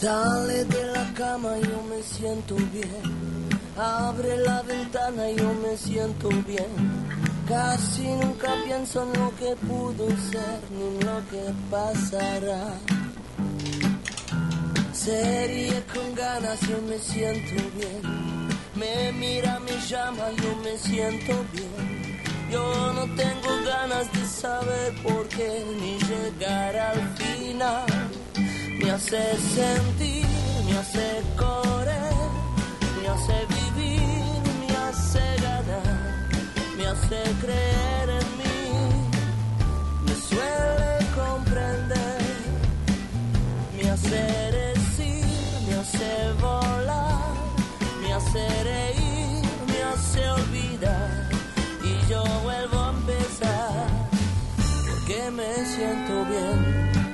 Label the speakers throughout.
Speaker 1: Sale de la cama, yo me siento bien. Abre la ventana, yo me siento bien. Casi nunca pienso en lo que pudo ser ni en lo que pasará. Serie con ganas, yo me siento bien. Me mira, me llama, yo me siento bien. Yo no tengo ganas de saber por qué ni llegar al final. Me hace sentir, me hace correr, me hace vivir, me hace ganar, me hace creer en mí, me suele comprender, me hace decir, me hace volar, me hace reír, me hace olvidar y yo vuelvo a empezar porque me siento bien.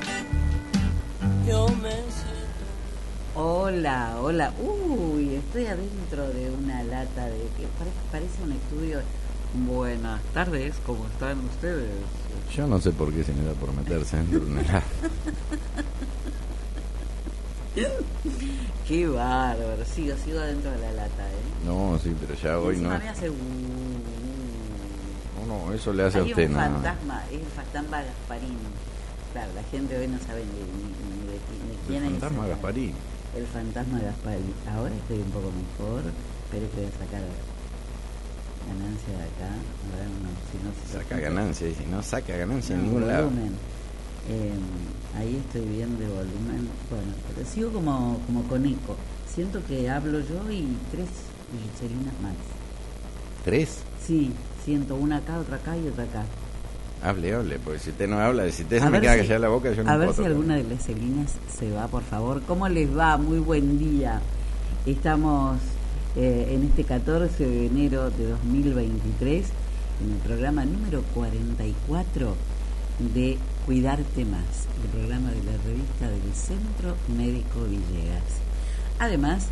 Speaker 1: Yo me siento.
Speaker 2: Hola, hola. Uy, estoy adentro de una lata de que parece, parece un estudio. Buenas tardes, ¿cómo están ustedes?
Speaker 3: Yo no sé por qué se me da por meterse dentro de una helada.
Speaker 2: Qué bárbaro. Sigo, sigo adentro de la lata, ¿eh?
Speaker 3: No, sí, pero ya hoy no.
Speaker 2: Me hace... uh,
Speaker 3: No, no, eso le hace a
Speaker 2: Hay
Speaker 3: usted
Speaker 2: un fantasma, es el fantasma Gasparín. Claro, la gente hoy no sabe ni, ni- quién
Speaker 3: El
Speaker 2: es.
Speaker 3: fantasma
Speaker 2: ese-
Speaker 3: Gasparí.
Speaker 2: El fantasma Gasparín. Ahora estoy un poco mejor. Que voy a sacar ganancia de acá. A ver, no, si no se
Speaker 3: Saca ganancia, dice, no saca ganancia en ningún lado.
Speaker 2: Eh, ahí estoy viendo el volumen. Bueno, pero sigo como, como con eco. Siento que hablo yo y tres Guichelinas más.
Speaker 3: ¿Tres?
Speaker 2: Sí, siento una acá, otra acá y otra acá.
Speaker 3: Hable, hable, porque si usted no habla, si usted
Speaker 2: A
Speaker 3: se me queda
Speaker 2: si-
Speaker 3: callada la boca, yo no
Speaker 2: A ver si alguna de las Celinas se va, por favor. ¿Cómo les va? Muy buen día. Estamos eh, en este 14 de enero de 2023 en el programa número 44 de Cuidarte Más, el programa de la revista del Centro Médico Villegas. Además,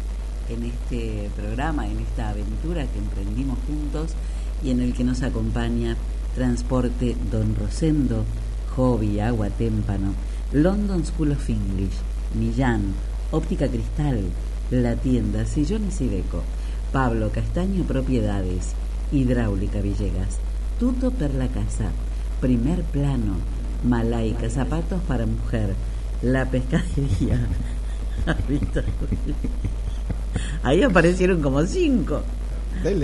Speaker 2: en este programa, en esta aventura que emprendimos juntos y en el que nos acompaña Transporte Don Rosendo, Hobby Agua Témpano, London School of English, Millán, Óptica Cristal, La Tienda, Sillones y Deco, Pablo Castaño Propiedades, Hidráulica Villegas, Tuto per la Casa, Primer Plano, Malaica, Zapatos para Mujer, La Pescadería. Ahí aparecieron como cinco.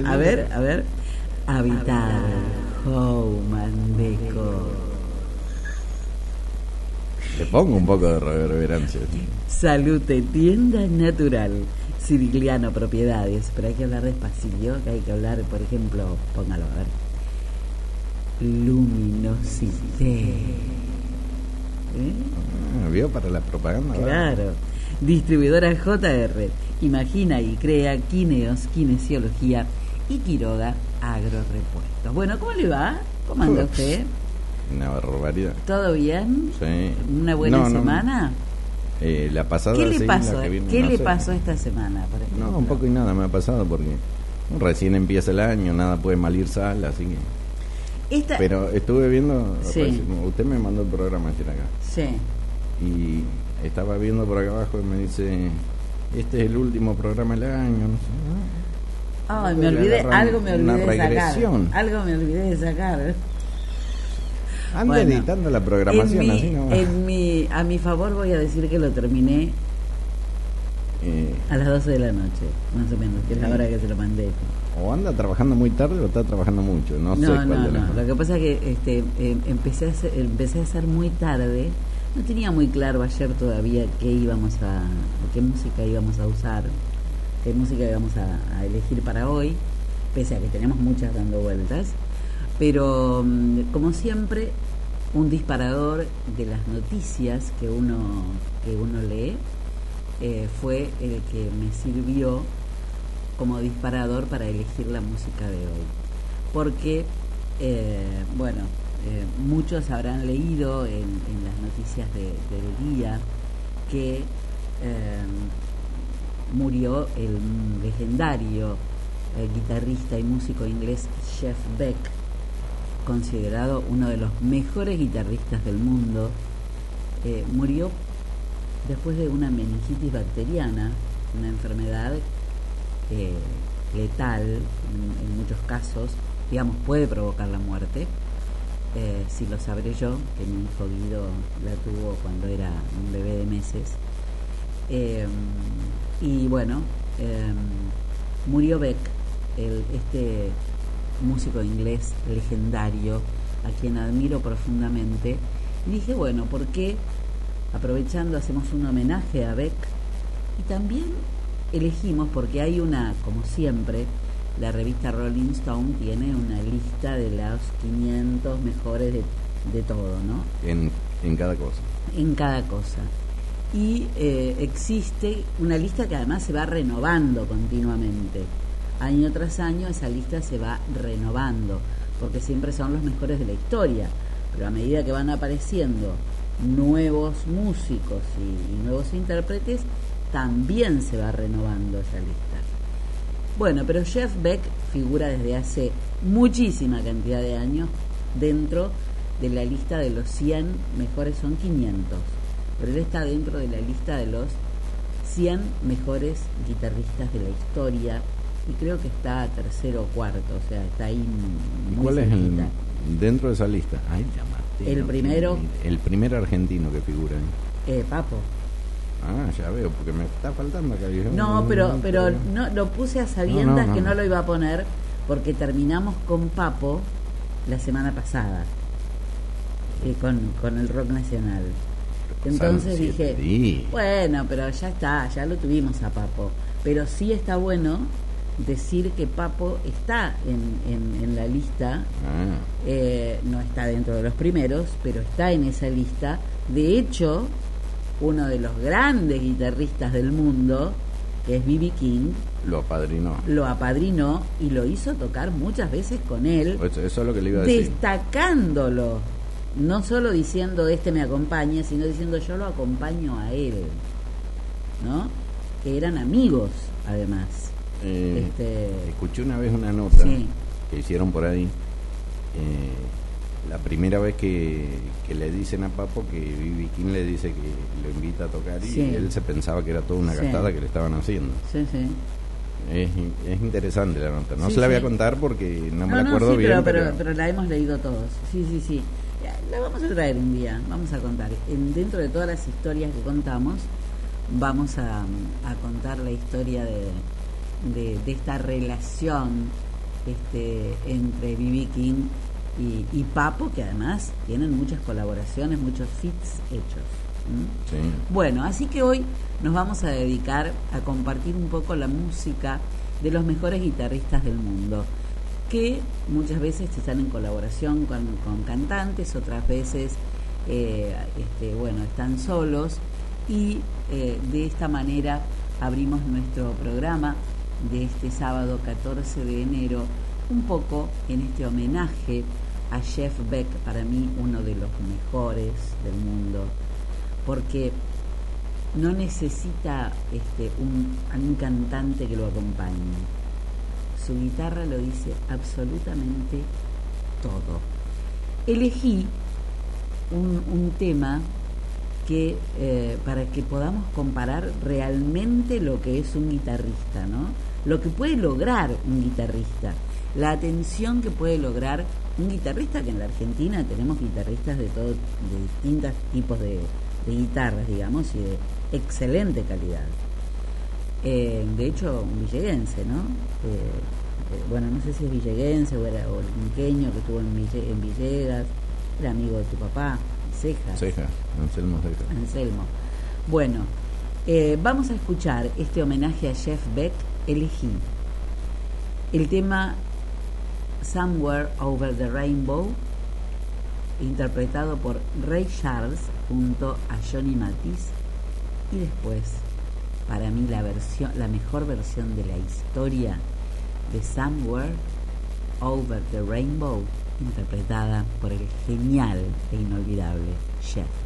Speaker 2: A ver, a ver. Habitar, Home and Deco.
Speaker 3: Le pongo un poco de reverberancia.
Speaker 2: Salute, tienda natural. Sirigliano Propiedades. Pero hay que hablar despacillo, que hay que hablar, por ejemplo, póngalo a ver. Luminosité. ¿Eh?
Speaker 3: Ah, ¿Vio para la propaganda?
Speaker 2: Claro. Distribuidora JR. Imagina y crea Quineos, Kinesiología y Quiroga Agrorepuestos. Bueno, ¿cómo le va? ¿Cómo anda
Speaker 3: Uf.
Speaker 2: usted?
Speaker 3: Una barbaridad.
Speaker 2: ¿Todo bien?
Speaker 3: Sí.
Speaker 2: ¿Una buena
Speaker 3: No, no,
Speaker 2: semana?
Speaker 3: eh, la pasada
Speaker 2: ¿Qué le
Speaker 3: sí,
Speaker 2: pasó?
Speaker 3: que viene,
Speaker 2: ¿Qué
Speaker 3: no
Speaker 2: le
Speaker 3: sé.
Speaker 2: pasó esta semana, por ejemplo?
Speaker 3: No, un poco y nada me ha pasado porque recién empieza el año, nada puede mal ir sal, así que...
Speaker 2: Esta...
Speaker 3: Pero estuve viendo,
Speaker 2: Sí.
Speaker 3: recién- usted me mandó el programa este acá
Speaker 2: Sí.
Speaker 3: y estaba viendo por acá abajo y me dice, este es el último programa del año, no sé.
Speaker 2: Ay, me olvidé, algo me olvidé de sacar. Algo me olvidé de sacar.
Speaker 3: Anda
Speaker 2: Bueno,
Speaker 3: editando la programación
Speaker 2: en mi,
Speaker 3: así no
Speaker 2: en mi, a mi favor voy a decir que lo terminé
Speaker 3: Eh,
Speaker 2: a las 12 de la noche, más o menos, que es la hora que se lo mandé.
Speaker 3: o anda trabajando muy tarde o está trabajando mucho, no, sé
Speaker 2: No,
Speaker 3: cuál
Speaker 2: no,
Speaker 3: de las
Speaker 2: no. Lo que pasa es que este, eh, empecé, a hacer, empecé a hacer muy tarde. No tenía muy claro ayer todavía qué íbamos a, qué música íbamos a usar, qué música íbamos a, a elegir para hoy, pese a que tenemos muchas dando vueltas. Pero mm, como siempre, un disparador de las noticias que uno que uno lee eh, fue el que me sirvió como disparador para elegir la música de hoy. Porque, eh, bueno, eh, muchos habrán leído en, las noticias de- del día que murió el legendario eh, guitarrista y músico inglés Jeff Beck, considerado uno de los mejores guitarristas del mundo. Eh, murió después de una meningitis bacteriana, una enfermedad eh, letal en, muchos casos, digamos, puede provocar la muerte. Si lo sabré yo, que mi hijo Guido la tuvo cuando era un bebé de meses. Y bueno, murió Beck, el, este músico inglés legendario, a quien admiro profundamente. Y dije, bueno, ¿por qué aprovechando hacemos un homenaje a Beck? Y también elegimos, porque hay una, como siempre, la revista Rolling Stone tiene una lista de los 500 mejores de, todo, ¿no?
Speaker 3: En, en cada cosa.
Speaker 2: En cada cosa. Y eh, existe una lista que además se va renovando continuamente. Año tras año esa lista se va renovando, porque siempre son los mejores de la historia. Pero a medida que van apareciendo nuevos músicos y nuevos intérpretes, también se va renovando esa lista. Bueno, pero Jeff Beck figura desde hace muchísima cantidad de años dentro de la lista de los 100 mejores, son 500, pero él está dentro de la lista de los 100 mejores guitarristas de la historia y creo que está tercero o cuarto, o sea, está ahí.
Speaker 3: Muy ¿Cuál es el dentro de esa lista? Ay.
Speaker 2: El primero.
Speaker 3: El primer argentino que figura.
Speaker 2: Eh, Papo.
Speaker 3: Ah, ya veo, porque me está faltando acá.
Speaker 2: No, pero, pero no, lo puse a sabiendas que no lo iba a poner porque terminamos con Papo la semana pasada eh, con, con el rock nacional. Entonces dije, bueno, pero ya está, ya lo tuvimos a Papo. Pero sí está bueno decir que Papo está en, en, la lista, ah. eh, no está dentro de los primeros, pero está en esa lista. De hecho, uno de los grandes guitarristas del mundo, que es B.B. King,
Speaker 3: lo apadrinó.
Speaker 2: Lo apadrinó y lo hizo tocar muchas veces con él.
Speaker 3: Eso, es lo que le iba a decir.
Speaker 2: Destacándolo. No solo diciendo este me acompaña, sino diciendo yo lo acompaño a él. ¿No? Que eran amigos, además.
Speaker 3: Eh, este... Escuché una vez una nota que hicieron por ahí. Eh, la primera vez que, le dicen a Papo que Vivi King le dice que lo invita a tocar y él se pensaba que era toda una gastada que le estaban haciendo.
Speaker 2: Sí, sí.
Speaker 3: Es, es interesante la nota. No se la voy a contar porque no me la acuerdo bien.
Speaker 2: Pero, pero, la hemos leído todos. Sí, sí, sí. La vamos a traer un día, vamos a contar. En, dentro de todas las historias que contamos, vamos a, a contar la historia de, de, de esta relación este, entre Vivi King y, Papo, que además tienen muchas colaboraciones, muchos fits hechos. Bueno, así que hoy nos vamos a dedicar a compartir un poco la música de los mejores guitarristas del mundo, que muchas veces están en colaboración con, cantantes, otras veces, eh, este, bueno, están solos y eh, de esta manera abrimos nuestro programa de este sábado 14 de enero un poco en este homenaje a Jeff Beck, para mí uno de los mejores del mundo, porque no necesita este, un, un cantante que lo acompañe. Su guitarra lo dice absolutamente todo. Elegí un, tema que eh, para que podamos comparar realmente lo que es un guitarrista, ¿no? Lo que puede lograr un guitarrista, la atención que puede lograr un guitarrista que en la Argentina tenemos guitarristas de todo, de distintos tipos de, guitarras, digamos, y de excelente calidad. Eh, de hecho, un villeguense, ¿no? Eh, eh, bueno, no sé si es villeguense o, era, o el inqueño que estuvo en, en Villegas, era amigo de tu papá, Cejas.
Speaker 3: Cejas, Anselmo Cejas.
Speaker 2: Anselmo. Bueno, vamos a escuchar este homenaje a Jeff Beck, elegí el tema Somewhere Over the Rainbow, interpretado por Ray Charles junto a Johnny Mathis, y después, para mí la versión, la mejor versión de la historia de Somewhere Over the Rainbow, interpretada por el genial e inolvidable Jeff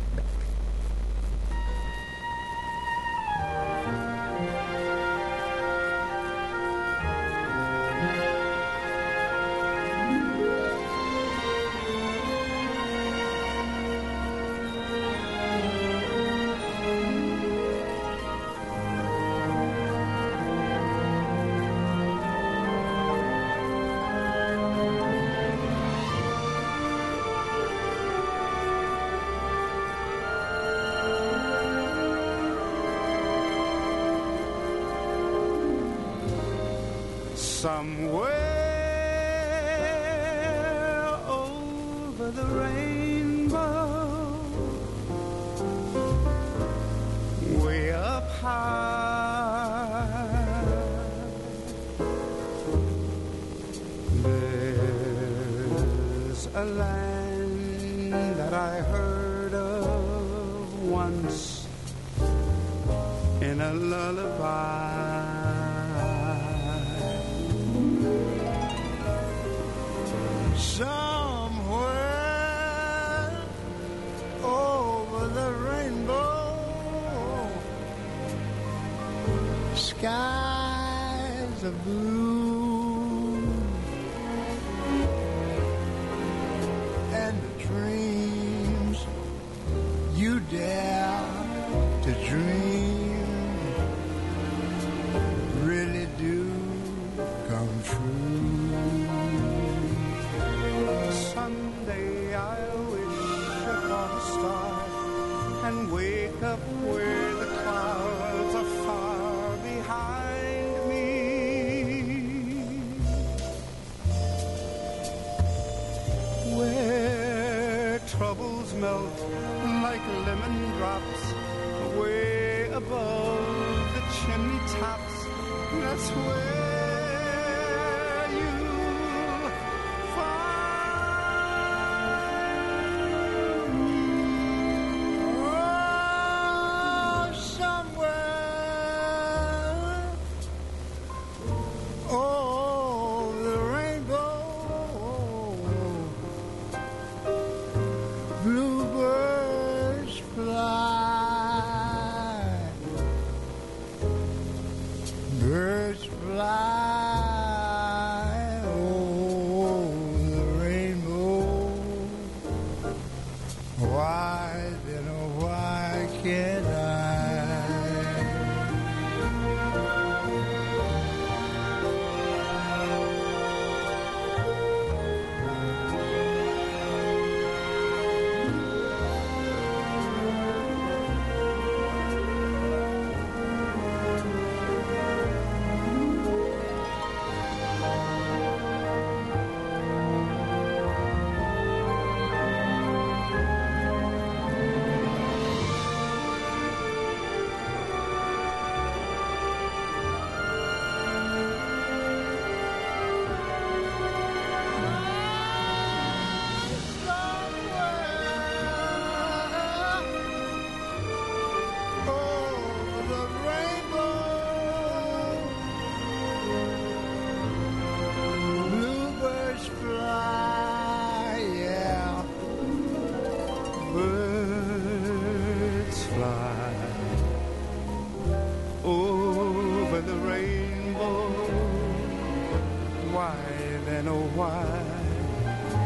Speaker 4: why, then oh why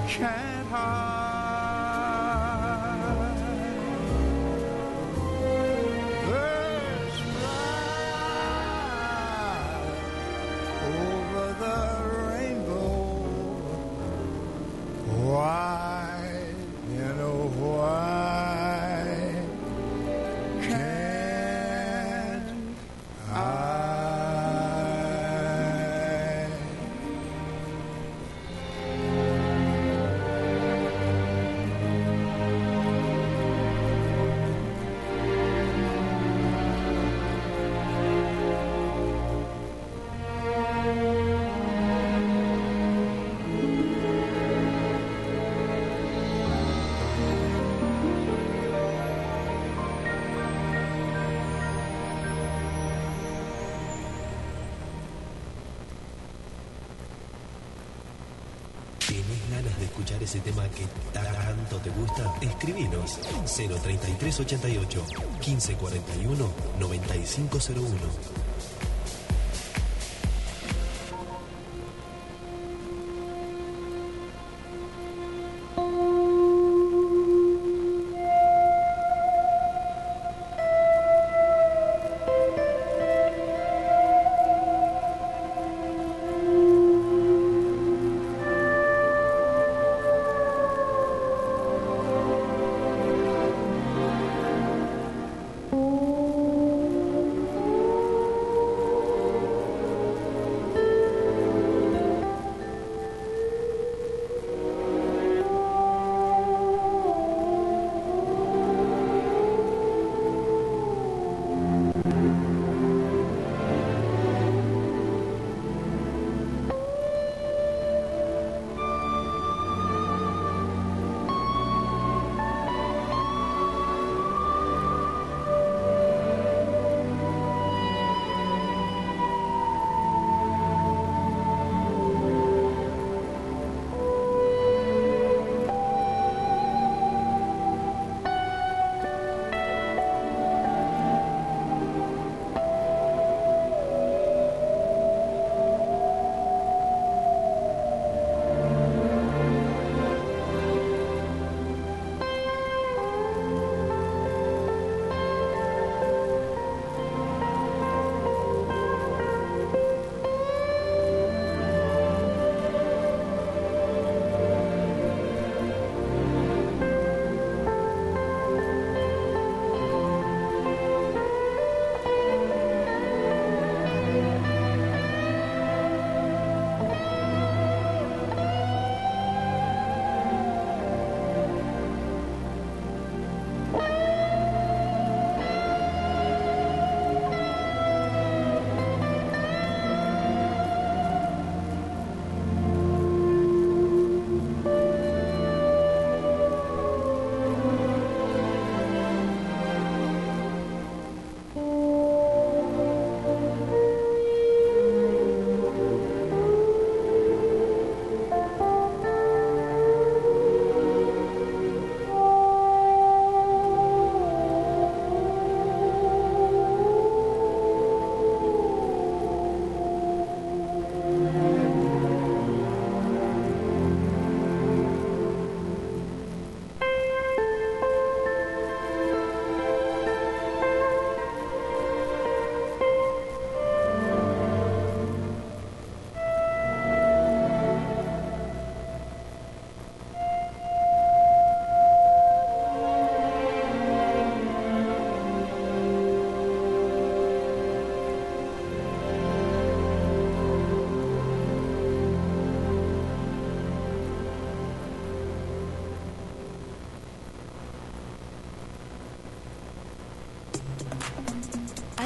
Speaker 4: can't I?
Speaker 5: ese tema que tanto te gusta, escribinos 03388 1541 9501.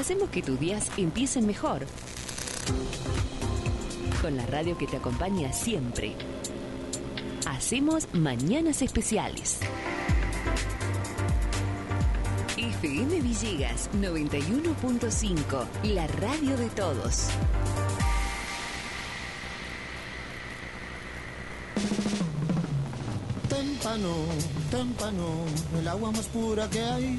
Speaker 6: Hacemos que tus días empiecen mejor. Con la radio que te acompaña siempre. Hacemos mañanas especiales. FM Villegas 91.5, la radio de todos.
Speaker 7: Témpano, témpano, el agua más pura que hay.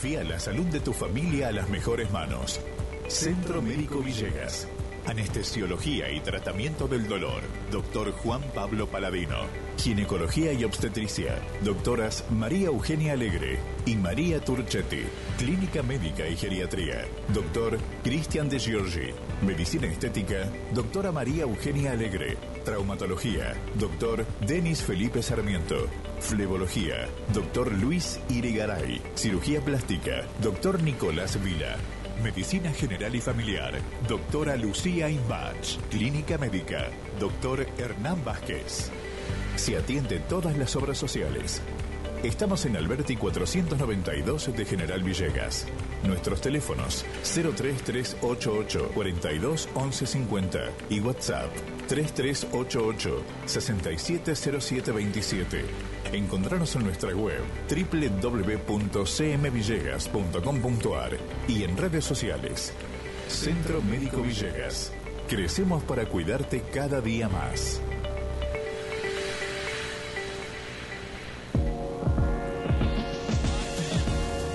Speaker 8: Confía la salud de tu familia a las mejores manos. Centro Médico Villegas. Anestesiología y tratamiento del dolor. Doctor Juan Pablo Paladino. Ginecología y obstetricia. Doctoras María Eugenia Alegre y María Turchetti. Clínica Médica y Geriatría. Doctor Cristian de Giorgi. Medicina Estética. Doctora María Eugenia Alegre. Traumatología. Doctor Denis Felipe Sarmiento. Flebología. Doctor Luis Irigaray. Cirugía plástica. Doctor Nicolás Vila. Medicina General y Familiar. Doctora Lucía Imbach. Clínica Médica. Doctor Hernán Vázquez. Se atiende todas las obras sociales. Estamos en Alberti 492 de General Villegas. Nuestros teléfonos 03388 42 y WhatsApp 3388 670727. Encontrarnos en nuestra web www.cmvillegas.com.ar y en redes sociales. Centro Médico Villegas. Crecemos para cuidarte cada día más.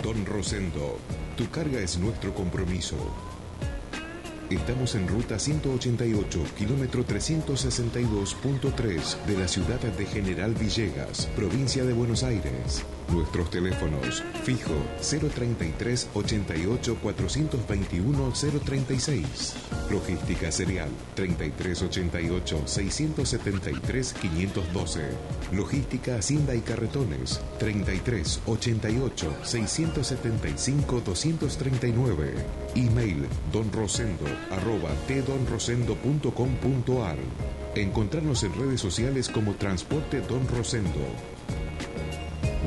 Speaker 9: Don Rosendo, tu carga es nuestro compromiso. Estamos en ruta 188, kilómetro 362.3 de la ciudad de General Villegas, provincia de Buenos Aires. Nuestros teléfonos fijo 033 88 421 036. Logística Serial 33 88 673 512. Logística Hacienda y Carretones 33 88 675 239. Email donrosendo arroba tdonrosendo.com.ar. Encontrarnos en redes sociales como Transporte Don Rosendo.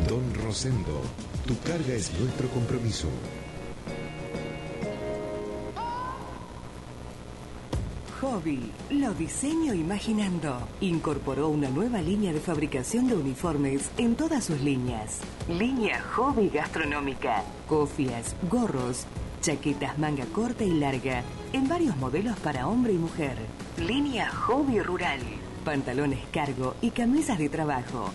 Speaker 9: Don Rosendo, tu carga es nuestro compromiso.
Speaker 6: Hobby, lo diseño imaginando. Incorporó una nueva línea de fabricación de uniformes en todas sus líneas. Línea Hobby Gastronómica. Cofias, gorros, chaquetas manga corta y larga, en varios modelos para hombre y mujer. Línea Hobby Rural. Pantalones cargo y camisas de trabajo.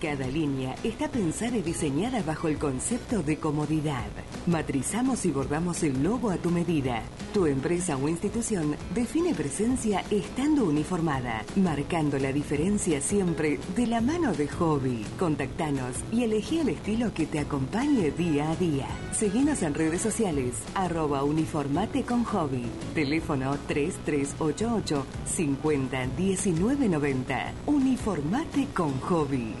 Speaker 6: Cada línea está pensada y diseñada bajo el concepto de comodidad. Matrizamos y bordamos el logo a tu medida. Tu empresa o institución define presencia estando uniformada, marcando la diferencia siempre de la mano de hobby. Contactanos y elegí el estilo que te acompañe día a día. Seguinos en redes sociales, arroba uniformate con hobby. Teléfono 3388 50 19 90. Uniformate con hobby.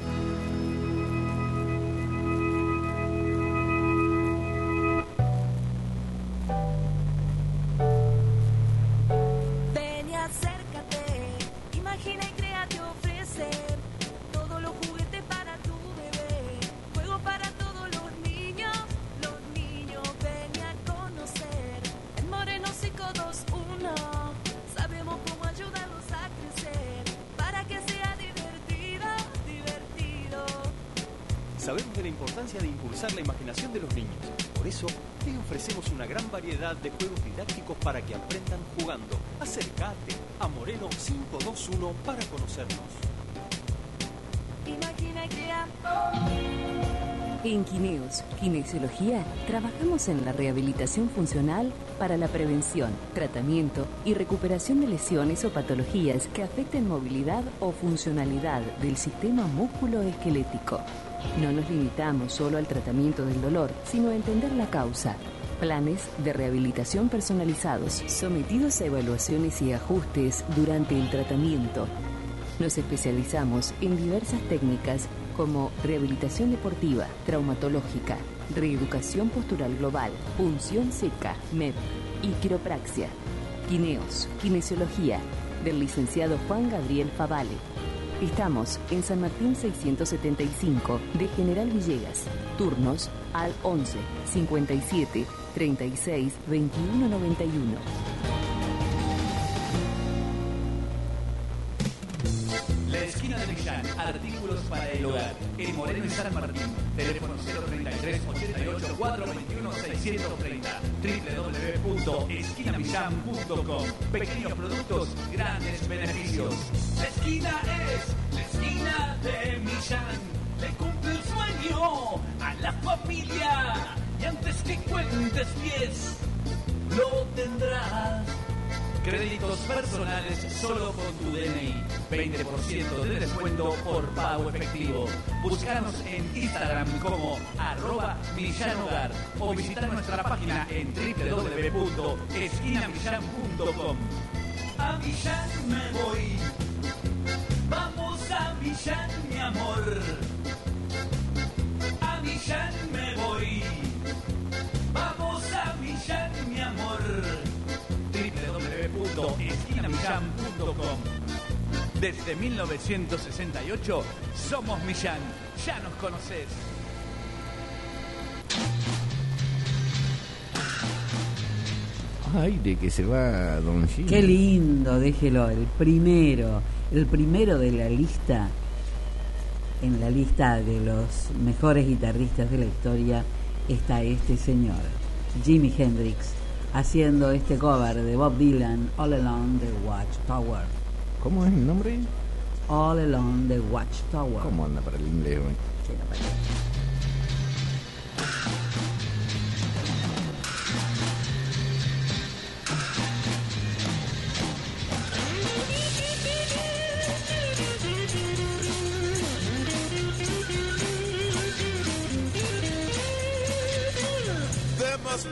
Speaker 6: Kinesiología, trabajamos en la rehabilitación funcional para la prevención, tratamiento y recuperación de lesiones o patologías que afecten movilidad o funcionalidad del sistema músculo-esquelético. No nos limitamos solo al tratamiento del dolor, sino a entender la causa. Planes de rehabilitación personalizados, sometidos a evaluaciones y ajustes durante el tratamiento. Nos especializamos en diversas técnicas como rehabilitación deportiva, traumatológica, reeducación postural global, punción seca, MEP y quiropraxia. Quineos, kinesiología, del licenciado Juan Gabriel Favale. Estamos en San Martín 675 de General Villegas. Turnos al 11 57 36 21 91.
Speaker 10: Artículos para el hogar. En Moreno y San Martín. Teléfono 033 88 421 630. www.esquinamillán.com. Pequeños productos, grandes beneficios. La esquina es la esquina de Millán. Le cumple el sueño a la familia. Y antes que cuentes 10, lo tendrás. Créditos personales solo con tu DNI. 20% de descuento por pago efectivo. Búscanos en Instagram como arroba millanogar o visitar nuestra página en www.esquinamillan.com. A Millán me voy. Vamos a Millán, mi amor. www.esquinamillán.com Desde 1968 somos Millán. Ya nos conoces.
Speaker 3: Ay, de que se va Don Gino.
Speaker 2: Qué lindo, déjelo, el primero, el primero de la lista, en la lista de los mejores guitarristas de la historia, está este señor, Jimi Hendrix, haciendo este cover de Bob Dylan, All Along the Watchtower.
Speaker 3: ¿Cómo es el nombre?
Speaker 2: All Along the Watchtower.
Speaker 3: ¿Cómo anda para el inglés hoy?
Speaker 11: There must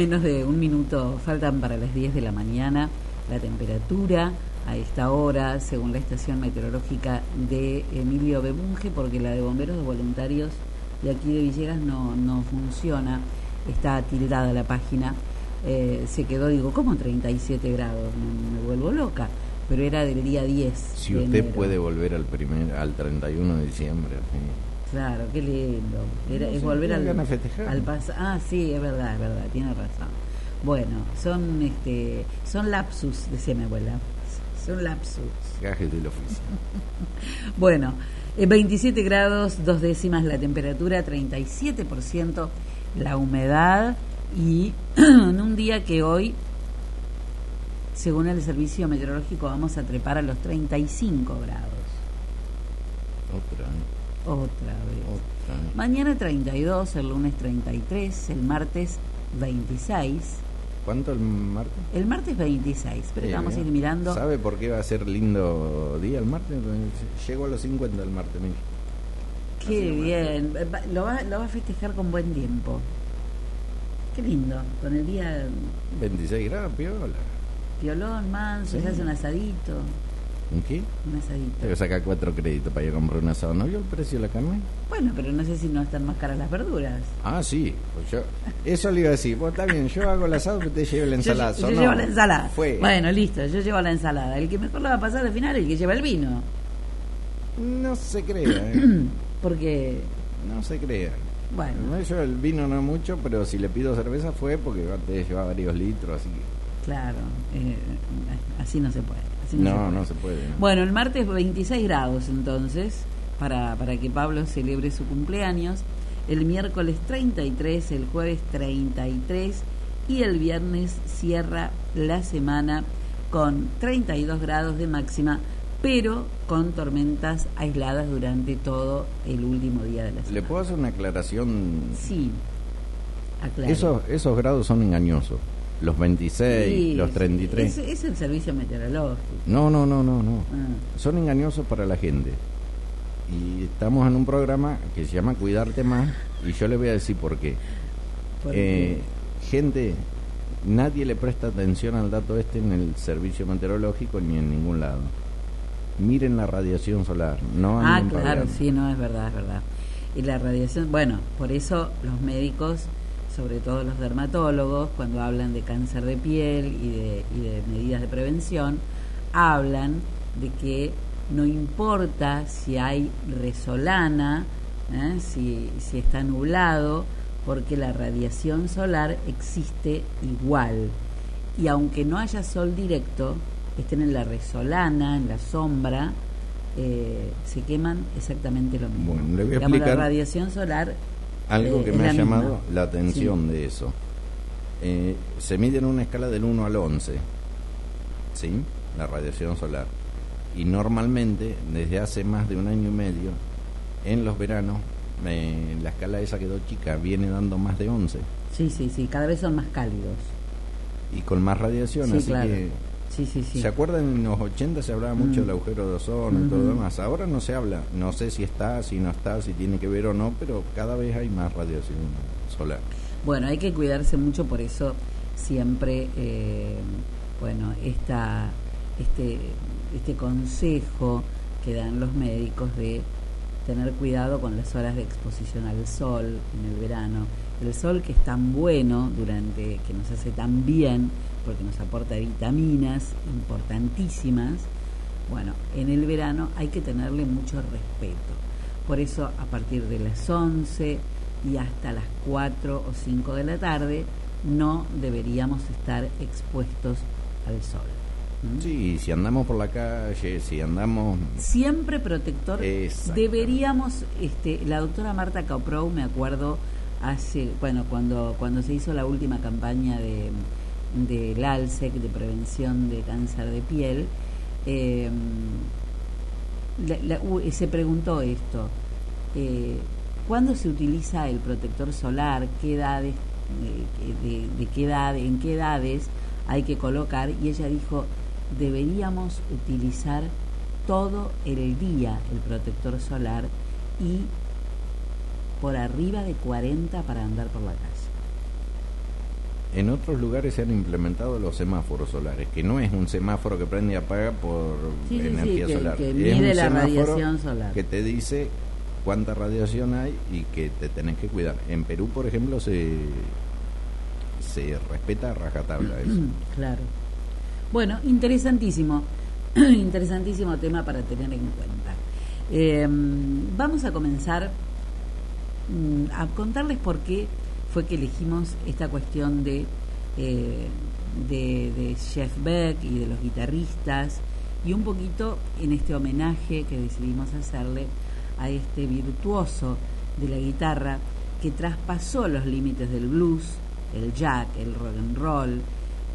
Speaker 2: Menos de un minuto faltan para las 10 de la mañana. La temperatura a esta hora, según la estación meteorológica de Emilio Bebunge, porque la de bomberos voluntarios de aquí de Villegas no, no funciona, está tildada la página. Eh, se quedó, digo, ¿cómo 37 grados? Me, me vuelvo loca. Pero era del día 10.
Speaker 3: Si
Speaker 2: de
Speaker 3: usted
Speaker 2: enero.
Speaker 3: puede volver al primer al 31 de diciembre.
Speaker 2: Claro, qué lindo. Era,
Speaker 3: No,
Speaker 2: es volver al, al Ah, sí, es verdad, es verdad, tiene razón. Bueno, son este son lapsus, decía mi abuela. Son lapsus.
Speaker 3: Gajes del oficio.
Speaker 2: Bueno, eh, 27 grados, dos décimas la temperatura, 37% la humedad y en un día que hoy, según el servicio meteorológico, vamos a trepar a los 35 grados.
Speaker 3: Otra, ¿eh?
Speaker 2: Otra vez.
Speaker 3: Otra, ¿eh?
Speaker 2: Mañana 32, el lunes 33, el martes 26.
Speaker 3: ¿Cuánto el martes?
Speaker 2: El martes 26, pero
Speaker 3: Sí,
Speaker 2: vamos a ir mirando.
Speaker 3: ¿Sabe por qué va a ser lindo día el martes? Llego a los 50 el martes, mire.
Speaker 2: Qué bien. Lo va, lo va a festejar con buen tiempo. Qué lindo. Con el día
Speaker 3: 26 grados, piola.
Speaker 2: violón, manso,
Speaker 3: Sí.
Speaker 2: se hace un asadito.
Speaker 3: ¿En qué?
Speaker 2: Un asadito.
Speaker 3: Tengo que sacar cuatro créditos para ir a comprar un asado. ¿No vio el precio de la carne?
Speaker 2: Bueno, pero no sé si no están más caras las verduras.
Speaker 3: Ah, sí. Pues yo, eso le iba a decir. Bueno, está bien, yo hago el asado, que usted lleve la ensalada.
Speaker 2: Yo, llevo la ensalada.
Speaker 3: Fue.
Speaker 2: Bueno, listo, yo llevo la ensalada. El que mejor la va a pasar al final es el que lleva el vino.
Speaker 3: No se crea, ¿eh?
Speaker 2: Porque,
Speaker 3: No se crea.
Speaker 2: bueno,
Speaker 3: No, yo el vino no mucho, pero si le pido cerveza fue porque antes llevaba varios litros, así que...
Speaker 2: claro, eh, así no se puede.
Speaker 3: No,
Speaker 2: se
Speaker 3: no se puede. ¿no?
Speaker 2: Bueno, el martes 26 grados entonces, para, para que Pablo celebre su cumpleaños. El miércoles 33, el jueves 33 y el viernes cierra la semana con 32 grados de máxima, pero con tormentas aisladas durante todo el último día de la semana.
Speaker 3: ¿Le puedo hacer una aclaración?
Speaker 2: Sí, aclaro.
Speaker 3: Esos, esos grados son engañosos. Los 26,
Speaker 2: Sí,
Speaker 3: los 33.
Speaker 2: Es, es el servicio meteorológico.
Speaker 3: No, no, no, no, no.
Speaker 2: Ah.
Speaker 3: Son engañosos para la gente. Y estamos en un programa que se llama Cuidarte Más y yo le voy a decir por qué. Eh, gente, nadie le presta atención al dato este en el servicio meteorológico ni en ningún lado. Miren la radiación solar, no
Speaker 2: Ah, claro, sí, no, es verdad, es verdad. Y la radiación, bueno, por eso los médicos, sobre todo los dermatólogos, cuando hablan de cáncer de piel y de, y de medidas de prevención, hablan de que no importa si hay resolana, ¿eh? si, si está nublado, porque la radiación solar existe igual. Y aunque no haya sol directo, estén en la resolana, en la sombra, eh, se queman exactamente lo mismo.
Speaker 3: Bueno, le voy a
Speaker 2: Digamos,
Speaker 3: explicar
Speaker 2: la radiación solar
Speaker 3: Algo
Speaker 2: eh,
Speaker 3: que me ha
Speaker 2: misma.
Speaker 3: llamado la atención de eso. Eh, se mide en una escala del 1 al 11, ¿sí? La radiación solar. Y normalmente, desde hace más de un año y medio, en los veranos, eh, la escala esa quedó chica, viene dando más de 11.
Speaker 2: Sí, sí, sí, cada vez son más cálidos.
Speaker 3: Y con más radiación,
Speaker 2: Sí,
Speaker 3: así
Speaker 2: claro.
Speaker 3: que...
Speaker 2: Sí, sí, sí.
Speaker 3: ¿Se acuerdan? En los 80 se hablaba mucho
Speaker 2: Mm.
Speaker 3: del agujero de ozono y todo lo demás. Ahora no se habla. No sé si está, si no está, si tiene que ver o no, pero cada vez hay más radiación solar.
Speaker 2: Bueno, hay que cuidarse mucho, por eso siempre, eh, bueno, esta, este, este consejo que dan los médicos de tener cuidado con las horas de exposición al sol en el verano. El sol que es tan bueno durante, que nos hace tan bien, porque nos aporta vitaminas importantísimas, bueno, en el verano hay que tenerle mucho respeto. Por eso a partir de las 11 y hasta las 4 o 5 de la tarde no deberíamos estar expuestos al sol. ¿Mm?
Speaker 3: Sí, si andamos por la calle, si andamos...
Speaker 2: Siempre protector. Deberíamos, este, la doctora Marta Caprou, me acuerdo, hace, bueno, cuando, cuando se hizo la última campaña de del ALSEC de prevención de cáncer de piel, eh, la- u- se preguntó esto, eh, ¿cuándo se utiliza el protector solar? ¿Qué edades, eh, de, de qué edad, en qué edades hay que colocar? Y ella dijo, deberíamos utilizar todo el día el protector solar y por arriba de 40 para andar por la calle.
Speaker 3: En otros lugares se han implementado los semáforos solares, que no es un semáforo que prende y apaga por
Speaker 2: Sí, sí, sí,
Speaker 3: energía
Speaker 2: que-
Speaker 3: solar.
Speaker 2: que
Speaker 3: es
Speaker 2: mide
Speaker 3: un
Speaker 2: la
Speaker 3: semáforo
Speaker 2: radiación solar.
Speaker 3: que te dice cuánta radiación hay y que te tenés que cuidar. En Perú, por ejemplo, se se respeta a rajatabla eso.
Speaker 2: Claro. Bueno, interesantísimo. interesantísimo tema para tener en cuenta. Eh, vamos a comenzar mm, a contarles por qué fue que elegimos esta cuestión de, eh, de, Jeff Beck y de los guitarristas y un poquito en este homenaje que decidimos hacerle a este virtuoso de la guitarra que traspasó los límites del blues, el jack, el rock and roll,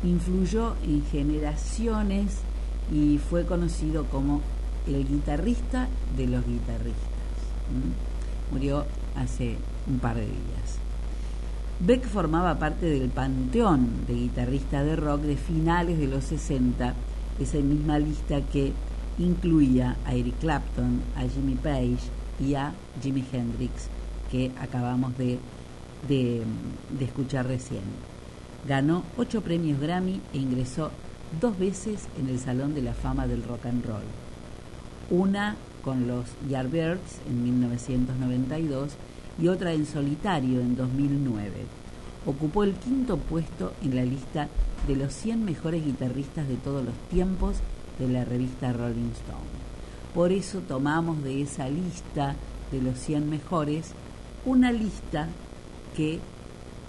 Speaker 2: influyó en generaciones y fue conocido como el guitarrista de los guitarristas. Murió hace un par de días. Beck formaba parte del panteón de guitarristas de rock de finales de los 60, esa misma lista que incluía a Eric Clapton, a Jimmy Page y a Jimi Hendrix, que acabamos de, de, escuchar recién. Ganó ocho premios Grammy e ingresó dos veces en el Salón de la Fama del Rock and Roll. Una con los Yardbirds en 1992 y otra en solitario en 2009. Ocupó el quinto puesto en la lista de los 100 mejores guitarristas de todos los tiempos de la revista Rolling Stone. Por eso tomamos de esa lista de los 100 mejores una lista que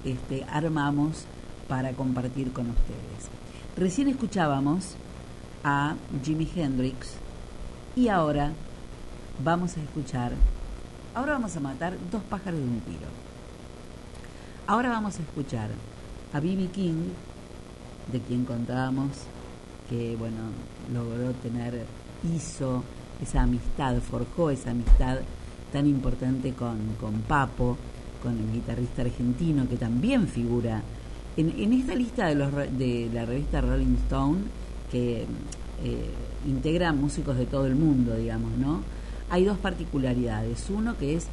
Speaker 2: este, armamos para compartir con ustedes. Recién escuchábamos a Jimi Hendrix y ahora vamos a escuchar, ahora vamos a matar dos pájaros de un tiro. Ahora vamos a escuchar a B.B. King, de quien contábamos que bueno, logró tener, hizo esa amistad, forjó esa amistad tan importante con, con Papo, con el guitarrista argentino que también figura en, en esta lista de, los, de la revista Rolling Stone, que eh, integra músicos de todo el mundo, digamos, ¿no? Hay dos particularidades. Uno que es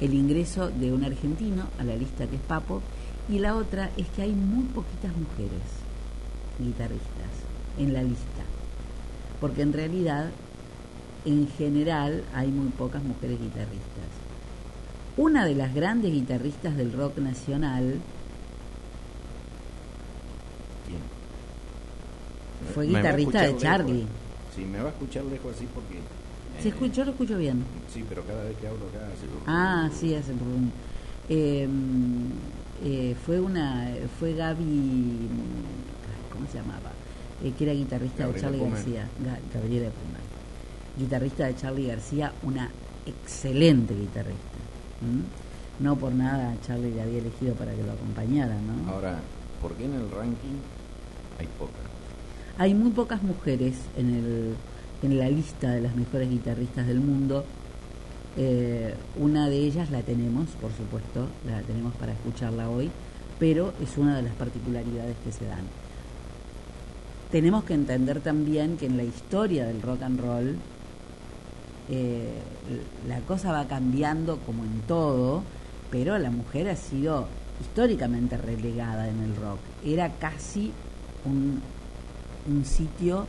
Speaker 2: el ingreso de un argentino a la lista que es Papo, y la otra es que hay muy poquitas mujeres guitarristas en la lista. Porque en realidad, en general, hay muy pocas mujeres guitarristas. Una de las grandes guitarristas del rock nacional Fue
Speaker 3: va a
Speaker 2: guitarrista de Charlie.
Speaker 3: lejos. Sí, me va a escuchar lejos así porque...
Speaker 2: ¿Se escuchó? Yo lo escucho bien.
Speaker 3: Sí, pero cada vez que hablo acá hace...
Speaker 2: Ah, sí, hace rum. Eh, eh, fue una, fue Gaby, ¿cómo se llamaba? Eh, que era guitarrista
Speaker 3: Gabriela
Speaker 2: de Charlie. García. Ga- Gabriela Pumer. Guitarrista de Charlie García, una excelente guitarrista. ¿m? No por nada Charlie le había elegido para que lo acompañara, ¿no?
Speaker 3: Ahora, ¿por qué en el ranking hay pocas?
Speaker 2: Hay muy pocas mujeres en, el, en la lista de las mejores guitarristas del mundo. Eh, una de ellas la tenemos, por supuesto, la tenemos para escucharla hoy, pero es una de las particularidades que se dan. Tenemos que entender también que en la historia del rock and roll eh, la cosa va cambiando como en todo, pero la mujer ha sido históricamente relegada en el rock. Era casi un, un sitio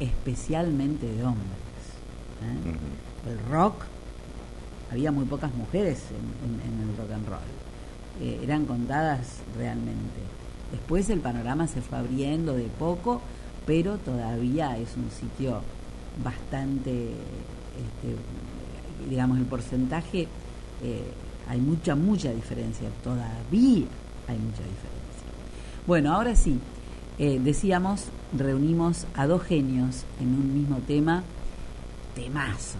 Speaker 2: especialmente de hombres. ¿eh? El rock, había muy pocas mujeres en, en- en el rock and roll. Eh, eran contadas realmente. Después el panorama se fue abriendo de poco, pero todavía es un sitio bastante, este, digamos, el porcentaje, eh, hay mucha, mucha diferencia, todavía hay mucha diferencia. Bueno, ahora sí, eh, decíamos, reunimos a dos genios en un mismo tema, temazo,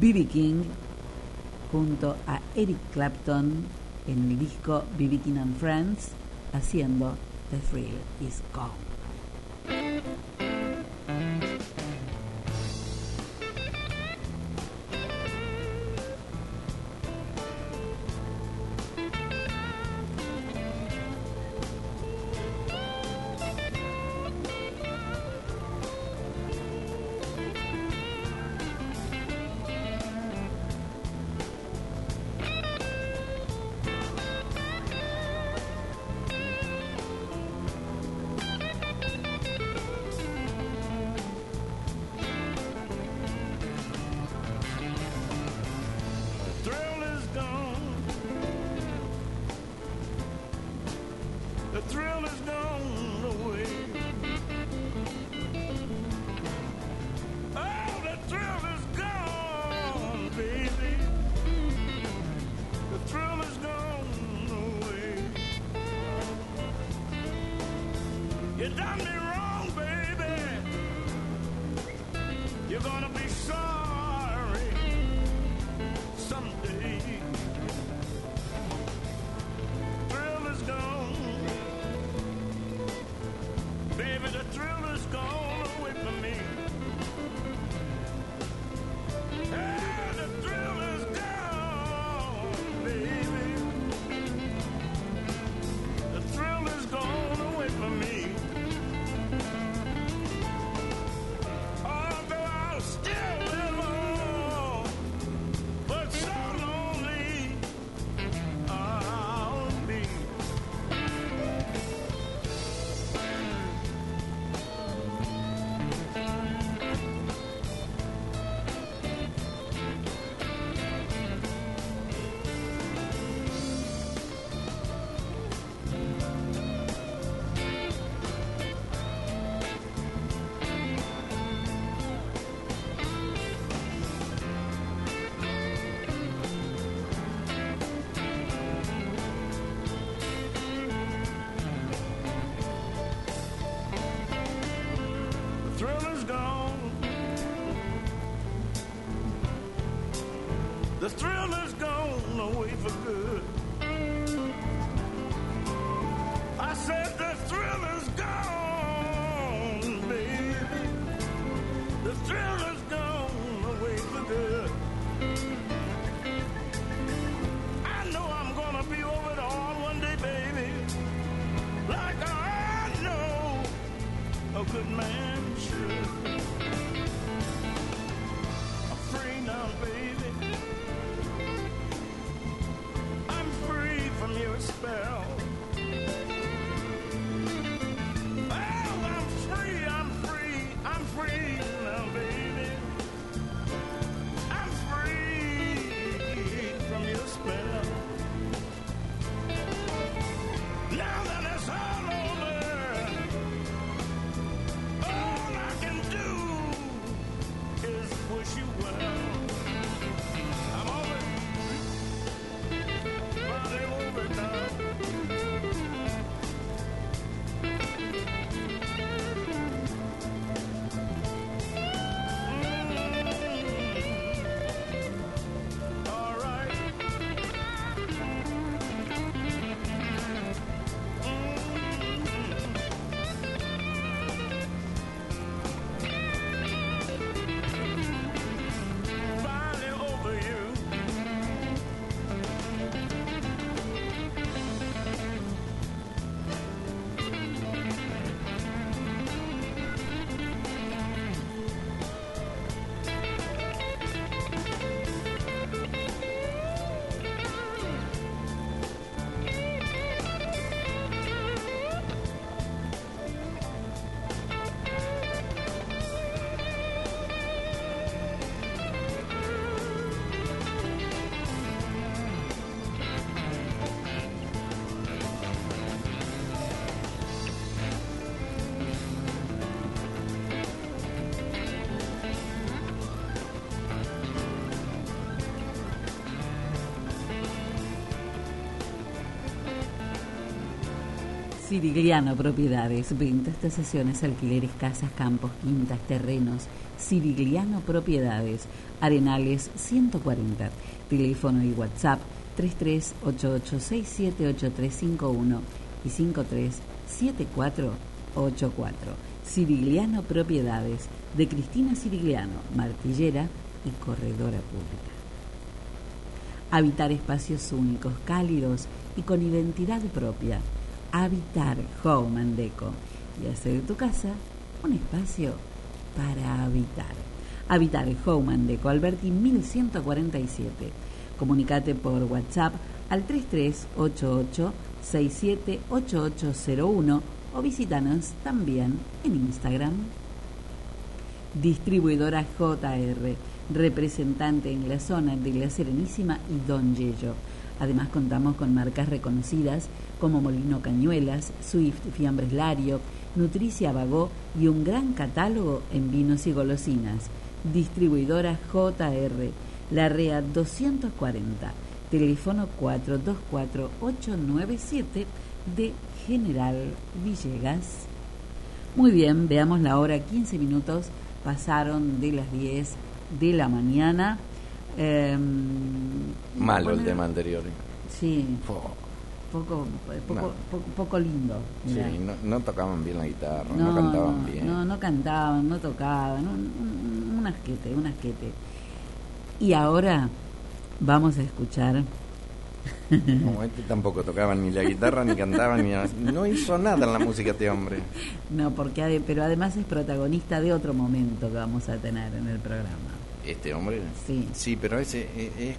Speaker 2: B.B. King junto a Eric Clapton en el disco B.B. King and Friends haciendo The Thrill Is Gone. Sirigliano Propiedades, ventas, tasaciones, alquileres, casas, campos, quintas, terrenos. Sirigliano Propiedades, Arenales 140. Teléfono y WhatsApp 3388678351 y 537484. Sirigliano Propiedades, de Cristina Sirigliano, martillera y corredora pública. Habitar espacios únicos, cálidos y con identidad propia. Habitar Home and Deco y hacer de tu casa un espacio para habitar. Habitar Home and Deco, Alberti 1147. Comunicate por WhatsApp al 3388 678801 o visítanos también en Instagram. Distribuidora JR, representante en la zona de La Serenísima y Don Yello. Además contamos con marcas reconocidas como Molino Cañuelas, Swift, Fiambres Lario, Nutricia Bagó y un gran catálogo en vinos y golosinas. Distribuidora JR, La REA 240, teléfono 424-897 de General Villegas. Muy bien, veamos la hora, 15 minutos pasaron de las 10 de la mañana. Eh,
Speaker 3: Malo el tema anterior.
Speaker 2: Sí, poco, poco,
Speaker 3: No.
Speaker 2: poco, poco lindo.
Speaker 3: Sí, no, no tocaban bien la guitarra, no, cantaban bien.
Speaker 2: No, no cantaban, no tocaban, un, asquete, un asquete. Y ahora vamos a escuchar.
Speaker 3: Como este tampoco tocaban ni la guitarra, ni cantaban, ni nada. No hizo nada en la música este hombre.
Speaker 2: No, porque pero además es protagonista de otro momento que vamos a tener en el programa.
Speaker 3: Este hombre.
Speaker 2: Sí.
Speaker 3: Sí, pero ese es,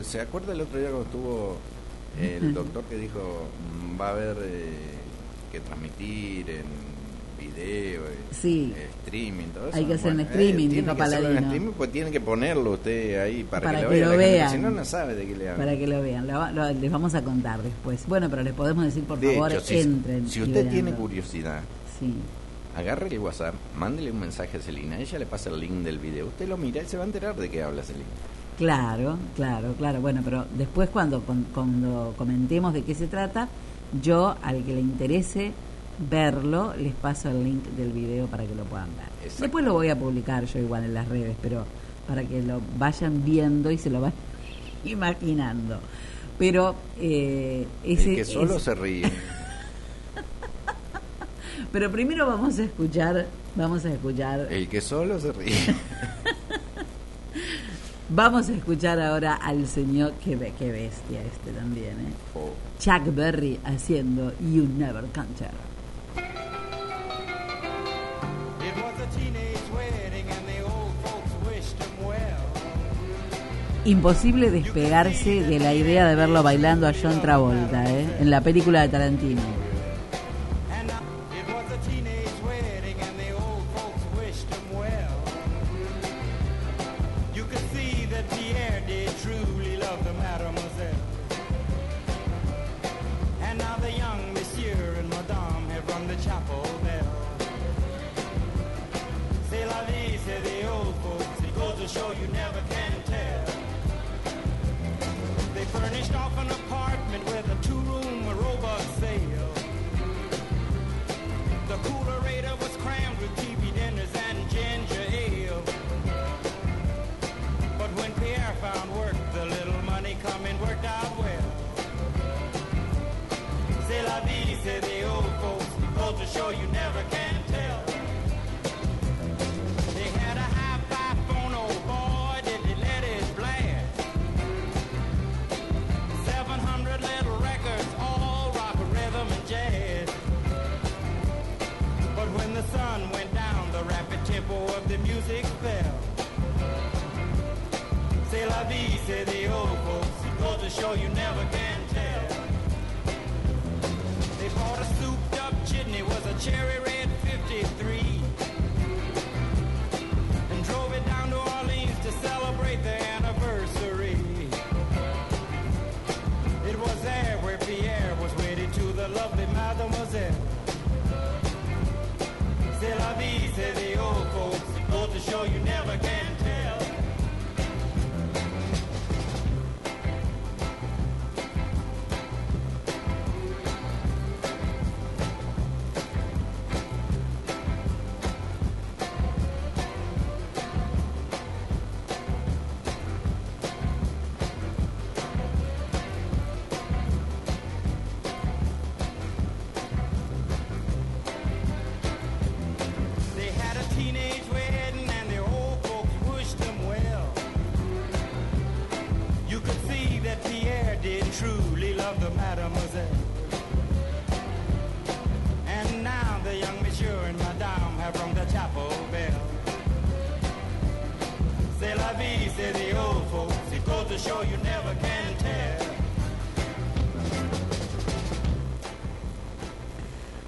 Speaker 3: es- ¿se acuerda el otro día cuando estuvo el doctor que dijo mm, va a haber eh, que transmitir en video, eh,
Speaker 2: Sí.
Speaker 3: streaming, todo eso?
Speaker 2: Hay que hacer
Speaker 3: eh,
Speaker 2: streaming,
Speaker 3: tiene hacerlo en
Speaker 2: Paladino.
Speaker 3: streaming, pues tiene que ponerlo usted ahí para,
Speaker 2: Para
Speaker 3: que lo
Speaker 2: que
Speaker 3: vea,
Speaker 2: lo vean.
Speaker 3: si no, no sabe de qué le habla.
Speaker 2: Para que lo vean, lo lo- les vamos a contar después. Bueno, pero les podemos decir, por
Speaker 3: De
Speaker 2: favor,
Speaker 3: hecho, si,
Speaker 2: entren.
Speaker 3: si usted tiene curiosidad,
Speaker 2: Sí.
Speaker 3: Agarre el WhatsApp, mándele un mensaje a Celina, ella le pasa el link del video, usted lo mira y se va a enterar de qué habla Celina.
Speaker 2: Claro, claro, claro. Bueno, pero después cuando, cuando comentemos de qué se trata, yo al que le interese verlo, les paso el link del video para que lo puedan ver.
Speaker 3: Exacto.
Speaker 2: Después lo voy a publicar yo igual en las redes, pero para que lo vayan viendo y se lo vayan imaginando. Pero eh, ese,
Speaker 3: el que solo se ríe.
Speaker 2: Pero primero vamos a escuchar, vamos a escuchar,
Speaker 3: El que solo se ríe.
Speaker 2: vamos a escuchar ahora al señor, qué, qué bestia este también, ¿eh?
Speaker 3: Oh.
Speaker 2: Chuck Berry haciendo You Never Can Tell.
Speaker 12: It was a teenage wedding and the old folks wished him well.
Speaker 2: Imposible despegarse de la idea de verlo bailando a John Travolta, ¿eh? En la película de Tarantino.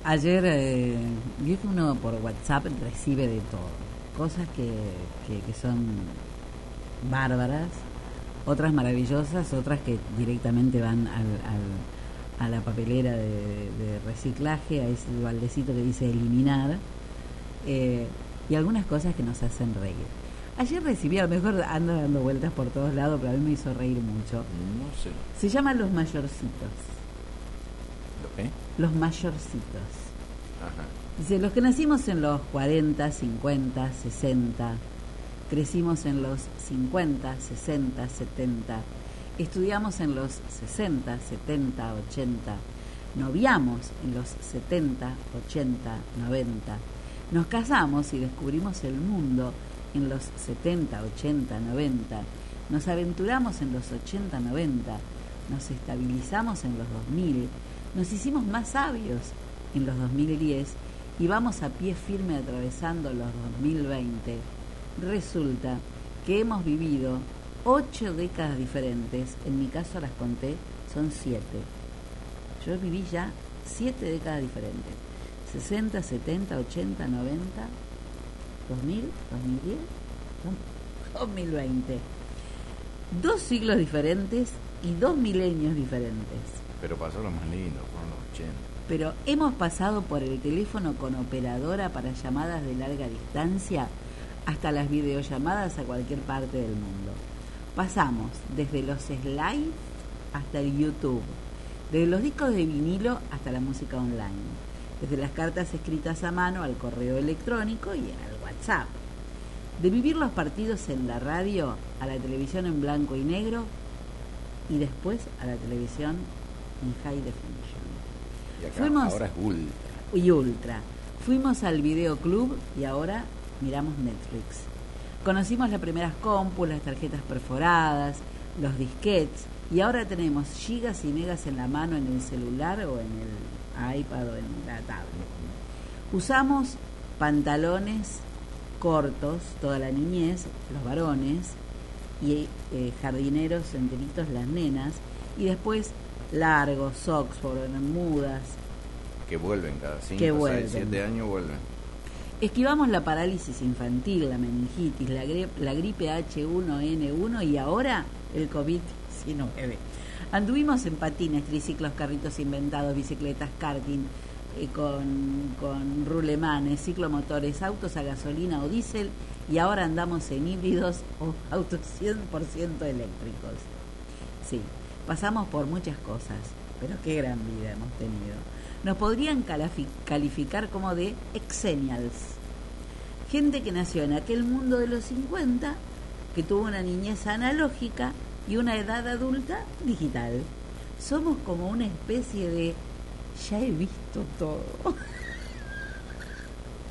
Speaker 2: Ayer, eh, vio que uno por WhatsApp recibe de todo. Cosas que, que, que son bárbaras, otras maravillosas, otras que directamente van al, al- a la papelera de, de reciclaje, a ese baldecito que dice eliminar, eh, y algunas cosas que nos hacen reír. Ayer recibí, a lo mejor ando dando vueltas por todos lados, pero a mí me hizo reír mucho.
Speaker 3: No sé.
Speaker 2: Se llama Los Mayorcitos. Los Mayorcitos.
Speaker 3: Ajá.
Speaker 2: Dice, los que nacimos en los 40, 50, 60, crecimos en los 50, 60, 70, estudiamos en los 60, 70, 80, noviamos en los 70, 80, 90, nos casamos y descubrimos el mundo en los 70, 80, 90, nos aventuramos en los 80, 90, nos estabilizamos en los 2000, nos hicimos más sabios en los 2010 y vamos a pie firme atravesando los 2020. Resulta que hemos vivido ocho décadas diferentes, en mi caso las conté, son siete. Yo viví ya siete décadas diferentes. 60, 70, 80, 90, 2000, 2010, 2020. Dos siglos diferentes y dos milenios diferentes.
Speaker 3: Pero pasó lo más lindo, fueron los 80.
Speaker 2: Pero hemos pasado por el teléfono con operadora para llamadas de larga distancia hasta las videollamadas a cualquier parte del mundo. Pasamos desde los slides hasta el YouTube, desde los discos de vinilo hasta la música online, desde las cartas escritas a mano al correo electrónico y al WhatsApp, de vivir los partidos en la radio a la televisión en blanco y negro y después a la televisión en high definition.
Speaker 3: Y acá
Speaker 2: Fuimos-
Speaker 3: ahora es ultra.
Speaker 2: y Ultra. Fuimos al videoclub y ahora miramos Netflix. Conocimos las primeras compus, las tarjetas perforadas, los disquets y ahora tenemos gigas y megas en la mano en el celular o en el iPad o en la tablet. Usamos pantalones cortos toda la niñez, los varones, y eh, jardineros enteritos las nenas, y después largos, socks, bermudas,
Speaker 3: Que vuelven cada 5,
Speaker 2: Que
Speaker 3: 6,
Speaker 2: vuelven.
Speaker 3: 7 años vuelven.
Speaker 2: Esquivamos la parálisis infantil, la meningitis, la, gri- la gripe H1N1 y ahora el COVID-19. Anduvimos en patines, triciclos, carritos inventados, bicicletas, karting, eh, con, con rulemanes, ciclomotores, autos a gasolina o diésel y ahora andamos en híbridos o autos 100% eléctricos. Sí, pasamos por muchas cosas, pero qué gran vida hemos tenido. Nos podrían calificar como de exenials. Gente que nació en aquel mundo de los 50, que tuvo una niñez analógica y una edad adulta digital. Somos como una especie de ya he visto todo.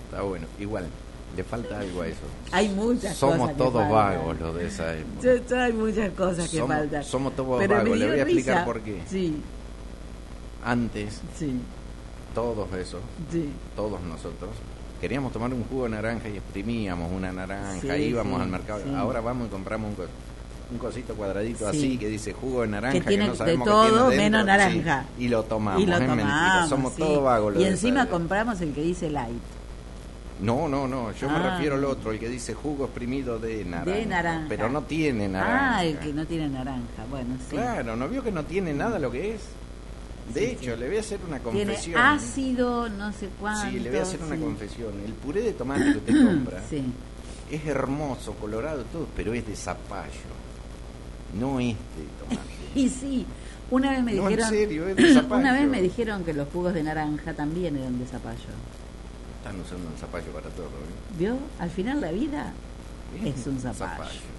Speaker 3: Está bueno. Igual, le falta algo a eso.
Speaker 2: Hay muchas
Speaker 3: Somos
Speaker 2: cosas que
Speaker 3: todos vagos los de esa época.
Speaker 2: Hay muchas cosas que
Speaker 3: Somos-
Speaker 2: faltan.
Speaker 3: somos todos
Speaker 2: Pero
Speaker 3: vagos, le voy a explicar
Speaker 2: risa.
Speaker 3: por qué.
Speaker 2: Sí,
Speaker 3: Antes,
Speaker 2: sí,
Speaker 3: todos esos,
Speaker 2: sí.
Speaker 3: todos nosotros, queríamos tomar un jugo de naranja y exprimíamos una naranja,
Speaker 2: Sí,
Speaker 3: íbamos al mercado. Ahora vamos y compramos un, co- un cosito cuadradito
Speaker 2: Sí.
Speaker 3: así que dice jugo de naranja,
Speaker 2: Que tiene
Speaker 3: no
Speaker 2: de
Speaker 3: sabemos qué
Speaker 2: todo
Speaker 3: tiene
Speaker 2: menos
Speaker 3: Sí,
Speaker 2: naranja.
Speaker 3: y lo tomamos,
Speaker 2: y lo tomamos.
Speaker 3: somos
Speaker 2: sí.
Speaker 3: todos vagos.
Speaker 2: Y
Speaker 3: de
Speaker 2: encima compramos el que dice light.
Speaker 3: No, no, no, yo me
Speaker 2: Ah.
Speaker 3: refiero al otro, el que dice jugo exprimido de naranja.
Speaker 2: De naranja.
Speaker 3: Pero no tiene naranja.
Speaker 2: Ah, el que no tiene naranja. Bueno, sí.
Speaker 3: Claro, ¿no vio que no tiene nada lo que es? De
Speaker 2: Sí,
Speaker 3: hecho,
Speaker 2: sí.
Speaker 3: le voy a hacer una
Speaker 2: Tiene
Speaker 3: confesión.
Speaker 2: ácido, no sé cuánto.
Speaker 3: Sí, le voy a hacer una confesión. El puré de tomate que usted compra
Speaker 2: Sí.
Speaker 3: es hermoso, colorado, todo, pero es de zapallo. No es de tomate.
Speaker 2: Y sí, una vez me
Speaker 3: No, en
Speaker 2: dijeron.
Speaker 3: serio, es de zapallo.
Speaker 2: una vez me dijeron que los jugos de naranja también eran de zapallo.
Speaker 3: Están usando un zapallo para todo. ¿eh?
Speaker 2: ¿Vio? Al final la vida es un zapallo.
Speaker 3: Zapallo.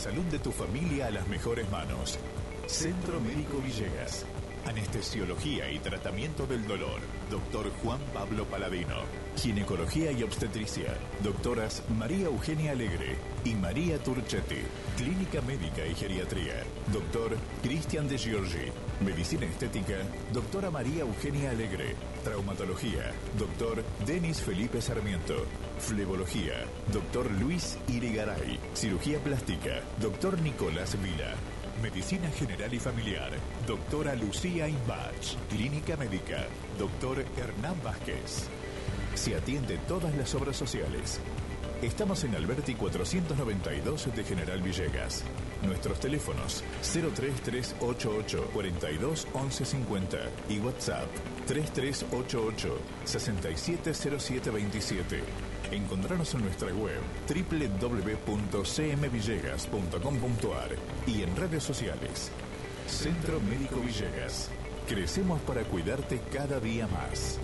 Speaker 8: Salud de tu familia a las mejores manos. Centro Médico Villegas. Anestesiología y tratamiento del dolor. Doctor Juan Pablo Paladino. Ginecología y obstetricia. Doctoras María Eugenia Alegre y María Turchetti. Clínica médica y geriatría. Doctor Cristian de Giorgi. Medicina estética. Doctora María Eugenia Alegre. Traumatología. Doctor Denis Felipe Sarmiento. Flebología. Doctor Luis Irigaray. Cirugía plástica. Doctor Nicolás Vila. Medicina General y Familiar. Doctora Lucía Imbach. Clínica Médica. Doctor Hernán Vázquez. Se atiende todas las obras sociales. Estamos en Alberti 492 de General Villegas. Nuestros teléfonos 03388 42 1150 y WhatsApp 3388 670727. Encontrarnos en nuestra web www.cmvillegas.com.ar y en redes sociales. Centro Médico Villegas. Crecemos para cuidarte cada día más.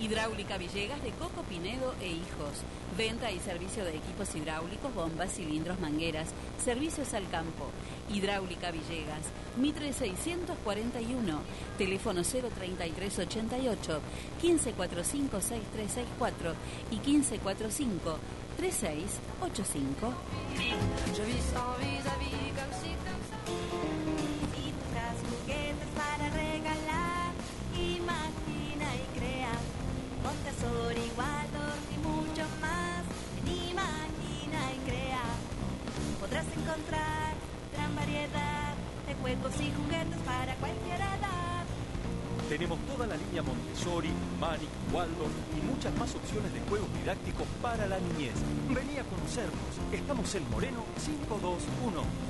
Speaker 2: Hidráulica Villegas de Coco Pinedo e Hijos. Venta y servicio de equipos hidráulicos, bombas, cilindros, mangueras. Servicios al campo. Hidráulica Villegas. Mitre 641. Teléfono 03388 1545 6364 y 1545 3685.
Speaker 13: La línea Montessori, Manic, Waldorf y muchas más opciones de juegos didácticos para la niñez. Vení a conocernos. Estamos en Moreno 521.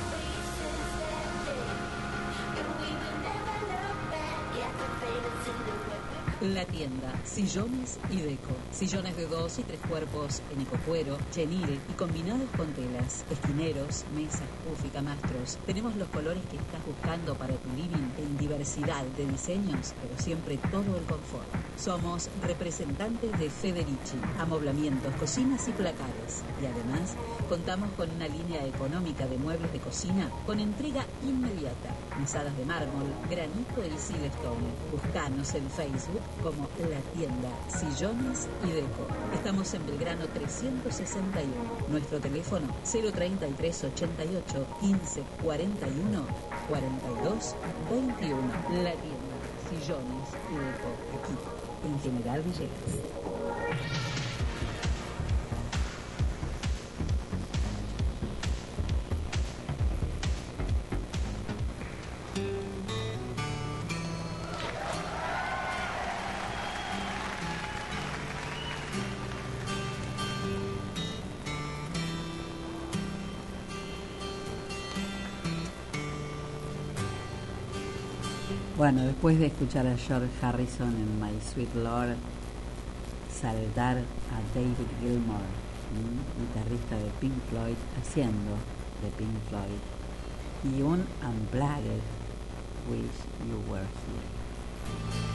Speaker 2: La tienda, sillones y deco. Sillones de dos y tres cuerpos en ecocuero, chenil y combinados con telas. Esquineros, mesas, puff y camastros. Tenemos los colores que estás buscando para tu living en diversidad de diseños, pero siempre todo el confort. Somos representantes de Federici, amoblamientos, cocinas y placares. Y además, contamos con una línea económica de muebles de cocina con entrega inmediata. Mesadas de mármol, granito y silestone. Buscanos en Facebook como La Tienda Sillones y Deco. Estamos en Belgrano 361. Nuestro teléfono 033 88 15 41 42 21. La Tienda Sillones y Deco. Aquí, en General Villegas.
Speaker 14: Bueno, después de escuchar a George Harrison en My Sweet Lord, saltar a David Gilmour, guitarrista de Pink Floyd, haciendo de Pink Floyd, y un Unplugged, Wish You Were Here.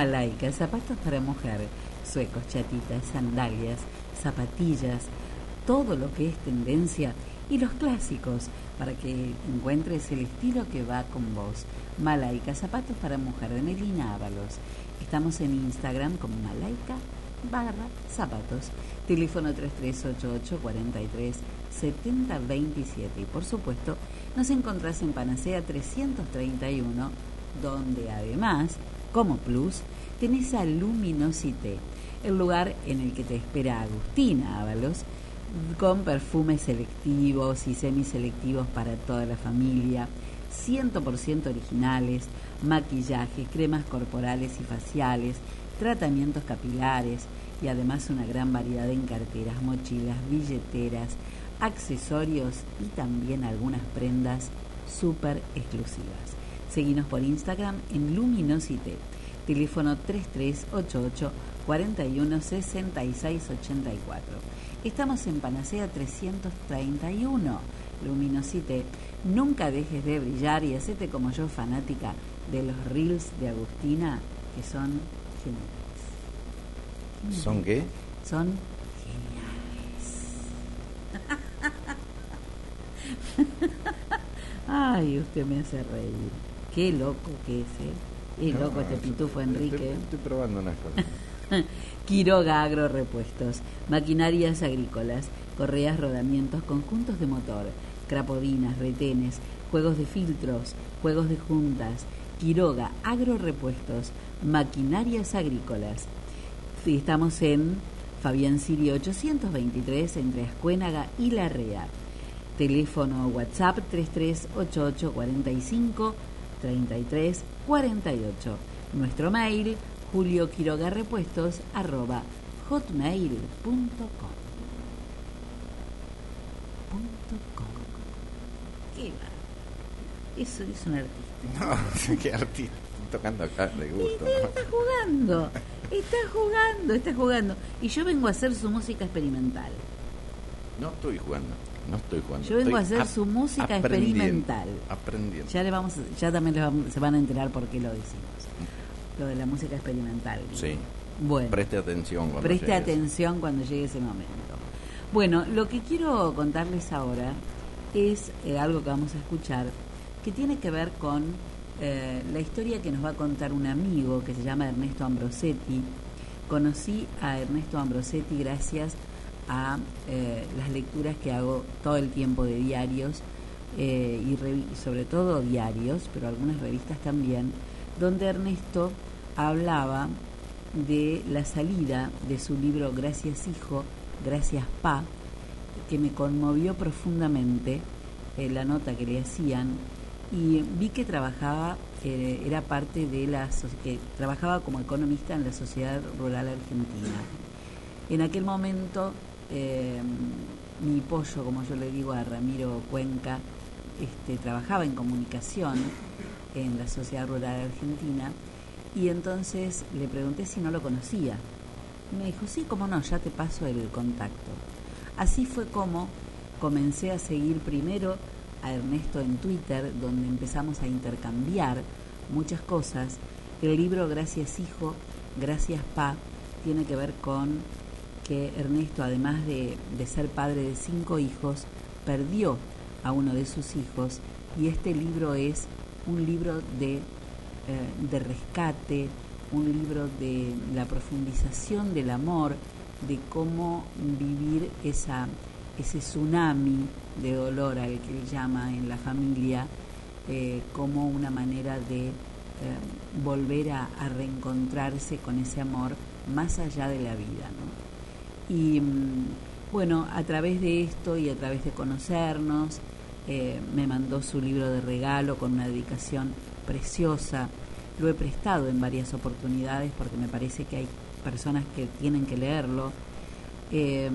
Speaker 2: Malaika, zapatos para mujer, suecos, chatitas, sandalias, zapatillas, todo lo que es tendencia y los clásicos para que encuentres el estilo que va con vos. Malaika, zapatos para mujer de Melina Ábalos. Estamos en Instagram como Malaika barra zapatos. Teléfono 3388 43 70 27. Y por supuesto, nos encontrás en Panacea 331, donde además, como plus, tenés a Luminosité, el lugar en el que te espera Agustina Ábalos, con perfumes selectivos y semiselectivos para toda la familia, 100% originales, maquillaje, cremas corporales y faciales, tratamientos capilares y además una gran variedad en carteras, mochilas, billeteras, accesorios y también algunas prendas súper exclusivas. Seguinos por Instagram en Luminosité. Teléfono 3388 41 66 84. Estamos en Panacea 331. Luminosité. Nunca dejes de brillar y hacete como yo fanática de los reels de Agustina que son geniales.
Speaker 3: ¿Son qué?
Speaker 2: Son geniales. Ay, usted me hace reír. Qué loco que es, ¿eh? Es
Speaker 3: No,
Speaker 2: loco este pitufo Enrique.
Speaker 3: Estoy, estoy probando unas cosas.
Speaker 2: Quiroga Agrorepuestos, maquinarias agrícolas, correas, rodamientos, conjuntos de motor, crapodinas, retenes, juegos de filtros, juegos de juntas. Quiroga Agrorepuestos, maquinarias agrícolas. Sí, Estamos en Fabián Sirio 823 entre Ascuénaga y Larrea. Teléfono WhatsApp 3388 45 33 48. Nuestro mail Julio Quiroga Repuestos arroba hotmail.com. Qué va. Eso es un artista.
Speaker 3: No, qué artista. Tocando acá de gusto.
Speaker 2: Está jugando, está jugando, está jugando. Y yo vengo a hacer su música experimental.
Speaker 3: No estoy jugando. No estoy jugando.
Speaker 2: Yo vengo a hacer su música
Speaker 3: aprendiendo,
Speaker 2: experimental.
Speaker 3: Aprendiendo.
Speaker 2: Ya le vamos, ya también le vamos- se van a enterar por qué lo decimos. Lo de la música experimental.
Speaker 3: Sí.
Speaker 2: Bueno.
Speaker 3: Preste atención cuando
Speaker 2: Preste
Speaker 3: llegues.
Speaker 2: atención cuando llegue ese momento. Bueno, lo que quiero contarles ahora es eh, algo que vamos a escuchar que tiene que ver con eh, la historia que nos va a contar un amigo que se llama Ernesto Ambrosetti. Conocí a Ernesto Ambrosetti gracias a eh, las lecturas que hago todo el tiempo de diarios eh, y sobre todo diarios, pero algunas revistas también, donde Ernesto hablaba de la salida de su libro Gracias Hijo, Gracias Pa, que me conmovió profundamente eh, la nota que le hacían y vi que trabajaba, era parte de la, que trabajaba como economista en la Sociedad Rural Argentina. En aquel momento, eh, mi pollo, como yo le digo a Ramiro Cuenca, este, trabajaba en comunicación en la Sociedad Rural Argentina y entonces le pregunté si no lo conocía. Me dijo, sí, cómo no, ya te paso el contacto. Así fue como comencé a seguir primero a Ernesto en Twitter, donde empezamos a intercambiar muchas cosas. El libro Gracias Hijo, Gracias Pa tiene que ver con que Ernesto, además de, de ser padre de cinco hijos, perdió a uno de sus hijos y este libro es un libro de, eh, de rescate, un libro de la profundización del amor, de cómo vivir ese tsunami de dolor al que él llama en la familia, eh, como una manera de eh, volver a, a reencontrarse con ese amor más allá de la vida. ¿no? Y mm, bueno, a través de esto y a través de conocernos, eh, me mandó su libro de regalo con una dedicación preciosa. Lo he prestado en varias oportunidades porque me parece que hay personas que tienen que leerlo. Eh,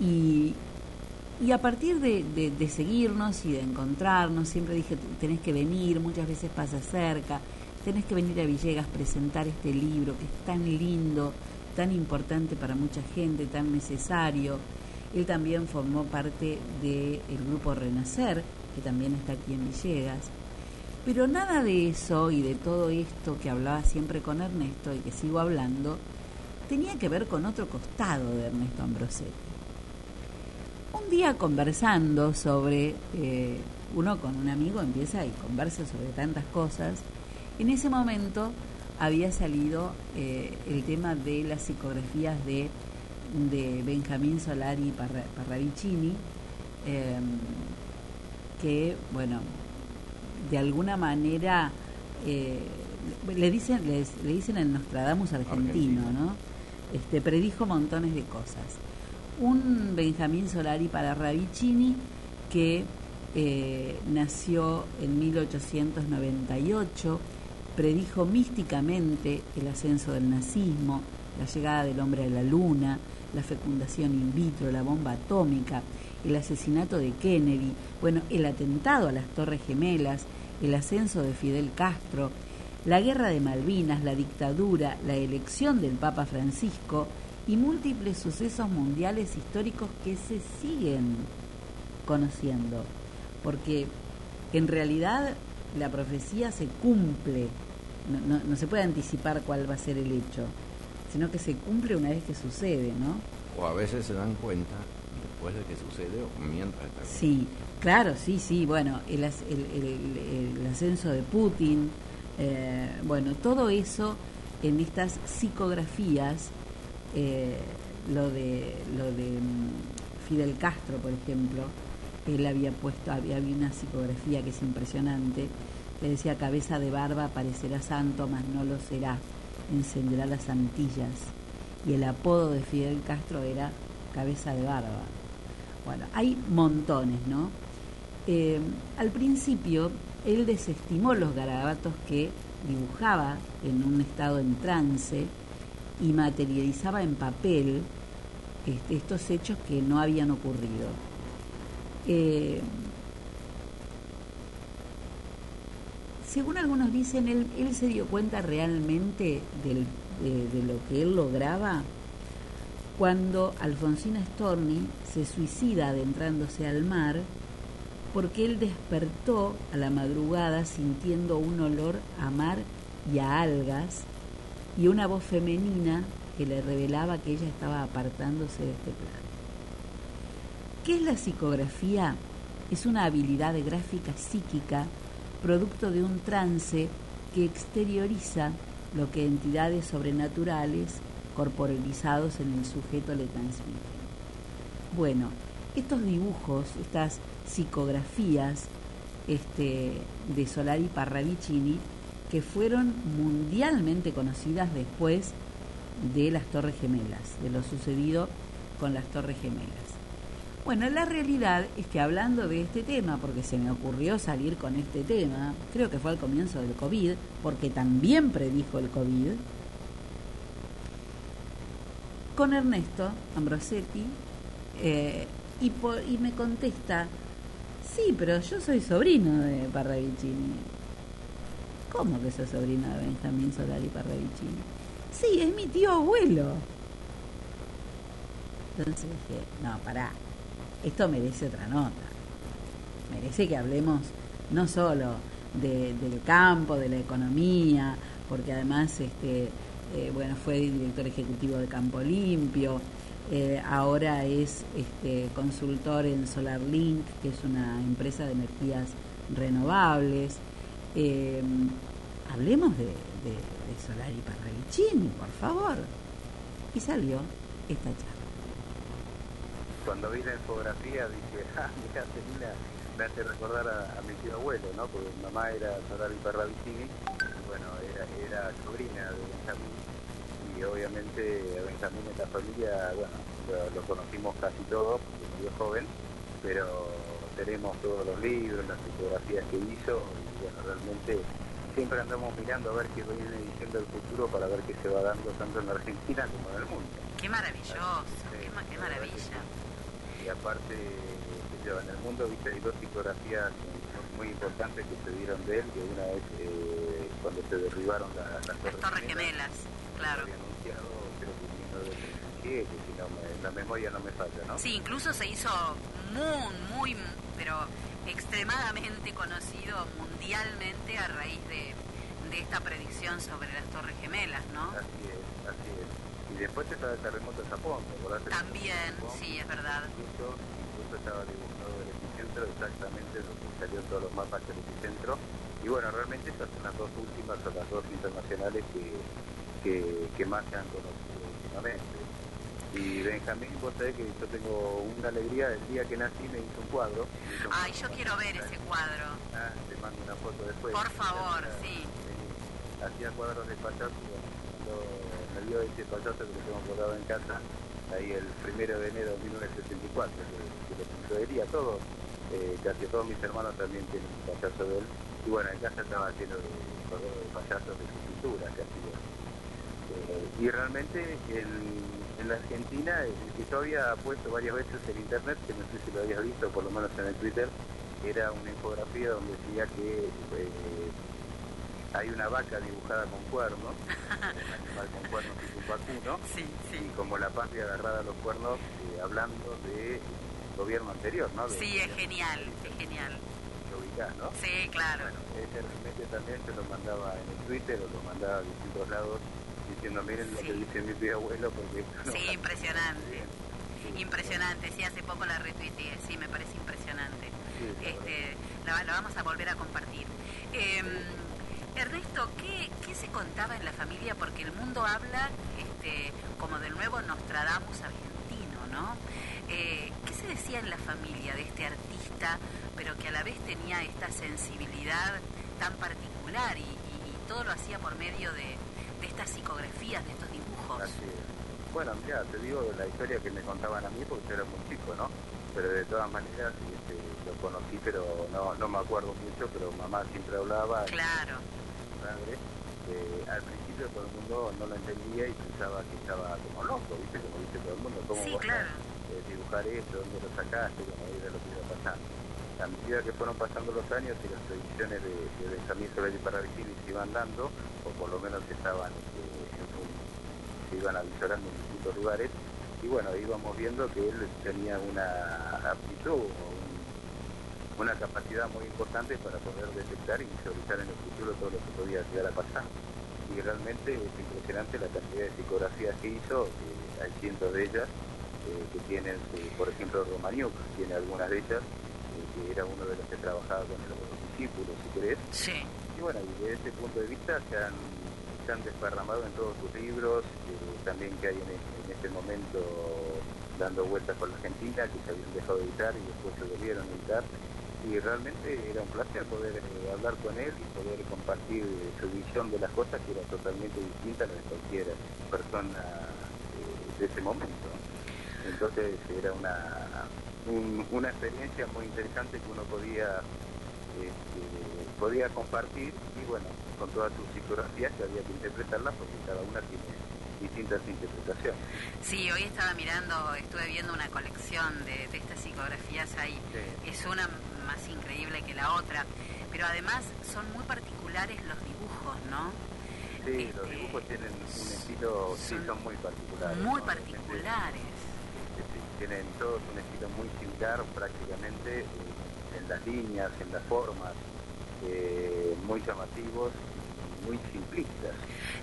Speaker 2: y, y a partir de, de- de seguirnos y de encontrarnos, siempre dije, tenés que venir, muchas veces pasa cerca, tenés que venir a Villegas, presentar este libro que es tan lindo, tan importante para mucha gente, tan necesario. Él también formó parte del grupo Renacer, que también está aquí en Villegas. Pero nada de eso y de todo esto que hablaba siempre con Ernesto y que sigo hablando, tenía que ver con otro costado de Ernesto Ambrosetti. Un día conversando sobre, eh, uno con un amigo empieza y conversa sobre tantas cosas, en ese momento había salido eh, el tema de las psicografías de, de Benjamín Solari Parra- Parravicini, eh, que, bueno, de alguna manera eh, le dicen les- le dicen el Nostradamus argentino, ¿no? Este predijo montones de cosas. Un Benjamín Solari para Ravicini que eh, nació en 1898, predijo místicamente el ascenso del nazismo, la llegada del hombre a la luna, la fecundación in vitro, la bomba atómica, el asesinato de Kennedy, bueno, el atentado a las Torres Gemelas, el ascenso de Fidel Castro, la guerra de Malvinas, la dictadura, la elección del Papa Francisco y múltiples sucesos mundiales históricos que se siguen conociendo, porque en realidad la profecía se cumple, no, no- no se puede anticipar cuál va a ser el hecho, sino que se cumple una vez que sucede, ¿no?
Speaker 3: O a veces se dan cuenta después de que sucede o mientras está
Speaker 2: Sí, claro, sí, sí, bueno, el, el, el- el ascenso de Putin, eh, bueno, todo eso en estas psicografías, eh, lo de, lo de mm, Fidel Castro, por ejemplo, él había puesto, había, una psicografía que es impresionante, que decía cabeza de barba parecerá santo, mas no lo será, encenderá las antillas. Y el apodo de Fidel Castro era cabeza de barba. Bueno, hay montones, ¿no? Eh, al principio, él desestimó los garabatos que dibujaba en un estado en trance y materializaba en papel este, estos hechos que no habían ocurrido. Eh, según algunos dicen, él, se dio cuenta realmente de, de lo que él lograba cuando Alfonsina Storni se suicida adentrándose al mar porque él despertó a la madrugada sintiendo un olor a mar y a algas y una voz femenina que le revelaba que ella estaba apartándose de este plano. ¿Qué es la psicografía? Es una habilidad de gráfica psíquica producto de un trance que exterioriza lo que entidades sobrenaturales corporalizados en el sujeto le transmiten. Bueno, estos dibujos, estas psicografías este, de Solari Parravicini, que fueron mundialmente conocidas después de las Torres Gemelas, de lo sucedido con las Torres Gemelas. Bueno, la realidad es que hablando de este tema, porque se me ocurrió salir con este tema, creo que fue al comienzo del COVID, porque también predijo el COVID, con Ernesto Ambrosetti, eh, y, me contesta, sí, pero yo soy sobrino de Parravicini. ¿Cómo que soy sobrino de Benjamín Solari Parravicini? Sí, es mi tío abuelo. Entonces dije, no, pará, esto merece otra nota. Merece que hablemos no solo de- del campo, de la economía, porque además este, eh, bueno, fue director ejecutivo de Campo Limpio, eh, ahora es este, consultor en SolarLink, que es una empresa de energías renovables. Eh, hablemos de, de, de Solari Parravicini, por favor. Y salió esta charla.
Speaker 15: Cuando vi la infografía dije, ah, mira, Celina me hace recordar a, a mi tío abuelo, ¿no? Porque mi mamá era Solari Parravicini, y bueno, era, era sobrina de Benjamín. Y obviamente a Benjamín en la familia, bueno, lo, lo conocimos casi todos, porque murió joven, pero tenemos todos los libros, las fotografías que hizo, y bueno, realmente siempre andamos mirando a ver qué viene diciendo el futuro para ver qué se va dando tanto en la Argentina como en el mundo.
Speaker 2: Qué maravilloso, qué, ma- qué maravilla.
Speaker 15: Y aparte yo, en el mundo viste hay dos fotografías muy importantes que se dieron de él que una es eh, cuando se derribaron la- las torres,
Speaker 2: Torres Gemelas, claro.
Speaker 15: había anunciado creo que en 1937 si no me- la memoria no me falla ¿no?
Speaker 2: Sí, incluso se hizo muy, muy, pero
Speaker 16: extremadamente conocido mundialmente a raíz de, de esta predicción sobre las Torres Gemelas, ¿no?
Speaker 15: Así es, así es. Después estaba el terremoto en Japón, ¿te acordás?
Speaker 16: También, sí, es verdad.
Speaker 15: Incluso, incluso estaba dibujado el epicentro exactamente donde salieron todos los mapas del epicentro. Y bueno, realmente esas son las dos últimas, son las dos internacionales que, que, que más se han conocido últimamente. Y Benjamín, vos sabés que yo tengo una alegría, el día que nací me hizo un cuadro. un
Speaker 16: Ay, yo quiero ver ese cuadro.
Speaker 15: Ah, te mando una foto después.
Speaker 16: Por favor, sí.
Speaker 15: Hacía cuadros de payaso dio ese payaso que lo tengo colgado en casa, ahí el primero de enero de 1974, que, que lo pintó de día, todos, eh, casi todos mis hermanos también tienen un payaso de él. Y bueno, en casa estaba lleno de de payasos de su pintura, casi. Eh, y realmente en la Argentina, el que yo había puesto varias veces en internet, que no sé si lo habías visto, por lo menos en el Twitter, era una infografía donde decía que eh, hay una vaca dibujada con cuernos, un animal con cuernos y un vacuno, y como la patria agarrada a los cuernos, eh, hablando de gobierno anterior, ¿no? De-
Speaker 16: Sí, es genial, es genial.
Speaker 15: lo ubicás, ¿no?
Speaker 16: Sí, claro.
Speaker 15: Ese realmente también se lo mandaba en el Twitter o lo mandaba a distintos lados diciendo miren lo que dice mi tío abuelo porque esto no
Speaker 16: Sí,
Speaker 15: va".
Speaker 16: impresionante. Impresionante, sí, hace poco la retuiteé, sí, me parece impresionante. Este, la, la vamos a volver a compartir. Eh, Ernesto, ¿qué, ¿qué se contaba en la familia? Porque el mundo habla este, como del nuevo Nostradamus argentino, ¿no? Eh, ¿Qué se decía en la familia de este artista, pero que a la vez tenía esta sensibilidad tan particular y, y- y todo lo hacía por medio de, de estas psicografías, de estos dibujos?
Speaker 15: Así es. Bueno, mira, te digo la historia que me contaban a mí porque yo era muy chico, ¿no? Pero de todas maneras este, lo conocí, pero no, no me acuerdo mucho, pero mamá siempre hablaba.
Speaker 16: Claro.
Speaker 15: Eh, al principio todo el mundo no lo entendía y pensaba que estaba como loco, ¿viste? Como dice todo el mundo, ¿cómo
Speaker 16: Sí,
Speaker 15: vas
Speaker 16: claro.
Speaker 15: a eh, dibujar esto? ¿Dónde lo sacaste? Bueno, era lo que iba pasando. A medida que fueron pasando los años y las predicciones de, de Benjamín Soler y Parravicini se iban dando, o por lo menos estaban este, en se iban avisorando en distintos lugares, y bueno, íbamos viendo que él tenía una aptitud, una capacidad muy importante para poder detectar y visualizar en el futuro todo lo que podía llegar a pasar. Y realmente es impresionante la cantidad de psicografías que hizo, eh, hay cientos de ellas, eh, que tienen, eh, por ejemplo, Romaniuk tiene algunas de ellas, que era uno de los que trabajaba con los discípulos, si querés.
Speaker 16: Sí.
Speaker 15: Y bueno, y desde ese punto de vista se han, se han desparramado en todos sus libros, también que hay en, este- en este momento dando vueltas por la Argentina, que se habían dejado de editar y después se volvieron a editar. Y realmente era un placer poder eh, hablar con él y poder compartir eh, su visión de las cosas, que era totalmente distinta a la de cualquier persona eh, de ese momento. Entonces era una, un- una experiencia muy interesante que uno podía este, podía compartir y bueno, con todas sus psicografías que había que interpretarlas porque cada una tiene distintas interpretaciones.
Speaker 16: Sí, hoy estaba mirando, estuve viendo una colección de, de estas psicografías ahí. Es una más increíble que la otra, pero además son muy particulares los dibujos, ¿no?
Speaker 15: Sí, los dibujos tienen un estilo, sí, son muy particulares.
Speaker 16: Muy
Speaker 15: ¿no?
Speaker 16: particulares.
Speaker 15: Sí, tienen todos un estilo muy similar prácticamente eh, en las líneas, en las formas, eh, muy llamativos, muy simplistas.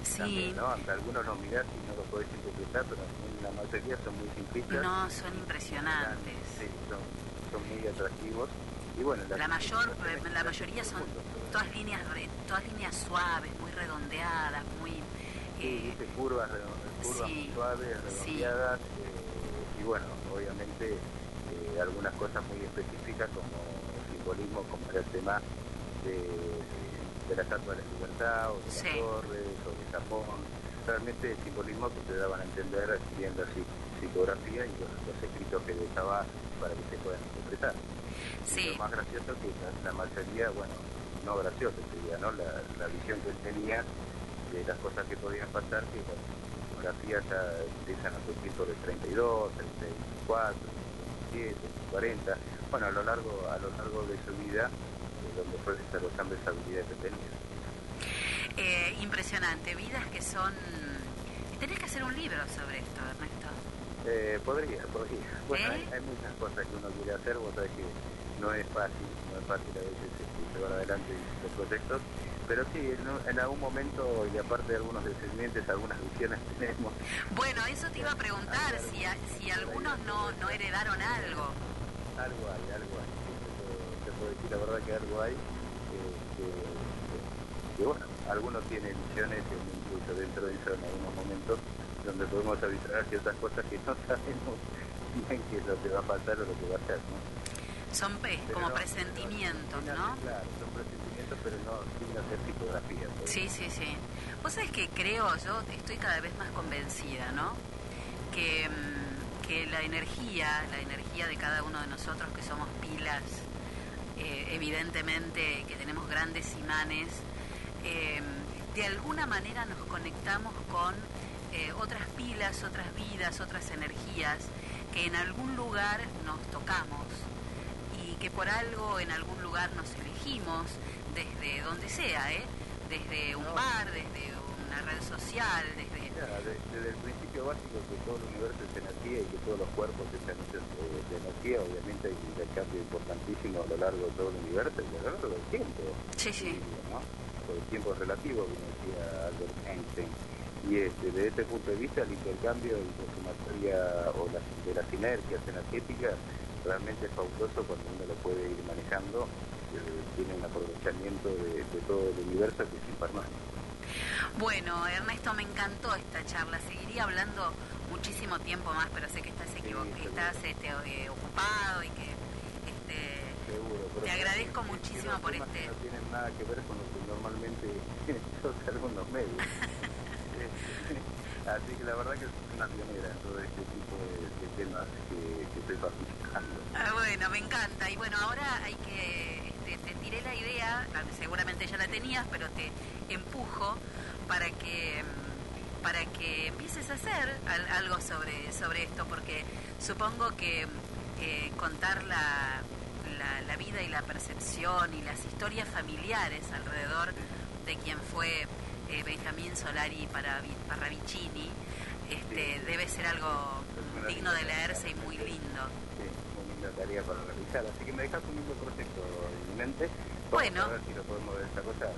Speaker 16: Sí.
Speaker 15: También, ¿no? Algunos los mirás y no los podés interpretar, pero la mayoría son muy simplistas.
Speaker 16: No, son impresionantes.
Speaker 15: Sí, son, son muy atractivos. Y bueno,
Speaker 16: La mayor, la mayoría son todas líneas, todas líneas suaves, muy redondeadas, muy
Speaker 15: Sí, viste, curvas, curvas
Speaker 16: sí,
Speaker 15: suaves, redondeadas, eh, y bueno, obviamente eh, algunas cosas muy específicas como simbolismo, como era el tema de, de la Estatua de la Libertad, o de las torres, o de Japón, realmente simbolismo que te daban a entender la psi- psicografía y los, los escritos que dejaba para que se puedan interpretar. Y lo más gracioso que la, la mayoría, bueno, no gracioso sería, ¿no? La, la visión que él tenía de las cosas que podían pasar, que las fotografías ya empiezan a surgir por el 32, el 34, el 37, el 40, bueno, a lo largo, a lo largo de su vida, eh, donde fue desarrollando esa habilidad que tenía.
Speaker 16: eh, impresionante. Vidas que son... Tenés que hacer un libro sobre esto, Ernesto.
Speaker 15: Eh, podría, podría. Bueno, hay, hay muchas cosas que uno quiere hacer, vos sabés que no es fácil, no es fácil a veces este, llevar adelante distintos proyectos, pero sí, en, algún momento, y aparte de algunos descendientes, algunas visiones tenemos.
Speaker 16: Bueno, eso te iba a preguntar, si, a- si algunos no, no heredaron algo.
Speaker 15: Algo hay, algo hay. Te puedo, decir la verdad que algo hay. eh, que, que- que, bueno, algunos tienen visiones, incluso dentro de eso en algunos momentos, donde podemos avisar ciertas cosas que no sabemos bien qué es lo que va a pasar o lo que va a hacer, ¿no?
Speaker 16: Son pe-
Speaker 15: Pero
Speaker 16: como presentimientos, ¿no?
Speaker 15: Claro, son presentimientos, pero no sin hacer psicografías. ¿eh?
Speaker 16: Sí, sí, sí. Vos sabés que creo, yo estoy cada vez más convencida, ¿no? Que, mm, que la energía, la energía de cada uno de nosotros que somos pilas, eh, evidentemente que tenemos grandes imanes, eh, de alguna manera nos conectamos con eh, otras pilas, otras vidas, otras energías que en algún lugar nos tocamos que por algo en algún lugar nos elegimos, desde donde sea, ¿eh? desde un bar, desde una red social, desde...
Speaker 15: Desde el principio básico que todo el universo es energía y que todos los cuerpos están hechos de, energía, obviamente hay un intercambio importantísimo a lo largo de todo el universo y a lo largo del tiempo.
Speaker 16: Sí, sí.
Speaker 15: ¿no? Porque el tiempo relativo, como decía Albert Einstein. Y este, desde este punto de vista, el intercambio y la sumatoria o las, de las sinergias energéticas realmente es fabuloso cuando uno lo puede ir manejando. eh, tiene un aprovechamiento de, de todo el universo que es impermanente.
Speaker 16: Bueno, Ernesto, me encantó esta charla. Seguiría hablando muchísimo tiempo más, pero sé que estás, equivo- que estás este, eh, ocupado y que este,
Speaker 15: Seguro, pero
Speaker 16: te
Speaker 15: sí,
Speaker 16: agradezco
Speaker 15: sí,
Speaker 16: muchísimo por este...
Speaker 15: no tienen nada que ver con lo que normalmente en los medios. Eh, Así que la verdad que es una pionera en todo este tipo de, de temas que, estoy participando.
Speaker 16: Ah, bueno, me encanta. Y bueno, ahora hay que... Este, te tiré la idea, seguramente ya la tenías, pero te empujo para que mm, para que empieces a hacer al- algo sobre, sobre esto, porque supongo que eh, contar la, la, la vida y la percepción y las historias familiares alrededor de quien fue eh, Benjamín Solari para Parravicini este, debe ser algo digno de leerse y muy lindo.
Speaker 15: Sí, muy linda tarea para realizar. Así que me dejas un lindo proyecto en mente. Vamos
Speaker 16: Bueno.
Speaker 15: A ver si lo podemos desarrollar.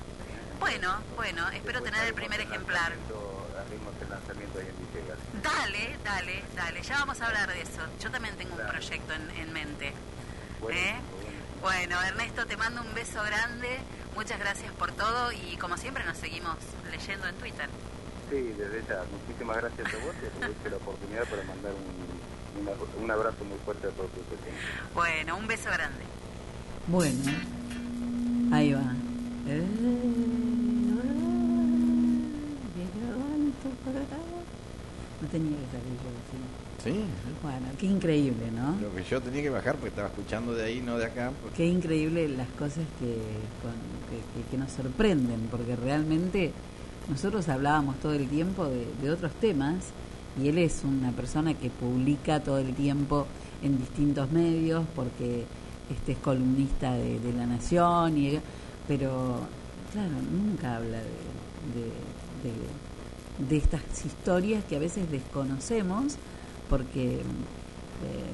Speaker 16: Bueno, bueno, espero tener el primer ejemplar.
Speaker 15: Haremos el lanzamiento ahí en Villegas.
Speaker 16: Dale, dale, dale, ya vamos a hablar de eso. Yo también tengo un proyecto en, en mente. ¿Eh? Bueno, Ernesto, te mando un beso grande. Muchas gracias por todo y como siempre nos seguimos leyendo en Twitter.
Speaker 15: Sí, desde ya. Muchísimas gracias a vos y aprovecho la oportunidad para mandar un, una- un abrazo muy fuerte a todos tus vecinos.
Speaker 16: Bueno, un beso grande.
Speaker 2: Bueno, ahí va. Eh, No tenía que salir yo así.
Speaker 3: Sí.
Speaker 2: Bueno, qué increíble, ¿no?
Speaker 3: Lo que yo tenía que bajar porque estaba escuchando de ahí, no de acá. porque-
Speaker 2: Qué increíble las cosas que, con- que, que- que nos sorprenden, porque realmente nosotros hablábamos todo el tiempo de, de otros temas y él es una persona que publica todo el tiempo en distintos medios porque este es columnista de, La Nación, y, pero claro, nunca habla de, de- estas historias que a veces desconocemos porque eh,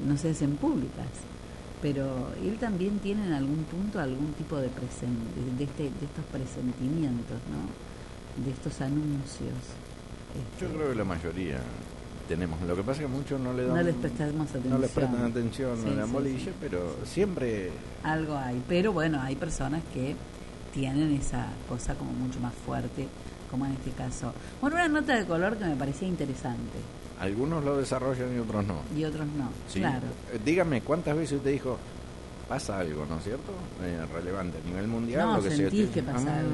Speaker 2: no se hacen públicas pero él también tiene en algún punto algún tipo de, presen- de este, de estos presentimientos, ¿no? De estos anuncios.
Speaker 3: Yo creo que la mayoría tenemos. Lo que pasa es que muchos no le dan.
Speaker 2: No les prestamos atención.
Speaker 3: No les prestan atención,
Speaker 2: Sí,
Speaker 3: no le dan
Speaker 2: sí,
Speaker 3: bolilla,
Speaker 2: sí.
Speaker 3: pero siempre.
Speaker 2: Algo hay, pero bueno, hay personas que tienen esa cosa como mucho más fuerte, como en este caso. Bueno, una nota de color que me parecía interesante
Speaker 3: Algunos lo desarrollan y otros no.
Speaker 2: y otros no.
Speaker 3: Sí.
Speaker 2: Claro.
Speaker 3: Eh, Dígame, ¿cuántas veces usted dijo, pasa algo, ¿no es cierto? Eh, relevante a nivel mundial.
Speaker 2: No,
Speaker 3: lo que sea.
Speaker 2: sentís que pasa
Speaker 3: Ah,
Speaker 2: algo.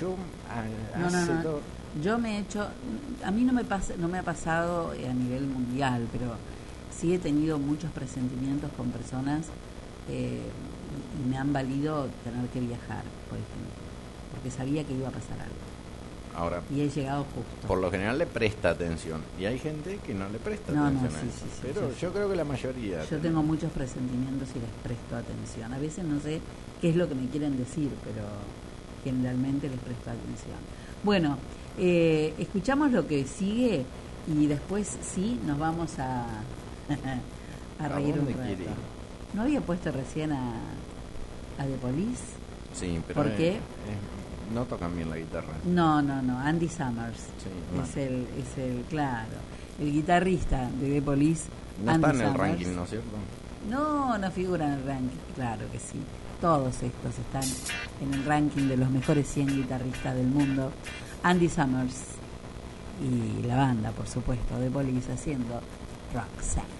Speaker 3: Yo ah,
Speaker 2: No, no,
Speaker 3: hace
Speaker 2: no.
Speaker 3: todo-
Speaker 2: Yo me he hecho, a mí no me pasa, no me ha pasado eh, a nivel mundial, pero sí he tenido muchos presentimientos con personas eh, y me han valido tener que viajar, por ejemplo, porque sabía que iba a pasar algo
Speaker 3: Ahora,
Speaker 2: y he llegado justo.
Speaker 3: por lo general le presta atención. Y hay gente que no le presta
Speaker 2: No, no,
Speaker 3: atención
Speaker 2: sí,
Speaker 3: a eso.
Speaker 2: sí, sí,
Speaker 3: Pero yo creo que la mayoría.
Speaker 2: Yo tengo muchos presentimientos y les presto atención. A veces no sé qué es lo que me quieren decir, pero generalmente les presto atención. Bueno, eh, escuchamos lo que sigue
Speaker 17: Y después sí, nos vamos a, a reír un rato. ¿No había puesto recién a, a The Police?
Speaker 3: Sí, pero
Speaker 17: ¿Por qué?
Speaker 3: No tocan bien la guitarra.
Speaker 17: No, no, no. Andy Summers
Speaker 3: Sí,
Speaker 17: es el, es el, claro, el guitarrista de The Police.
Speaker 3: No
Speaker 17: Andy
Speaker 3: está en el ranking, ¿no es cierto?
Speaker 17: No, no figura en el ranking, claro que sí. Todos estos están en el ranking de los mejores 100 guitarristas del mundo. Andy Summers y la banda, por supuesto, de Police haciendo Roxanne.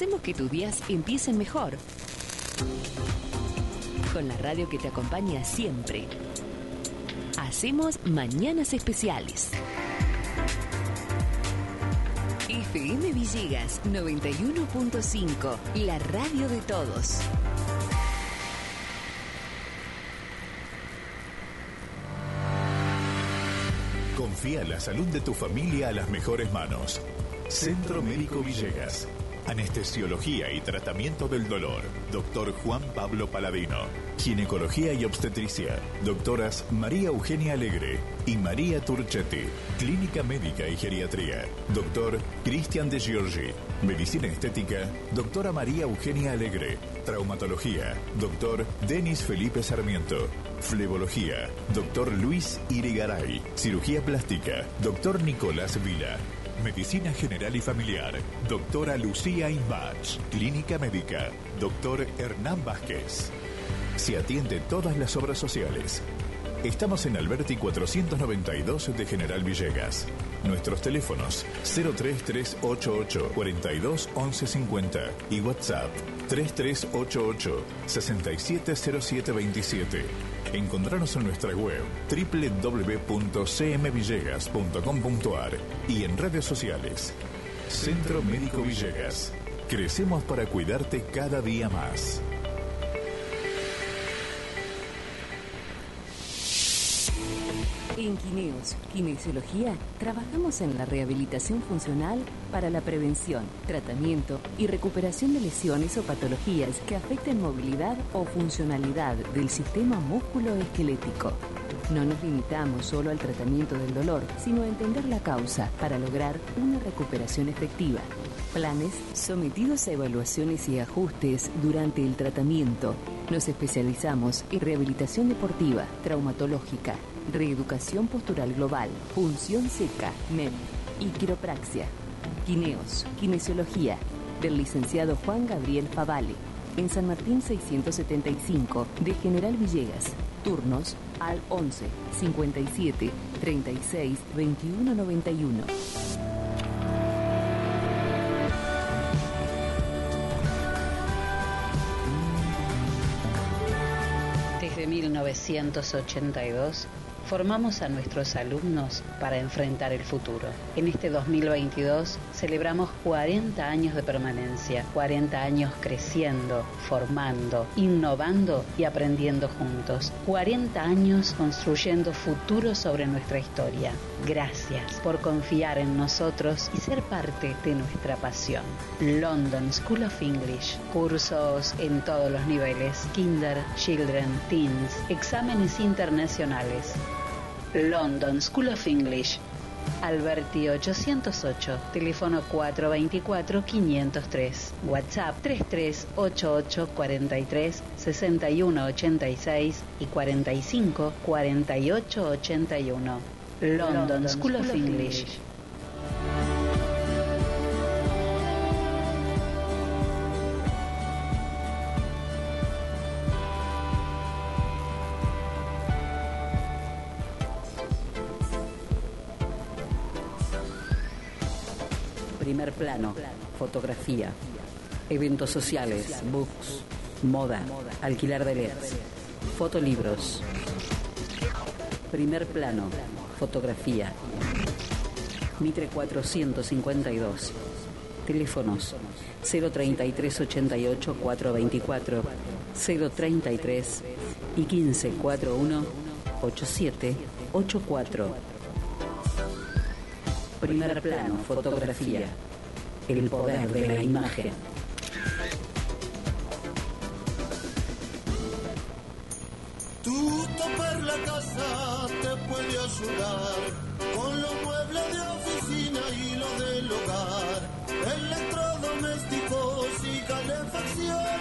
Speaker 6: Hacemos que tus días empiecen mejor. Con la radio que te acompaña siempre. Hacemos mañanas especiales. FM Villegas 91.5, la radio de todos.
Speaker 8: Confía la salud de tu familia a las mejores manos. Centro Médico Villegas. Anestesiología y tratamiento del dolor. Doctor Juan Pablo Paladino. Ginecología y obstetricia. Doctoras María Eugenia Alegre y María Turchetti. Clínica médica y geriatría. Doctor Cristian de Giorgi. Medicina estética. Doctora María Eugenia Alegre. Traumatología. Doctor Denis Felipe Sarmiento. Flebología. Doctor Luis Irigaray. Cirugía plástica. Doctor Nicolás Vila. Medicina General y Familiar. Doctora Lucía Imbach. Clínica Médica. Doctor Hernán Vázquez. Se atiende todas las obras sociales. Estamos en Alberti 492 de General Villegas. Nuestros teléfonos 03388 42 11 50 y WhatsApp 3388 670727. Encontranos en nuestra web www.cmvillegas.com.ar y en redes sociales. Centro Médico Villegas. Crecemos para cuidarte cada día más.
Speaker 6: En Quineos, Kinesiología, trabajamos en la rehabilitación funcional para la prevención, tratamiento y recuperación de lesiones o patologías que afecten movilidad o funcionalidad del sistema músculo-esquelético. No nos limitamos solo al tratamiento del dolor, sino a entender la causa para lograr una recuperación efectiva. Planes sometidos a evaluaciones y ajustes durante el tratamiento. Nos especializamos en rehabilitación deportiva, traumatológica, reeducación postural global, punción seca, MEM y quiropraxia. Quineos, kinesiología, del licenciado Juan Gabriel Favale, en San Martín 675, de General Villegas. Turnos al 11 57 36 21 91.
Speaker 16: 1982 formamos a nuestros alumnos para enfrentar el futuro. En este 2022 celebramos 40 años de permanencia, 40 años creciendo, formando, innovando y aprendiendo juntos, 40 años construyendo futuro sobre nuestra historia. Gracias por confiar en nosotros y ser parte de nuestra pasión. London School of English, cursos en todos los niveles, kinder, children, teens, exámenes internacionales. London School of English. Alberti 808, teléfono 424-503, WhatsApp 3388436186 y 45 4881. London School of English. Primer plano, fotografía, eventos sociales, books, moda, alquilar de LEDs, fotolibros. Primer plano, fotografía. Mitre 452. Teléfonos 033 88 424 033 y 15 41 87 84. Primer plano, fotografía. El poder de la imagen.
Speaker 7: Tutto per la casa te puede ayudar con los muebles de oficina y lo del hogar, electrodomésticos y calefacción.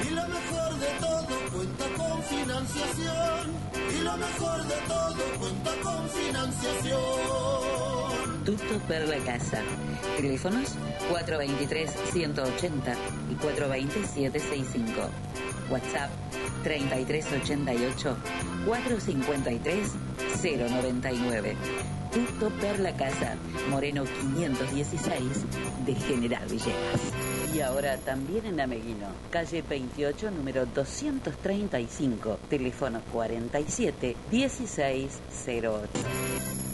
Speaker 7: Y lo mejor de todo cuenta con financiación. Y lo mejor de todo cuenta con financiación.
Speaker 16: Tutto per la casa. Teléfonos 423-180 y 420-765. WhatsApp 3388-453-099. Tutto per la casa. Moreno 516 de General Villegas. Y ahora también en Ameguino, calle 28, número 235, teléfono 47 1608.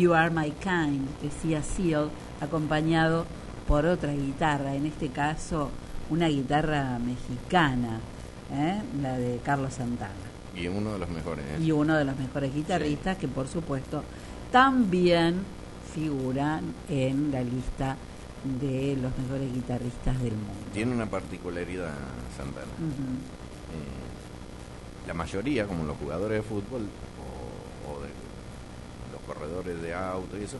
Speaker 18: You Are
Speaker 7: My Kind,
Speaker 2: decía Seal, acompañado por otra guitarra, en este caso una guitarra mexicana, ¿eh? la de Carlos Santana.
Speaker 3: Y uno de los mejores. ¿eh?
Speaker 2: Y uno de los mejores guitarristas que por supuesto también figuran en la lista de los mejores guitarristas del mundo.
Speaker 3: Tiene una particularidad Santana. Eh, la mayoría, como los jugadores de fútbol o, o de los y eso,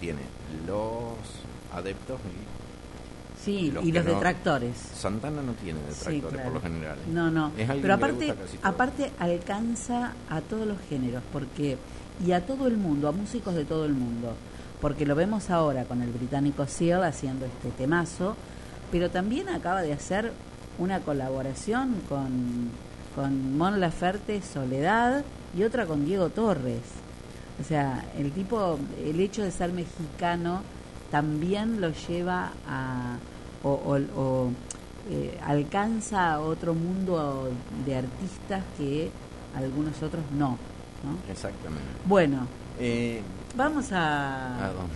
Speaker 3: tiene los adeptos y
Speaker 2: Sí,
Speaker 3: los
Speaker 2: y los
Speaker 3: no-
Speaker 2: detractores.
Speaker 3: Santana no tiene detractores
Speaker 2: Sí, claro.
Speaker 3: por lo general.
Speaker 2: No, no.
Speaker 3: Alguien
Speaker 2: Pero aparte, aparte alcanza a todos los géneros, porque y a todo el mundo, a músicos de todo el mundo, porque lo vemos ahora con el británico Seal haciendo este temazo, pero también acaba de hacer una colaboración con con Mon Laferte Soledad y otra con Diego Torres. O sea, el tipo, el hecho de ser mexicano también lo lleva a o, o- o, eh, alcanza a otro mundo de artistas que algunos otros no. ¿no?
Speaker 3: Exactamente.
Speaker 2: Bueno,
Speaker 3: Eh,
Speaker 2: vamos a...
Speaker 3: ¿a dónde?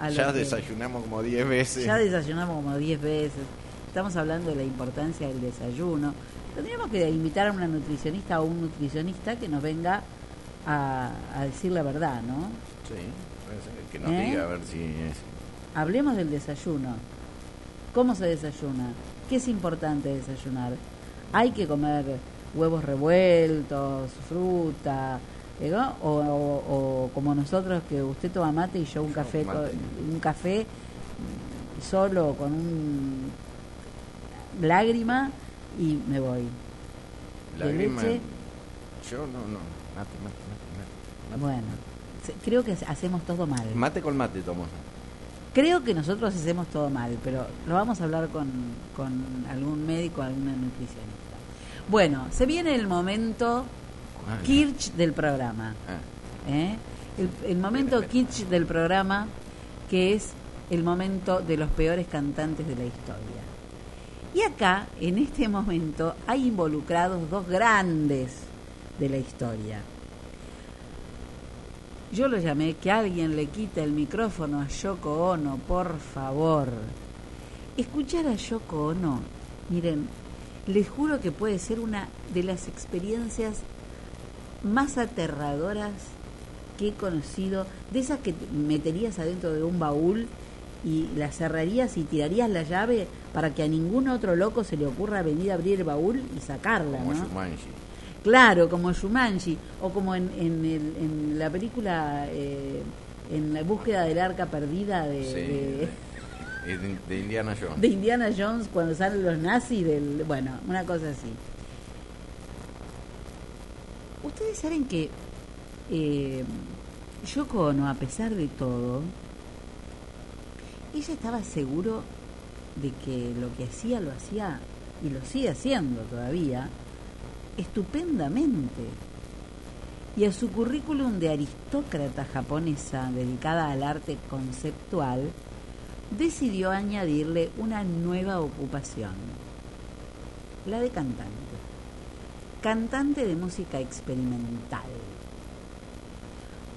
Speaker 2: a
Speaker 3: ya
Speaker 2: que-
Speaker 3: desayunamos como 10 veces.
Speaker 2: Ya desayunamos como 10 veces. Estamos hablando de la importancia del desayuno. Tendríamos que invitar a una nutricionista o un nutricionista que nos venga a, a decir la verdad, ¿no?
Speaker 3: Sí, que nos
Speaker 2: ¿Eh?
Speaker 3: diga a ver si es.
Speaker 2: Hablemos del desayuno. ¿Cómo se desayuna? ¿Qué es importante desayunar? Hay que comer huevos revueltos, fruta, ¿eh, ¿no? o, o- o como nosotros que usted toma mate y yo un café, un café solo con un lágrima y me voy. De
Speaker 3: Lágrima.
Speaker 2: leche,
Speaker 3: Yo no, no. Mate. mate.
Speaker 2: Bueno, creo que hacemos todo mal.
Speaker 3: Mate con mate tomo.
Speaker 2: Creo que nosotros hacemos todo mal, pero lo vamos a hablar con, con algún médico, alguna nutricionista. Bueno, se viene el momento Kirch del programa.
Speaker 3: ah.
Speaker 2: ¿eh? El, el momento Kirch del programa, que es el momento de los peores cantantes de la historia. Y acá, en este momento, hay involucrados dos grandes de la historia. Yo lo llamé que alguien le quite el micrófono a Yoko Ono, por favor. Escuchar a Yoko Ono, miren, les juro que puede ser una de las experiencias más aterradoras que he conocido, de esas que te meterías adentro de un baúl y la cerrarías y tirarías la llave para que a ningún otro loco se le ocurra venir a abrir el baúl y sacarla,
Speaker 3: Como
Speaker 2: ¿no? Claro, como Shumanji, o como en, en, el- en la película, eh, en la búsqueda del arca perdida de,
Speaker 3: Sí,
Speaker 2: de-
Speaker 3: de, de- de Indiana Jones.
Speaker 2: de Indiana Jones cuando salen los nazis, del, bueno, una cosa así. Ustedes saben que eh, Yoko Ono, a pesar de todo, ella estaba seguro de que lo que hacía lo hacía y lo sigue haciendo todavía estupendamente. Y a su currículum de aristócrata japonesa dedicada al arte conceptual, decidió añadirle una nueva ocupación, la de cantante. Cantante de música experimental.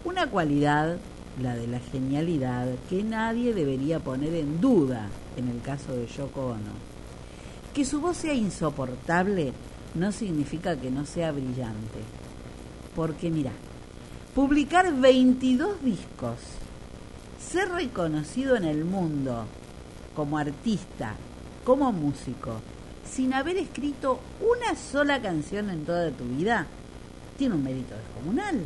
Speaker 2: Una cualidad, la de la genialidad, que nadie debería poner en duda en el caso de Yoko Ono. Que su voz sea insoportable no significa que no sea brillante. Porque mira, publicar 22 discos, ser reconocido en el mundo como artista, como músico, sin haber escrito una sola canción en toda tu vida, tiene un mérito descomunal.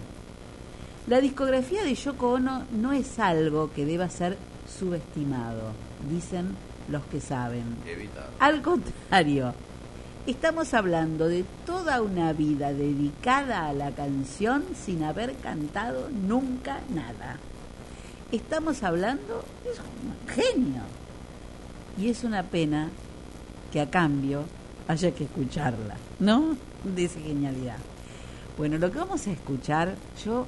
Speaker 2: La discografía de Yoko Ono no es algo que deba ser subestimado, dicen los que saben.
Speaker 3: Evitado.
Speaker 2: Al contrario, estamos hablando de toda una vida dedicada a la canción sin haber cantado nunca nada. Estamos hablando de un genio. Y es una pena que a cambio haya que escucharla, ¿no? De esa genialidad. Bueno, lo que vamos a escuchar, yo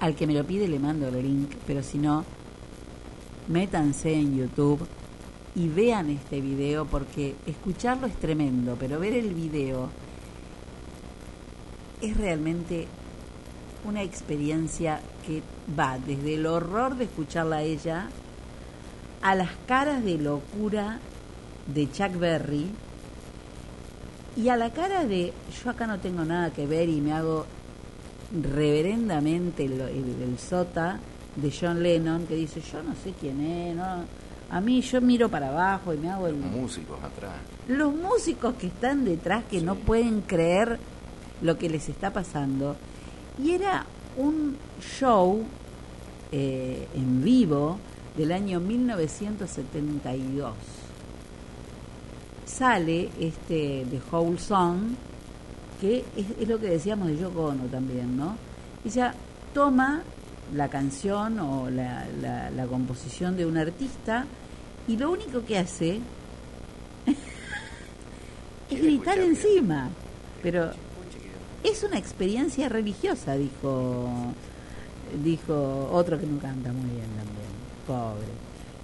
Speaker 2: al que me lo pide le mando el link, pero si no, métanse en YouTube y vean este video porque escucharlo es tremendo, pero ver el video es realmente una experiencia que va desde el horror de escucharla a ella a las caras de locura de Chuck Berry y a la cara de yo acá no tengo nada que ver y me hago reverendamente el, el- el sota de John Lennon que dice yo no sé quién es, a mí yo miro para abajo y me hago el,
Speaker 3: Músicos atrás.
Speaker 2: los músicos que están detrás que no pueden creer lo que les está pasando. Y era un show eh, en vivo del año 1972. Sale este The Whole Song, que es, es lo que decíamos de Yoko Ono también, ¿no? Ella toma la canción o la, la- la composición de un artista y lo único que hace es gritar encima. Pero es una experiencia religiosa, dijo dijo otro que no canta muy bien también, pobre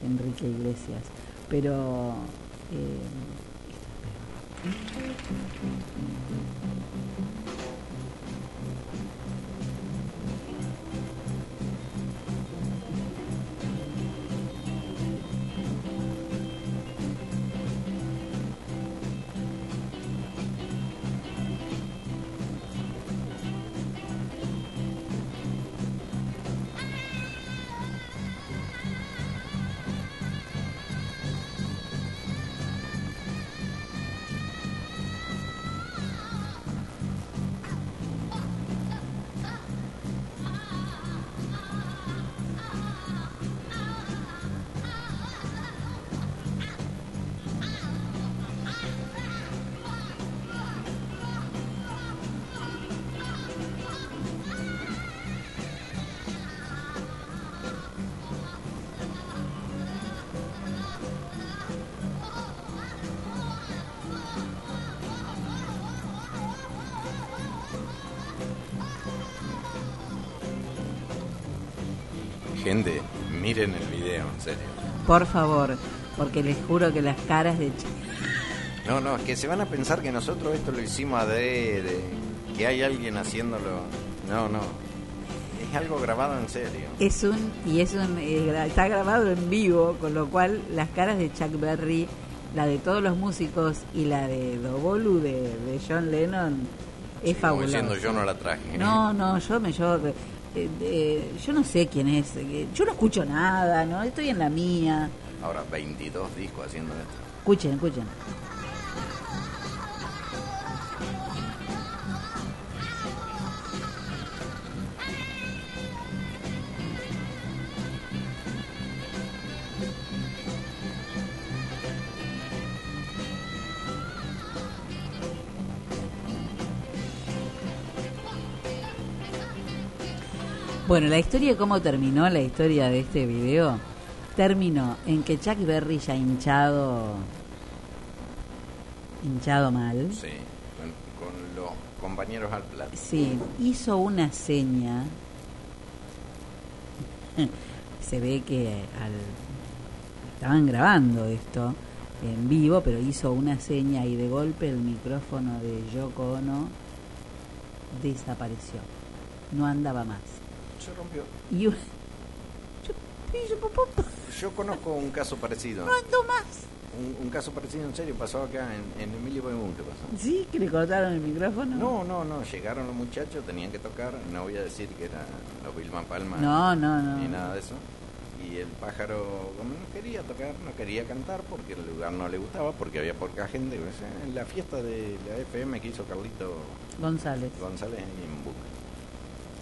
Speaker 2: Enrique Iglesias. Pero eh, Por favor, porque les juro que las caras de Chuck
Speaker 3: No, no, es que se van a pensar que nosotros esto lo hicimos adrede, que hay alguien haciéndolo. No, no. Es algo grabado en serio.
Speaker 2: es un y es un eh, está grabado en vivo, con lo cual las caras de Chuck Berry, la de todos los músicos y la de Dobolu de, de John Lennon es fabulosa.
Speaker 3: diciendo yo no la traje.
Speaker 2: No, no, yo me yo eh, eh, yo no sé quién es, eh, yo no escucho nada, no, estoy en la mía.
Speaker 3: Ahora 22 discos haciendo esto.
Speaker 2: Escuchen, escuchen. Bueno, la historia cómo terminó la historia de este video terminó en que Chuck Berry ya hinchado hinchado mal.
Speaker 3: Sí, con, con los compañeros al plato.
Speaker 2: Sí, hizo una seña. Se ve que al- estaban grabando esto en vivo, pero hizo una seña y de golpe el micrófono de Yoko Ono desapareció. No andaba más.
Speaker 3: Se rompió.
Speaker 2: Y
Speaker 3: Yo conozco un caso parecido.
Speaker 2: no más.
Speaker 3: Un, un caso parecido en serio pasó acá en, en Emilio Bemunte pasó.
Speaker 2: Sí, que le cortaron el micrófono.
Speaker 3: No, no, no, llegaron los muchachos, tenían que tocar, no voy a decir que eran los Vilma Palma
Speaker 2: No, no, no.
Speaker 3: ni nada de eso. Y el pájaro, como no quería tocar, no quería cantar porque el lugar no le gustaba, porque había poca gente. En la fiesta de la FM que hizo Carlito
Speaker 2: González.
Speaker 3: González en Buc.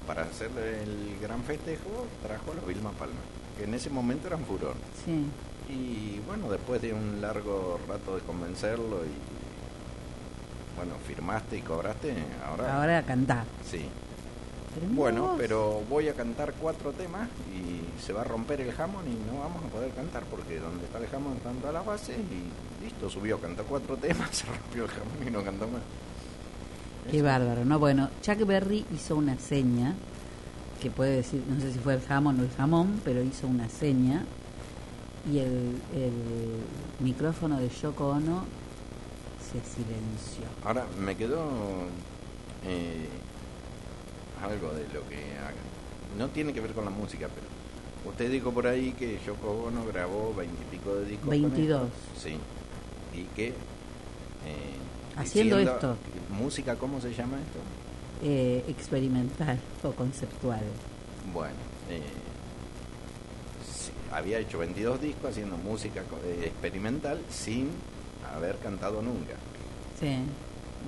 Speaker 3: Para hacerle el gran festejo, trajo a los Vilma Palma, que en ese momento eran furor.
Speaker 2: Sí.
Speaker 3: Y bueno, después de un largo rato de convencerlo y bueno, firmaste y cobraste, ahora...
Speaker 2: Ahora a cantar.
Speaker 3: Sí. Bueno, pero voy a cantar cuatro temas y se va a romper el jamón y no vamos a poder cantar porque donde está el jamón están todas las bases y listo, subió, cantó cuatro temas, se rompió el jamón y no cantó más.
Speaker 2: Qué bárbaro, ¿no? Bueno, Chuck Berry hizo una seña, que puede decir, no sé si fue el jamón o el jamón, pero hizo una seña, y el, el micrófono de Yoko Ono se silenció.
Speaker 3: Ahora me quedó eh, algo de lo que haga. No tiene que ver con la música, pero usted dijo por ahí que Yoko Ono grabó veintipico de discos. con
Speaker 2: 22.
Speaker 3: esto. Sí. Y que. eh,
Speaker 2: Haciendo
Speaker 3: diciendo-
Speaker 2: esto.
Speaker 3: ¿Música cómo se llama esto?
Speaker 2: Eh, experimental o conceptual.
Speaker 3: Bueno, eh, sí, había hecho 22 discos haciendo música eh, experimental sin haber cantado nunca.
Speaker 2: Sí.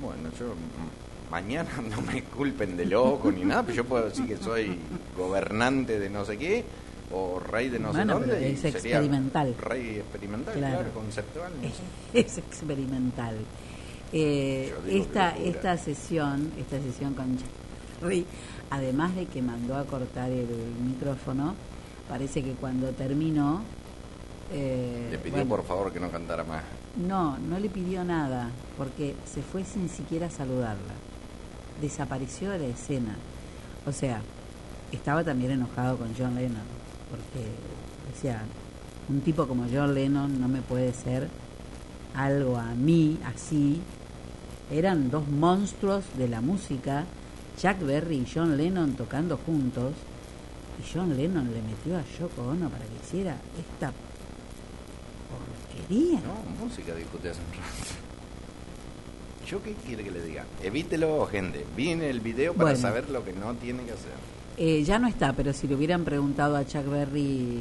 Speaker 3: Bueno, yo mañana no me culpen de loco ni nada, pero yo puedo decir que soy gobernante de no sé qué o rey de no
Speaker 2: Bueno,
Speaker 3: sé dónde.
Speaker 2: es experimental.
Speaker 3: Rey experimental,
Speaker 2: Claro.
Speaker 3: claro, conceptual. no sé.
Speaker 2: es experimental. Eh, esta, esta sesión, esta sesión con Jerry, además de que mandó a cortar el micrófono, parece que cuando terminó, eh,
Speaker 3: Le pidió
Speaker 2: bueno,
Speaker 3: por favor que no cantara más.
Speaker 2: no, no le pidió nada, porque se fue sin siquiera saludarla. Desapareció de la escena. O sea, estaba también enojado con John Lennon, porque decía, un tipo como John Lennon no me puede ser algo a mí así. Eran dos monstruos de la música, Chuck Berry y John Lennon tocando juntos, y John Lennon le metió a Yoko Ono para que hiciera esta porquería.
Speaker 3: No, música discute hace un rato. ¿Yo qué quiere que le diga? Evítelo, gente. Viene el video para
Speaker 2: Bueno.
Speaker 3: saber lo que no tiene que hacer.
Speaker 2: Eh, ya no está, pero si le hubieran preguntado a Chuck Berry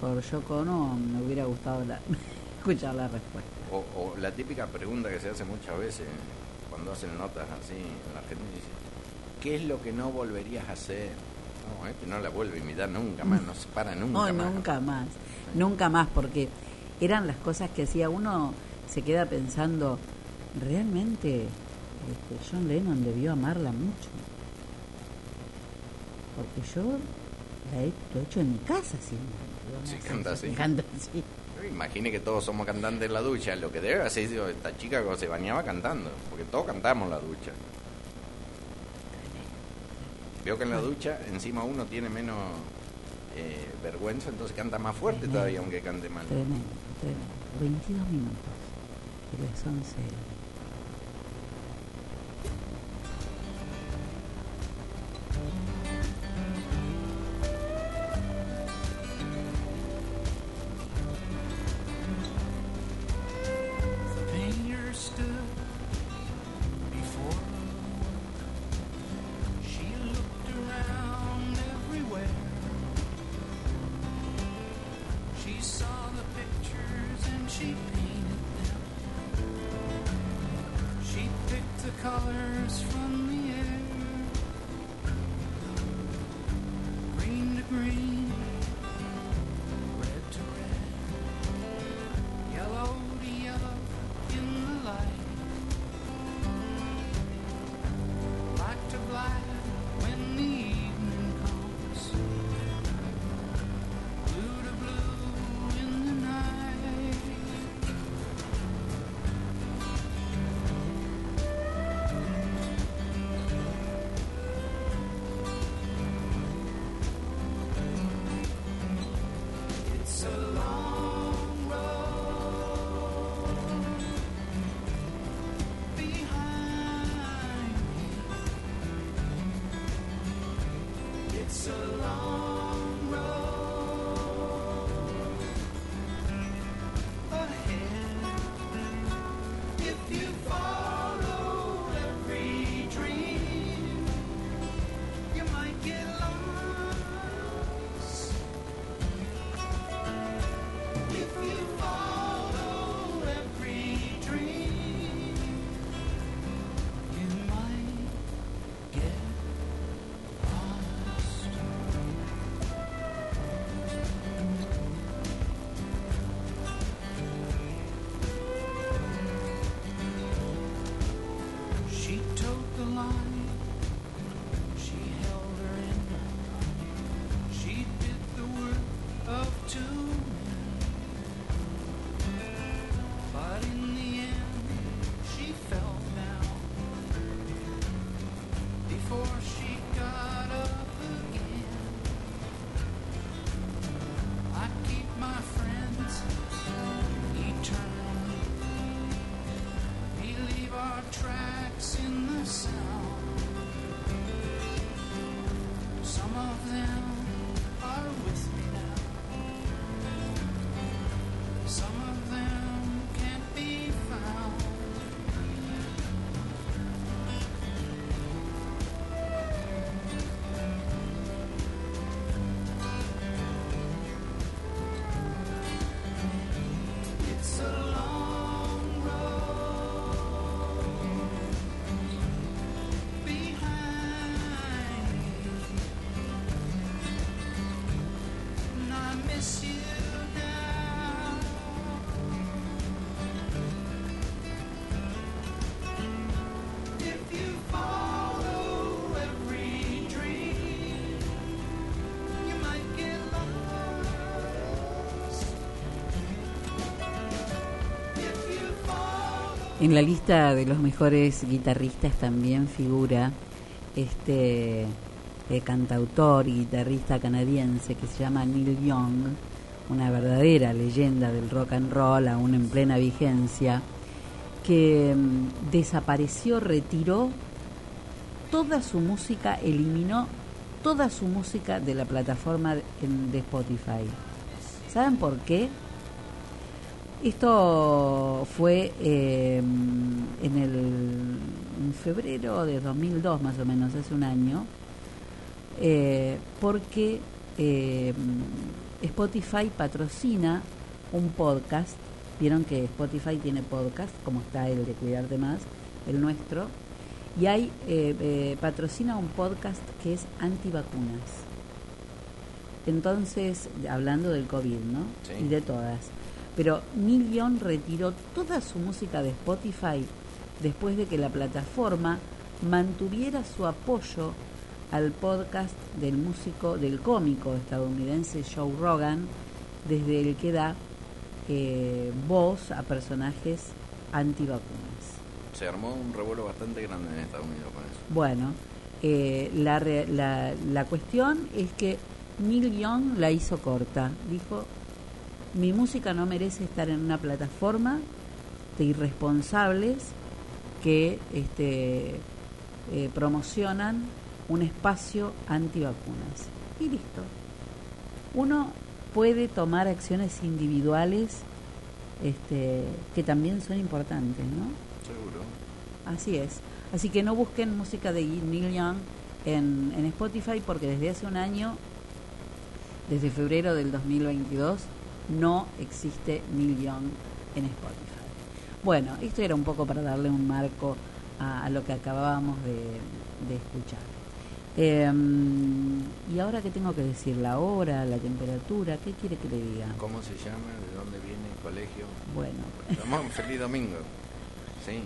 Speaker 2: por Yoko Ono, me hubiera gustado la- escuchar la respuesta.
Speaker 3: O, o la típica pregunta que se hace muchas veces cuando hacen notas así en la gente dice, ¿qué es lo que no volverías a hacer? No, este no la vuelve a imitar nunca más, no se para nunca
Speaker 2: No,
Speaker 3: más.
Speaker 2: nunca más, nunca más, porque eran las cosas que hacía uno, se queda pensando, realmente este, John Lennon debió amarla mucho. Porque yo la he, lo he hecho en mi casa siempre.
Speaker 3: Sí, canta así.
Speaker 2: Canta así.
Speaker 3: Imagine que todos somos cantantes en la ducha, lo que debe hacer digo, esta chica cuando se bañaba cantando, porque todos cantamos en la ducha. Veo que en la ducha encima uno tiene menos eh, vergüenza, entonces canta más fuerte todavía, aunque cante mal.
Speaker 17: Tremendo, tremendo. 22 minutos. Y las 11. En la lista de los mejores guitarristas también figura este eh, cantautor y guitarrista canadiense que se llama Neil Young, una verdadera leyenda del rock and roll, aún en plena vigencia, que mm, desapareció, retiró toda su música, eliminó toda su música de la plataforma de, de Spotify. ¿Saben por qué? Esto fue eh, en el en febrero de 2002 más o menos, hace un año, eh, porque eh, Spotify patrocina un podcast. Vieron que Spotify tiene podcast, como está el de Cuidarte Más, el nuestro, y hay eh, eh, patrocina un podcast que es antivacunas. Entonces, hablando del COVID, ¿no?
Speaker 3: Sí.
Speaker 17: Y de todas. Pero Neil Young retiró toda su música de Spotify después de que la plataforma mantuviera su apoyo al podcast del músico, del cómico estadounidense Joe Rogan, desde el que da eh, voz a personajes antivacunas.
Speaker 3: Se armó un revuelo bastante grande en Estados Unidos con eso.
Speaker 17: Bueno, eh, la, la, la cuestión es que
Speaker 2: Neil Young la hizo corta. Dijo, mi música no merece estar en una plataforma de irresponsables que este, eh, promocionan un espacio antivacunas. Y listo. Uno puede tomar acciones individuales este, que también son importantes, ¿no?
Speaker 3: Seguro.
Speaker 2: Así es. Así que no busquen música de Neil Young en, en Spotify porque desde hace un año, desde febrero del 2022, no existe Young en Spotify. Bueno, esto era un poco para darle un marco a, a lo que acabábamos de, de escuchar. Eh, y ahora que tengo que decir la hora, la temperatura, ¿qué quiere que le diga?
Speaker 3: ¿Cómo se llama? ¿De dónde viene el colegio?
Speaker 2: Bueno,
Speaker 3: Vamos, feliz domingo. Sí.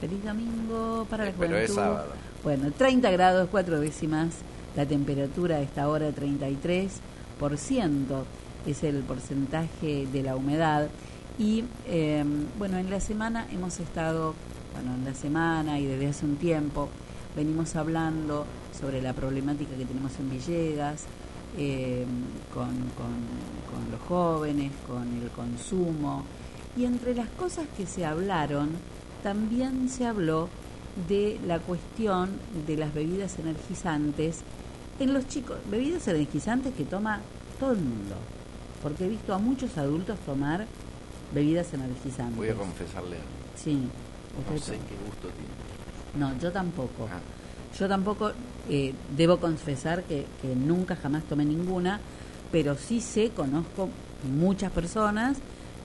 Speaker 2: feliz domingo para la
Speaker 3: Sí, pero es
Speaker 2: juventud.
Speaker 3: sábado.
Speaker 2: Bueno, 30 grados, 4 décimas, la temperatura a esta hora 33%, es el porcentaje de la humedad. Y eh, bueno, en la semana hemos estado, bueno, en la semana y desde hace un tiempo, venimos hablando sobre la problemática que tenemos en Villegas, con, con- con los jóvenes, con el consumo. Y entre las cosas que se hablaron, también se habló de la cuestión de las bebidas energizantes en los chicos, bebidas energizantes que toma todo el mundo, porque he visto a muchos adultos tomar bebidas energizantes.
Speaker 3: Voy a confesarle.
Speaker 2: Sí,
Speaker 3: No sé qué gusto tiene.
Speaker 2: no, yo tampoco.
Speaker 3: Ah.
Speaker 2: Yo tampoco eh, debo confesar que, que nunca jamás tomé ninguna, pero sí sé, conozco muchas personas,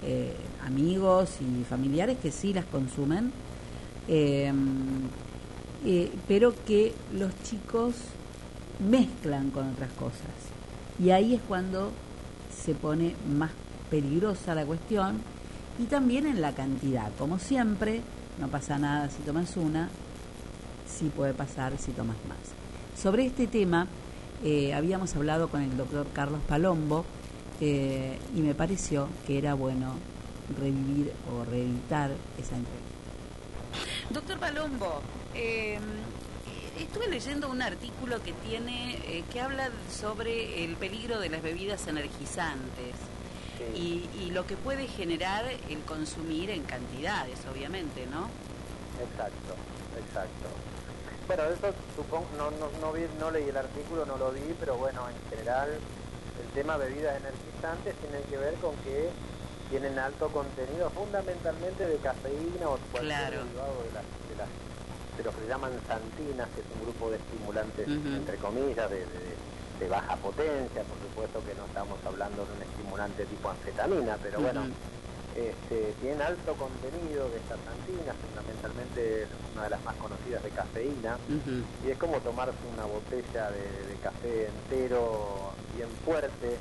Speaker 2: eh, amigos y familiares que sí las consumen, eh, eh, pero que los chicos mezclan con otras cosas. Y ahí es cuando se pone más peligrosa la cuestión y también en la cantidad. Como siempre, no pasa nada si tomas una, sí puede pasar si tomas más. Sobre este tema eh, habíamos hablado con el doctor Carlos Palombo eh, y me pareció que era bueno revivir o reeditar esa entrevista.
Speaker 16: Doctor Palombo, eh, estuve leyendo un artículo que tiene eh, que habla sobre el peligro de las bebidas energizantes y, y lo que puede generar el consumir en cantidades, obviamente, ¿no?
Speaker 19: Exacto, exacto. Bueno, eso supongo, no, no, no, vi, no leí el artículo, no lo vi, pero bueno, en general el tema bebidas energizantes tiene que ver con que tienen alto contenido fundamentalmente de cafeína o cualquier
Speaker 16: Claro.
Speaker 19: derivado de, las, de, las, de lo que se llaman santinas, que es un grupo de estimulantes, entre comillas, de, de- de baja potencia, por supuesto que no estamos hablando de un estimulante tipo anfetamina, pero bueno, este, tienen alto contenido de estas santinas, fundamentalmente es una de las más conocidas de cafeína, y es como tomarse una botella de, de café entero, bien fuerte,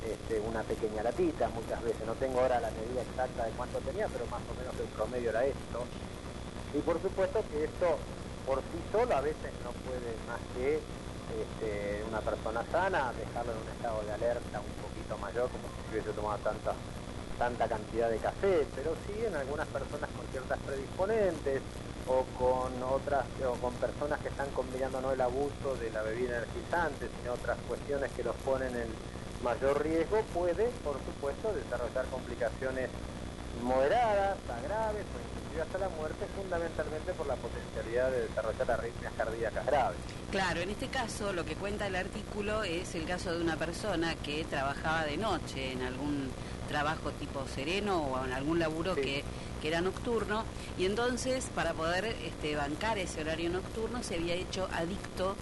Speaker 19: este, una pequeña latita, muchas veces, no tengo ahora la medida exacta de cuánto tenía, pero más o menos el promedio era esto. Y por supuesto que esto por sí solo a veces no puede más que este, una persona sana dejarlo en un estado de alerta un poquito mayor, como si hubiese tomado tanta, tanta cantidad de café, pero sí en algunas personas con ciertas predisponentes o con otras o con personas que están combinando no el abuso de la bebida energizante, sino otras cuestiones que los ponen en mayor riesgo, puede, por supuesto, desarrollar complicaciones moderadas a graves hasta la muerte, fundamentalmente por la potencialidad de desarrollar arritmias cardíacas graves.
Speaker 16: Claro, en este caso lo que cuenta el artículo es el caso de una persona que trabajaba de noche en algún trabajo tipo sereno o en algún laburo que, que era nocturno y entonces para poder este, bancar ese horario nocturno se había hecho adicto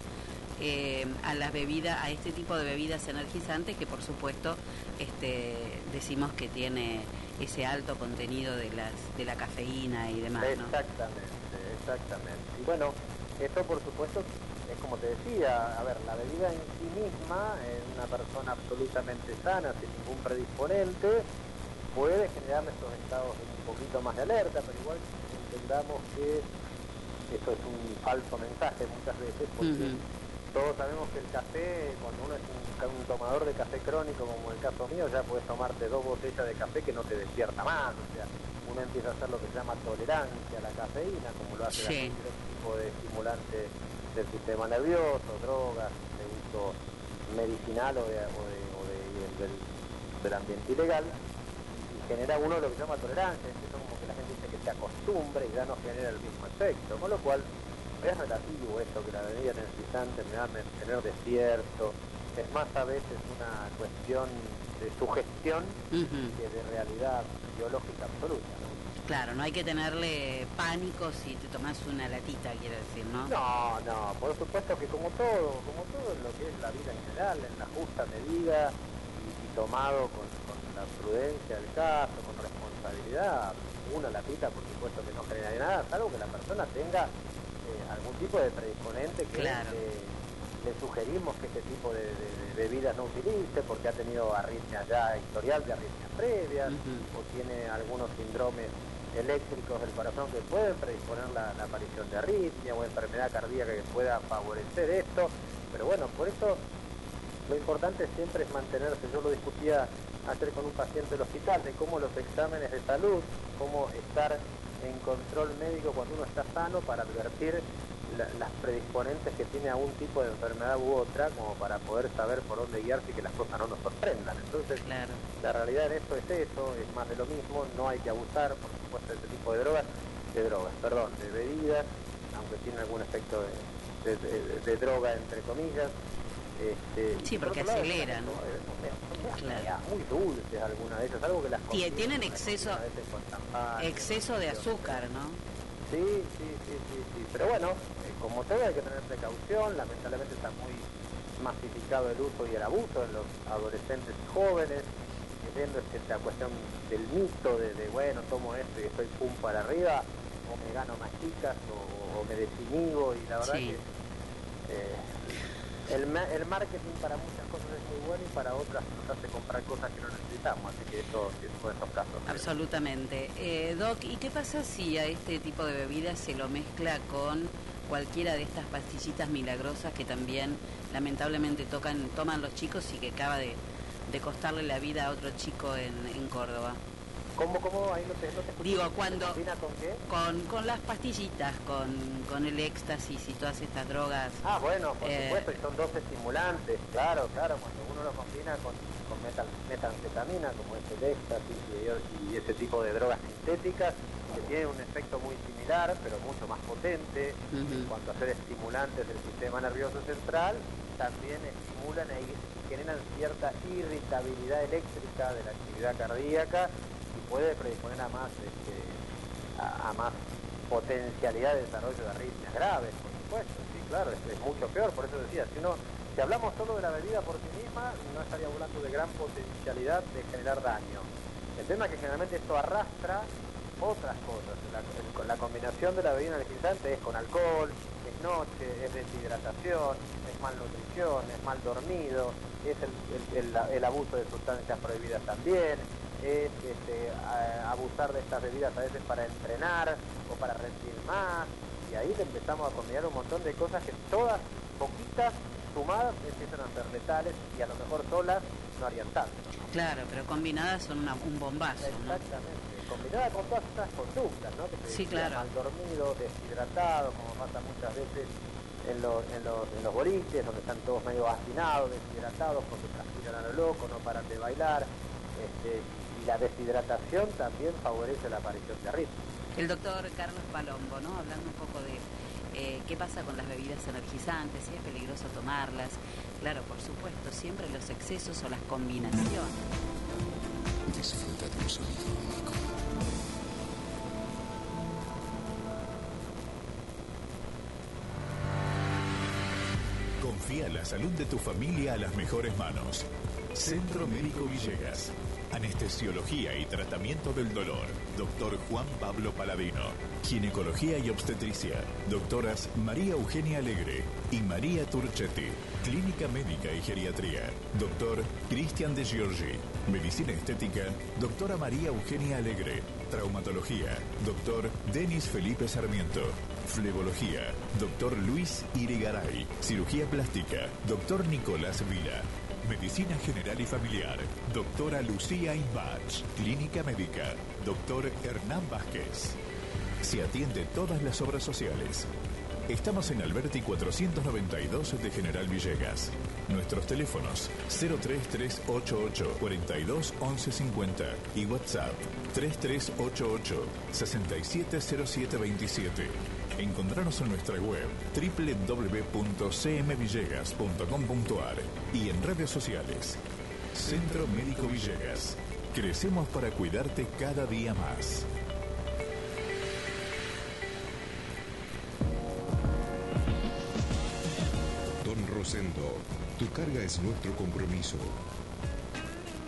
Speaker 16: eh, a las bebidas, a este tipo de bebidas energizantes que por supuesto este, decimos que tiene ese alto contenido de las de la cafeína y demás, ¿no?
Speaker 19: Exactamente, exactamente. Y bueno, esto por supuesto es como te decía, a ver, la bebida en sí misma, en una persona absolutamente sana, sin ningún predisponente, puede generar estos estados un poquito más de alerta, pero igual entendamos que eso es un falso mensaje muchas veces, porque. Todos sabemos que el café, cuando uno es un, un tomador de café crónico, como el caso mío, ya puedes tomarte dos botellas de café que no te despierta más. O sea, uno empieza a hacer lo que se llama tolerancia a la cafeína, como lo hace
Speaker 16: Sí.
Speaker 19: cualquier tipo de estimulante del sistema nervioso, drogas de uso medicinal o, de- o de- o de- del, del ambiente ilegal y genera uno lo que se llama tolerancia, es eso como que la gente dice que se acostumbre y ya no genera el mismo efecto, con lo cual es relativo esto que la bebida energizante me va a tener despierto, es más a veces una cuestión de sugestión que de realidad biológica absoluta. ¿no?
Speaker 16: Claro, no hay que tenerle pánico si te tomas una latita, quiero decir, ¿no?
Speaker 19: No, no, por supuesto que como todo, como todo en lo que es la vida en general, en la justa medida y, y tomado con, con la prudencia del caso, con responsabilidad, una latita por supuesto que no genera nada, salvo que la persona tenga eh, algún tipo de predisponente que
Speaker 16: Claro.
Speaker 19: le, le sugerimos que este tipo de, de- de bebidas no utilice porque ha tenido arritmias ya, historial de arritmias previas o tiene algunos síndromes eléctricos del corazón que pueden predisponer la, la aparición de arritmia o enfermedad cardíaca que pueda favorecer esto. Pero bueno, por eso lo importante siempre es mantenerse. Yo lo discutía ayer con un paciente del hospital de cómo los exámenes de salud, cómo estar en control médico cuando uno está sano para advertir la- las predisponentes que tiene algún tipo de enfermedad u otra, como para poder saber por dónde guiarse y que las cosas no nos sorprendan. Entonces, la realidad en esto es eso, es más de lo mismo, no hay que abusar, por supuesto, de este tipo de drogas, de drogas, perdón, de bebidas, aunque tiene algún efecto de, de- de- de droga, entre comillas. Este, y
Speaker 16: Sí,
Speaker 19: por
Speaker 16: porque
Speaker 19: lado,
Speaker 16: aceleran.
Speaker 19: medias muy dulces algunas de ellas, algo que las combina
Speaker 16: tienen exceso,
Speaker 19: champán,
Speaker 16: exceso de azúcar, ¿no?
Speaker 19: Sí, sí, sí, sí, sí. Pero bueno, eh, como todo hay que tener precaución, lamentablemente está muy masificado el uso y el abuso en los adolescentes y jóvenes, viendo esta cuestión del mito de, de, bueno, tomo esto y estoy pum para arriba, o me gano más chicas, o, o me desinhibo, y la verdad
Speaker 16: Sí.
Speaker 19: que eh, el, ma- el marketing para muchas cosas es muy bueno y para otras nos hace comprar cosas que no necesitamos, así que eso es uno de esos casos.
Speaker 16: Absolutamente. Eh, Doc, ¿y qué pasa si a este tipo de bebidas se lo mezcla con cualquiera de estas pastillitas milagrosas que también lamentablemente tocan, toman los chicos y que acaba de, de costarle la vida a otro chico en, en Córdoba?
Speaker 19: ¿Cómo, cómo? Ahí no te, no te.
Speaker 16: Digo, cuando...
Speaker 19: ¿Combina con qué?
Speaker 16: Con, con las pastillitas, con, con el éxtasis y todas estas drogas.
Speaker 19: Ah, bueno, por
Speaker 16: Eh,
Speaker 19: supuesto, y son dos estimulantes, claro, claro, cuando uno lo combina con, con metal, metanfetamina, como es el éxtasis y, y ese tipo de drogas sintéticas, que tienen un efecto muy similar, pero mucho más potente, en cuanto a ser estimulantes del sistema nervioso central, también estimulan e generan cierta irritabilidad eléctrica de la actividad cardíaca y puede predisponer a más, este, a, más potencialidad de desarrollo de arritmias graves, por supuesto, sí, claro, es, mucho peor, por eso decía, si uno, si hablamos solo de la bebida por sí misma, no estaría hablando de gran potencialidad de generar daño. El tema es que generalmente esto arrastra otras cosas, la, la combinación de la bebida energizante es con alcohol, es noche, es deshidratación, es malnutrición, es mal dormido, es el abuso de sustancias prohibidas también, es este, a- abusar de estas bebidas a veces para entrenar o para rendir más, y ahí le empezamos a combinar un montón de cosas que todas, poquitas, sumadas, empiezan a ser letales y a lo mejor solas no harían tanto.
Speaker 16: Claro, pero combinadas son una- un bombazo, ¿no?
Speaker 19: Exactamente, combinada con todas estas conductas, ¿no? Que te
Speaker 16: Sí, claro.
Speaker 19: Mal dormido, deshidratado, como pasa muchas veces en los, en los, en los boliches, donde están todos medio hacinados, deshidratados, porque transpiran a lo loco, no paran de bailar. Este, la deshidratación también favorece la aparición de arritmias.
Speaker 16: El doctor Carlos Palombo, ¿no? Hablando un poco de eh, qué pasa con las bebidas energizantes, si es peligroso tomarlas. Claro, por supuesto, siempre los excesos o las combinaciones.
Speaker 5: Disfruta de un sonido único.
Speaker 8: Confía la salud de tu familia a las mejores manos. Centro Médico Villegas. Anestesiología y tratamiento del dolor. Doctor Juan Pablo Paladino. Ginecología y obstetricia. Doctoras María Eugenia Alegre y María Turchetti. Clínica médica y geriatría. Doctor Cristian de Giorgi. Medicina estética. Doctora María Eugenia Alegre. Traumatología. Doctor Denis Felipe Sarmiento. Flebología. Doctor Luis Irigaray. Cirugía plástica. Doctor Nicolás Vila. Medicina General y Familiar. Doctora Lucía Imbach. Clínica Médica. Doctor Hernán Vázquez. Se atiende todas las obras sociales. Estamos en Alberti 492 de General Villegas. Nuestros teléfonos 03388 42 1150 y WhatsApp 3388 670727. Encontrarnos en nuestra web www.cmvillegas.com.ar y en redes sociales. Centro Médico Villegas. Crecemos para cuidarte cada día más.
Speaker 9: Don Rosendo, tu carga es nuestro compromiso.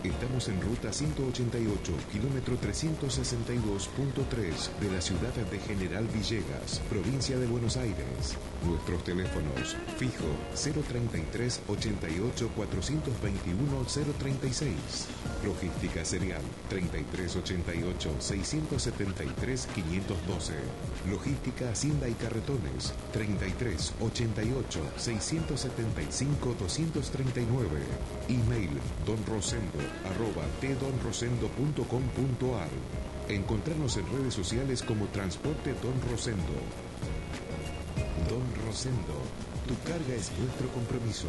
Speaker 9: Estamos en ruta 188, kilómetro 362.3 de la ciudad de General Villegas, provincia de Buenos Aires. Nuestros teléfonos fijo 033 88 421 036. Logística Serial 33 88 673 512. Logística Hacienda y Carretones 33 88 675 239. Email donrosendo arroba tdonrosendo.com.ar. Encontrarnos en redes sociales como Transporte Don Rosendo. Don Rosendo, tu carga es nuestro compromiso.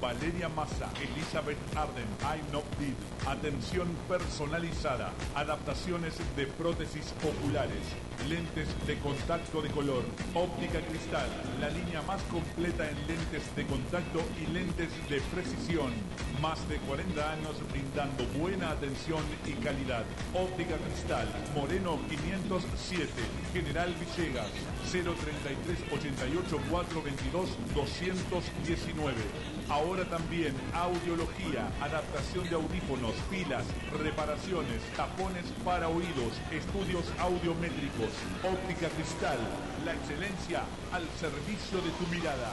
Speaker 20: Valeria Massa, Elizabeth Arden, I'm Not Dead. Atención personalizada, adaptaciones de prótesis oculares, lentes de contacto de color, óptica cristal, la línea más completa en lentes de contacto y lentes de precisión. Más de 40 años brindando buena atención y calidad. Óptica cristal, Moreno 507, General Villegas, 033 88 422 219. Ahora también audiología, adaptación de audífonos, pilas, reparaciones, tapones para oídos, estudios audiométricos, óptica cristal, la excelencia al servicio de tu mirada.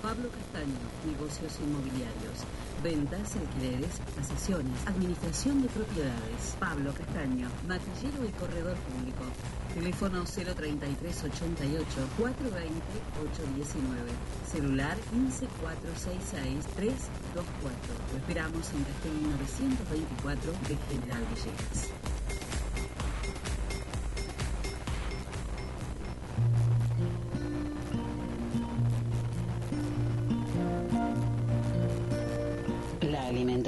Speaker 2: Pablo Castaño, negocios inmobiliarios. Ventas, alquileres, tasaciones, administración de propiedades. Pablo Castaño, matillero y corredor público. Teléfono 033 88 420 819. Celular 15 466 324. Lo esperamos en Castelli 924 de General Villegas.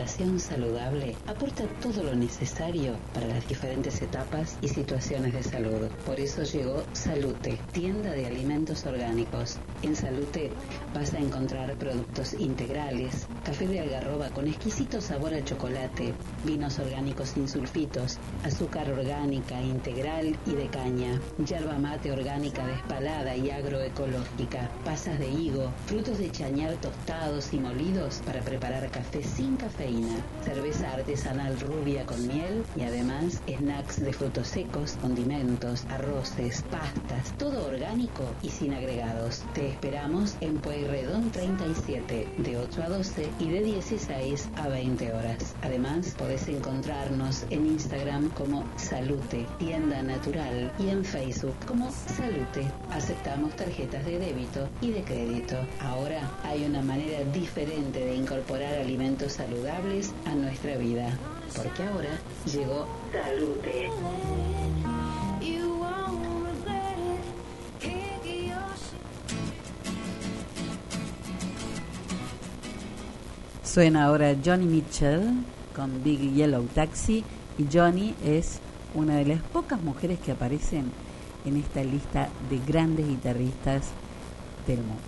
Speaker 2: Saludable aporta todo lo necesario para las diferentes etapas y situaciones de salud. Por eso llegó Salute, tienda de alimentos orgánicos. En Salute vas a encontrar productos integrales, café de algarroba con exquisito sabor a chocolate, vinos orgánicos sin sulfitos, azúcar orgánica integral y de caña, yerba mate orgánica despalada y agroecológica, pasas de higo, frutos de chañar tostados y molidos para preparar café sin cafeína, cerveza artesanal rubia con miel y además snacks de frutos secos, condimentos, arroces, pastas, todo orgánico y sin agregados. Te esperamos en Pueyrredón 37, de 8 a 12 y de 16 a 20 horas. Además, podés encontrarnos en Instagram como Salute, tienda natural, y en Facebook como Salute. Aceptamos tarjetas de débito y de crédito. Ahora hay una manera diferente de incorporar alimentos saludables a nuestra vida, porque ahora llegó Salute.
Speaker 21: Suena ahora Johnny Mitchell con Big Yellow Taxi y Johnny es una de las pocas mujeres que aparecen en esta lista de grandes guitarristas del mundo.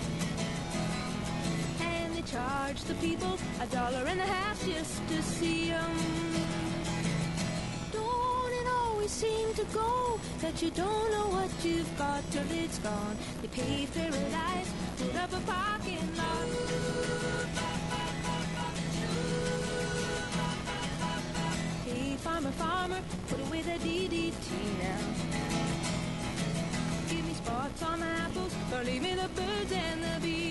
Speaker 22: Charged the people a dollar and a half just to see them. Don't it always seem to go that you don't know what you've got till it's gone? They paved paradise, put up a parking lot. Hey, farmer, farmer, put away the DDT now. Give me spots on my apples, or leave me the birds and the bees.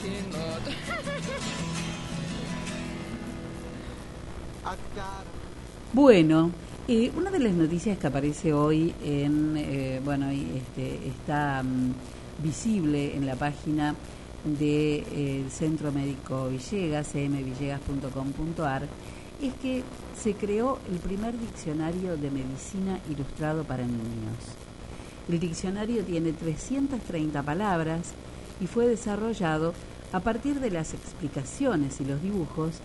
Speaker 2: Bueno, eh, una de las noticias que aparece hoy en, eh, bueno, este, está mm, visible en la página del Centro Médico Villegas, cmvillegas.com.ar, es que se creó el primer diccionario de medicina ilustrado para niños. El diccionario tiene 330 palabras y fue desarrollado a partir de las explicaciones y los dibujos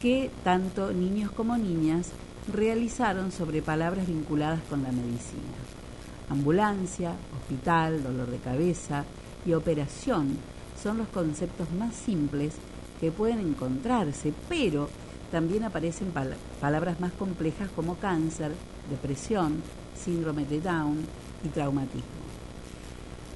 Speaker 2: que tanto niños como niñas realizaron sobre palabras vinculadas con la medicina. Ambulancia, hospital, dolor de cabeza y operación son los conceptos más simples que pueden encontrarse, pero también aparecen pal palabras más complejas como cáncer, depresión, síndrome de Down y traumatismo.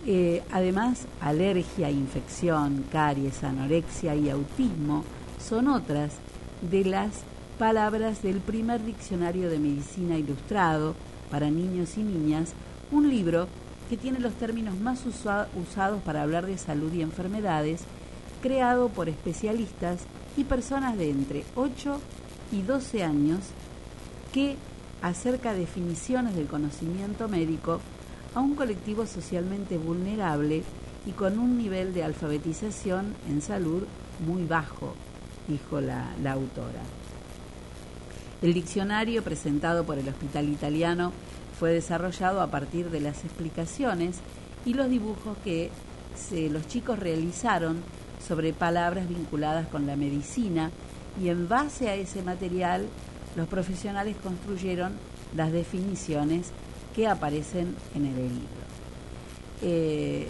Speaker 2: Eh, además, alergia, infección, caries, anorexia y autismo son otras de las palabras del primer diccionario de medicina ilustrado para niños y niñas, un libro que tiene los términos más usa usados para hablar de salud y enfermedades, creado por especialistas y personas de entre 8 y 12 años que acerca definiciones del conocimiento médico a un colectivo socialmente vulnerable y con un nivel de alfabetización en salud muy bajo, dijo la, autora. El diccionario presentado por el Hospital Italiano fue desarrollado a partir de las explicaciones y los dibujos que los chicos realizaron sobre palabras vinculadas con la medicina y en base a ese material los profesionales construyeron las definiciones que aparecen en el libro. Eh,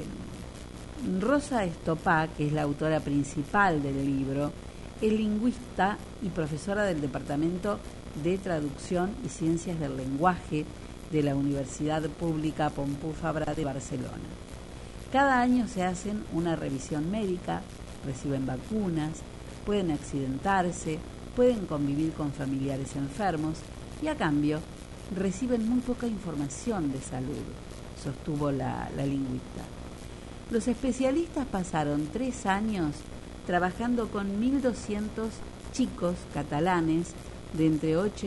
Speaker 2: Rosa Estopá, que es la autora principal del libro, es lingüista y profesora del Departamento de Traducción y Ciencias del Lenguaje de la Universidad Pública Pompeu Fabra de Barcelona. Cada año se hacen una revisión médica, reciben vacunas, pueden accidentarse, pueden convivir con familiares enfermos y a cambio reciben muy poca información de salud, sostuvo la, lingüista. Los especialistas pasaron tres años trabajando con 1.200 chicos catalanes de entre, 8,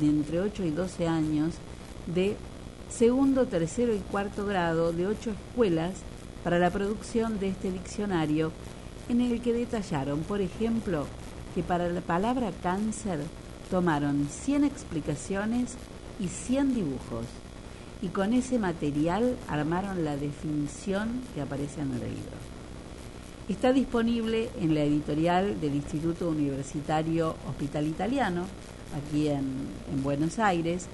Speaker 2: de entre 8 y 12 años de segundo, tercero y cuarto grado de ocho escuelas para la producción de este diccionario en el que detallaron, por ejemplo, que para la palabra cáncer tomaron 100 explicaciones y 100 dibujos y con ese material armaron la definición que aparece en el libro. Está disponible en la editorial del Instituto Universitario Hospital Italiano, aquí en, en Buenos Aires.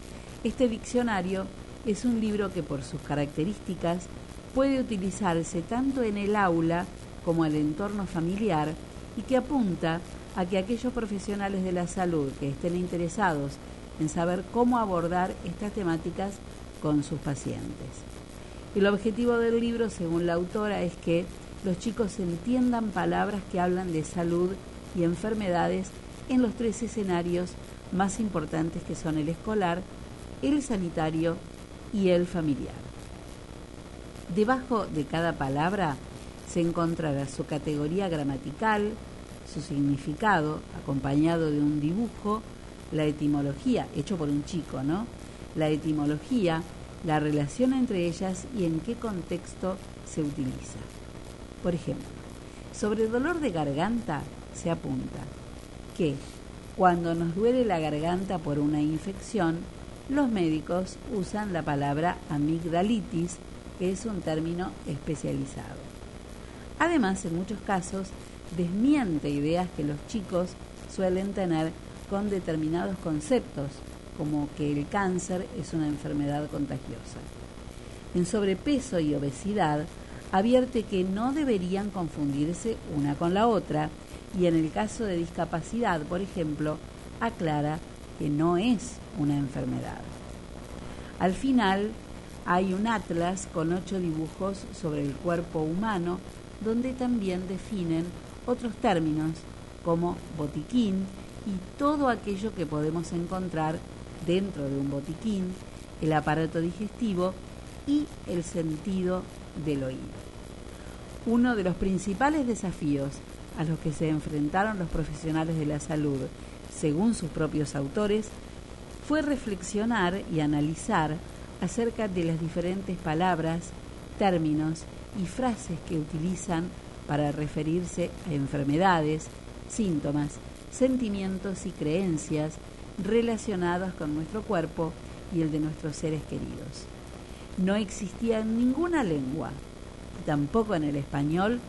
Speaker 2: Este diccionario es un libro que por sus características puede utilizarse tanto en el aula como el entorno familiar y que apunta a que aquellos profesionales de la salud que estén interesados en saber cómo abordar estas temáticas con sus pacientes. El objetivo del libro, según la autora, es que los chicos entiendan palabras que hablan de salud y enfermedades en los tres escenarios más importantes que son el escolar, el sanitario y el familiar. Debajo de cada palabra se encontrará su categoría gramatical, su significado, acompañado de un dibujo, la etimología, hecho por un chico, ¿no? La etimología, la relación entre ellas y en qué contexto se utiliza. Por ejemplo, sobre el dolor de garganta se apunta que cuando nos duele la garganta por una infección, los médicos usan la palabra amigdalitis, que es un término especializado. Además, en muchos casos, desmiente ideas que los chicos suelen tener determinados conceptos, como que el cáncer es una enfermedad contagiosa. En sobrepeso y obesidad, advierte que no deberían confundirse una con la otra y en el caso de discapacidad, por ejemplo, aclara que no es una enfermedad. Al final hay un atlas con ocho dibujos sobre el cuerpo humano donde también definen otros términos como botiquín y todo aquello que podemos encontrar dentro de un botiquín, el aparato digestivo y el sentido del oído. Uno de los principales desafíos a los que se enfrentaron los profesionales de la salud, según sus propios autores, fue reflexionar y analizar acerca de las diferentes palabras, términos y frases que utilizan para referirse a enfermedades, síntomas, sentimientos y creencias relacionados con nuestro cuerpo y el de nuestros seres queridos. No existía en ninguna lengua, tampoco en el español,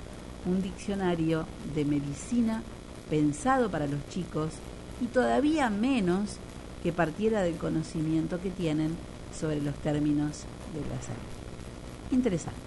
Speaker 2: un diccionario de medicina pensado para los chicos y todavía menos que partiera del conocimiento que tienen sobre los términos de la salud. Interesante.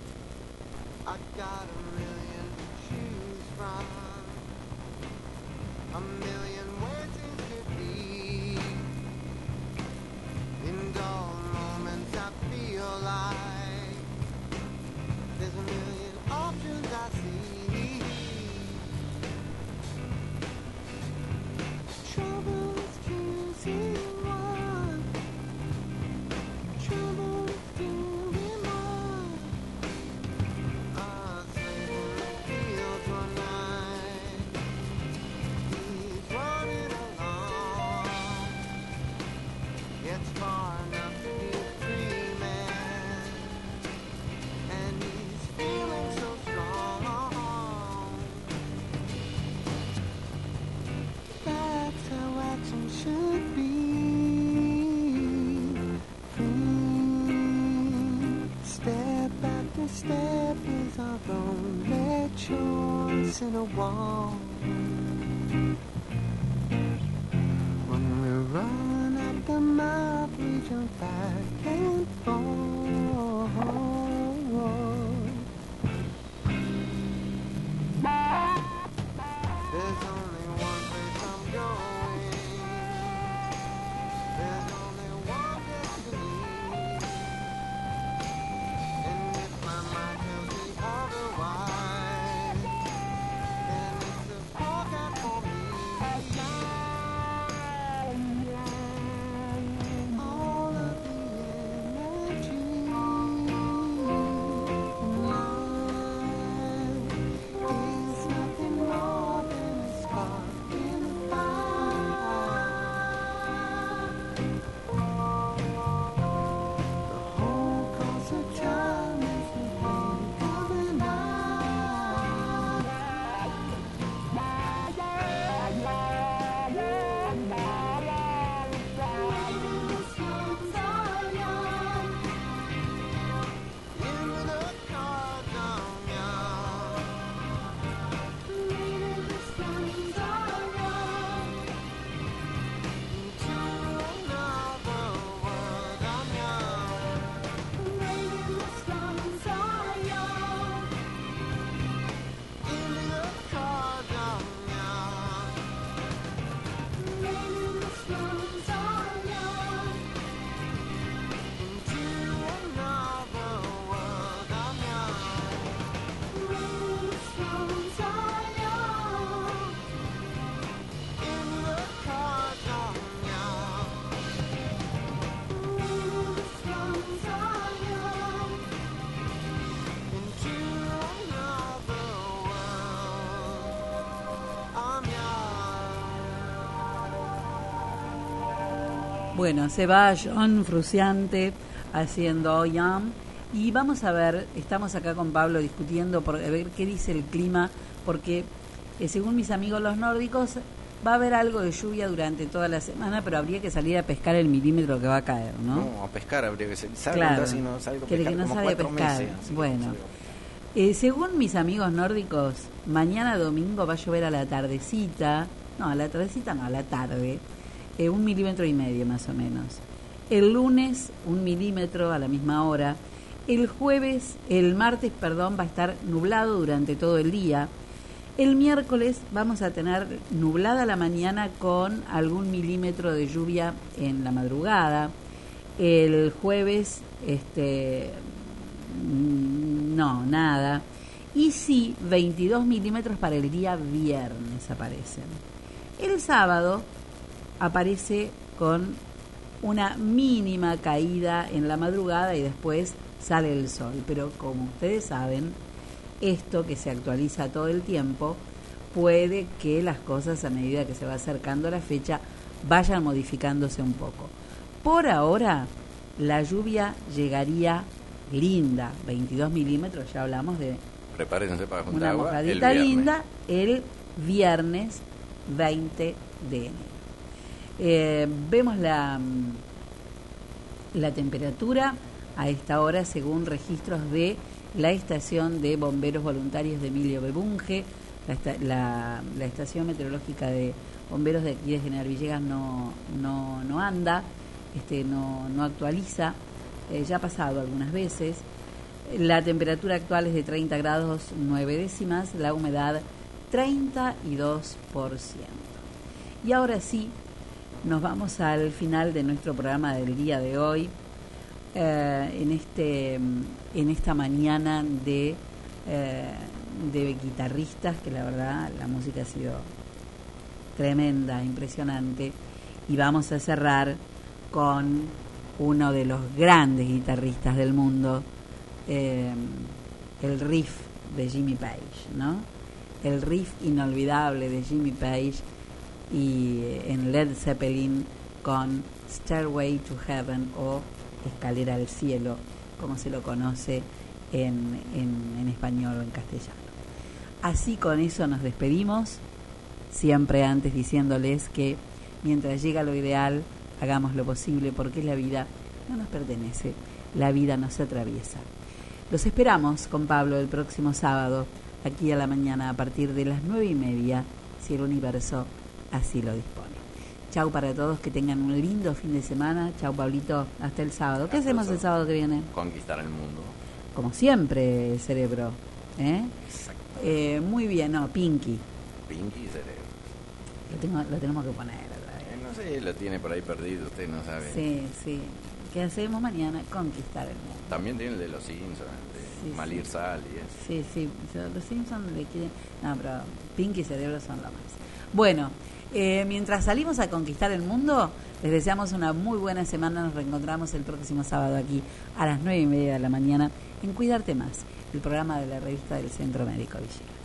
Speaker 23: want.
Speaker 2: Bueno, se va John Fruciante haciendo Yam y vamos a ver, estamos acá con Pablo discutiendo por a ver qué dice el clima, porque eh, según mis amigos los nórdicos va a haber algo de lluvia durante toda la semana, pero habría que salir a pescar el milímetro que va a caer, ¿no?
Speaker 3: No, a pescar habría que. ¿Sabe
Speaker 2: Claro.
Speaker 3: si no salgo a
Speaker 2: Que el
Speaker 3: pescar
Speaker 2: que no
Speaker 3: como
Speaker 2: sabe pescar.
Speaker 3: meses?
Speaker 2: Bueno.
Speaker 3: no.
Speaker 2: Eh, según mis amigos nórdicos, mañana domingo va a llover a la tardecita, no, a la tardecita no, a la tarde, eh, un milímetro y medio más o menos. El lunes, un milímetro a la misma hora. El jueves, el martes, perdón, va a estar nublado durante todo el día. El miércoles vamos a tener nublada la mañana con algún milímetro de lluvia en la madrugada. El jueves, este, mm, no, nada. Y sí, 22 milímetros para el día viernes aparecen. El sábado aparece con una mínima caída en la madrugada y después sale el sol. Pero como ustedes saben, esto que se actualiza todo el tiempo, puede que las cosas a medida que se va acercando la fecha vayan modificándose un poco. Por ahora, la lluvia llegaría linda, 22 milímetros, ya hablamos de
Speaker 3: Prepárense para juntar
Speaker 2: una
Speaker 3: agua. el
Speaker 2: mojadita linda el viernes 20 de enero. Eh, vemos la, la temperatura a esta hora según registros de la estación de bomberos voluntarios de Emilio Bebunge, la estación meteorológica de bomberos de aquí de General Villegas no, no, no anda, este, no, no actualiza, eh, ya ha pasado algunas veces. La temperatura actual es de 30 grados 9 décimas, la humedad 32%. Y ahora sí, nos vamos al final de nuestro programa del día de hoy, eh, en, este, en esta mañana de, eh, de guitarristas, que la verdad la música ha sido tremenda, impresionante, y vamos a cerrar con uno de los grandes guitarristas del mundo, eh, el riff de Jimmy Page, ¿no? El riff inolvidable de Jimmy Page y eh, en Led Zeppelin con Stairway to Heaven o Escalera al Cielo, como se lo conoce en, en, en español o en castellano. Así con eso nos despedimos, siempre antes diciéndoles que mientras llega lo ideal, hagamos lo posible porque la vida no nos pertenece, la vida nos atraviesa. Los esperamos con Pablo el próximo sábado, aquí a la mañana a partir de las nueve y media, si el universo así lo dispone. Chau para todos, que tengan un lindo fin de semana. Chau Pablito, hasta el sábado. ¿Qué
Speaker 3: Hasta
Speaker 2: hacemos
Speaker 3: el
Speaker 2: sábado que viene?
Speaker 3: Conquistar el mundo.
Speaker 2: Como siempre, cerebro. ¿eh? Eh, muy bien, no, Pinky.
Speaker 3: Pinky y cerebro.
Speaker 2: Lo, tengo, lo tenemos que poner otra vez.
Speaker 3: Eh, no sé, lo tiene por ahí perdido, usted no sabe.
Speaker 2: Sí, sí. ¿Qué hacemos mañana? Conquistar el mundo.
Speaker 3: También tiene el de los Simpsons, de
Speaker 2: Sí,
Speaker 3: Malir
Speaker 2: sí.
Speaker 3: Sal y eso.
Speaker 2: Sí, sí, los Simpsons le quieren... No, pero Pinky y Cerebro son lo más. Bueno, eh, mientras salimos a conquistar el mundo, les deseamos una muy buena semana. Nos reencontramos el próximo sábado aquí a las nueve y media de la mañana en Cuidarte Más, el programa de la revista del Centro Médico Villegas.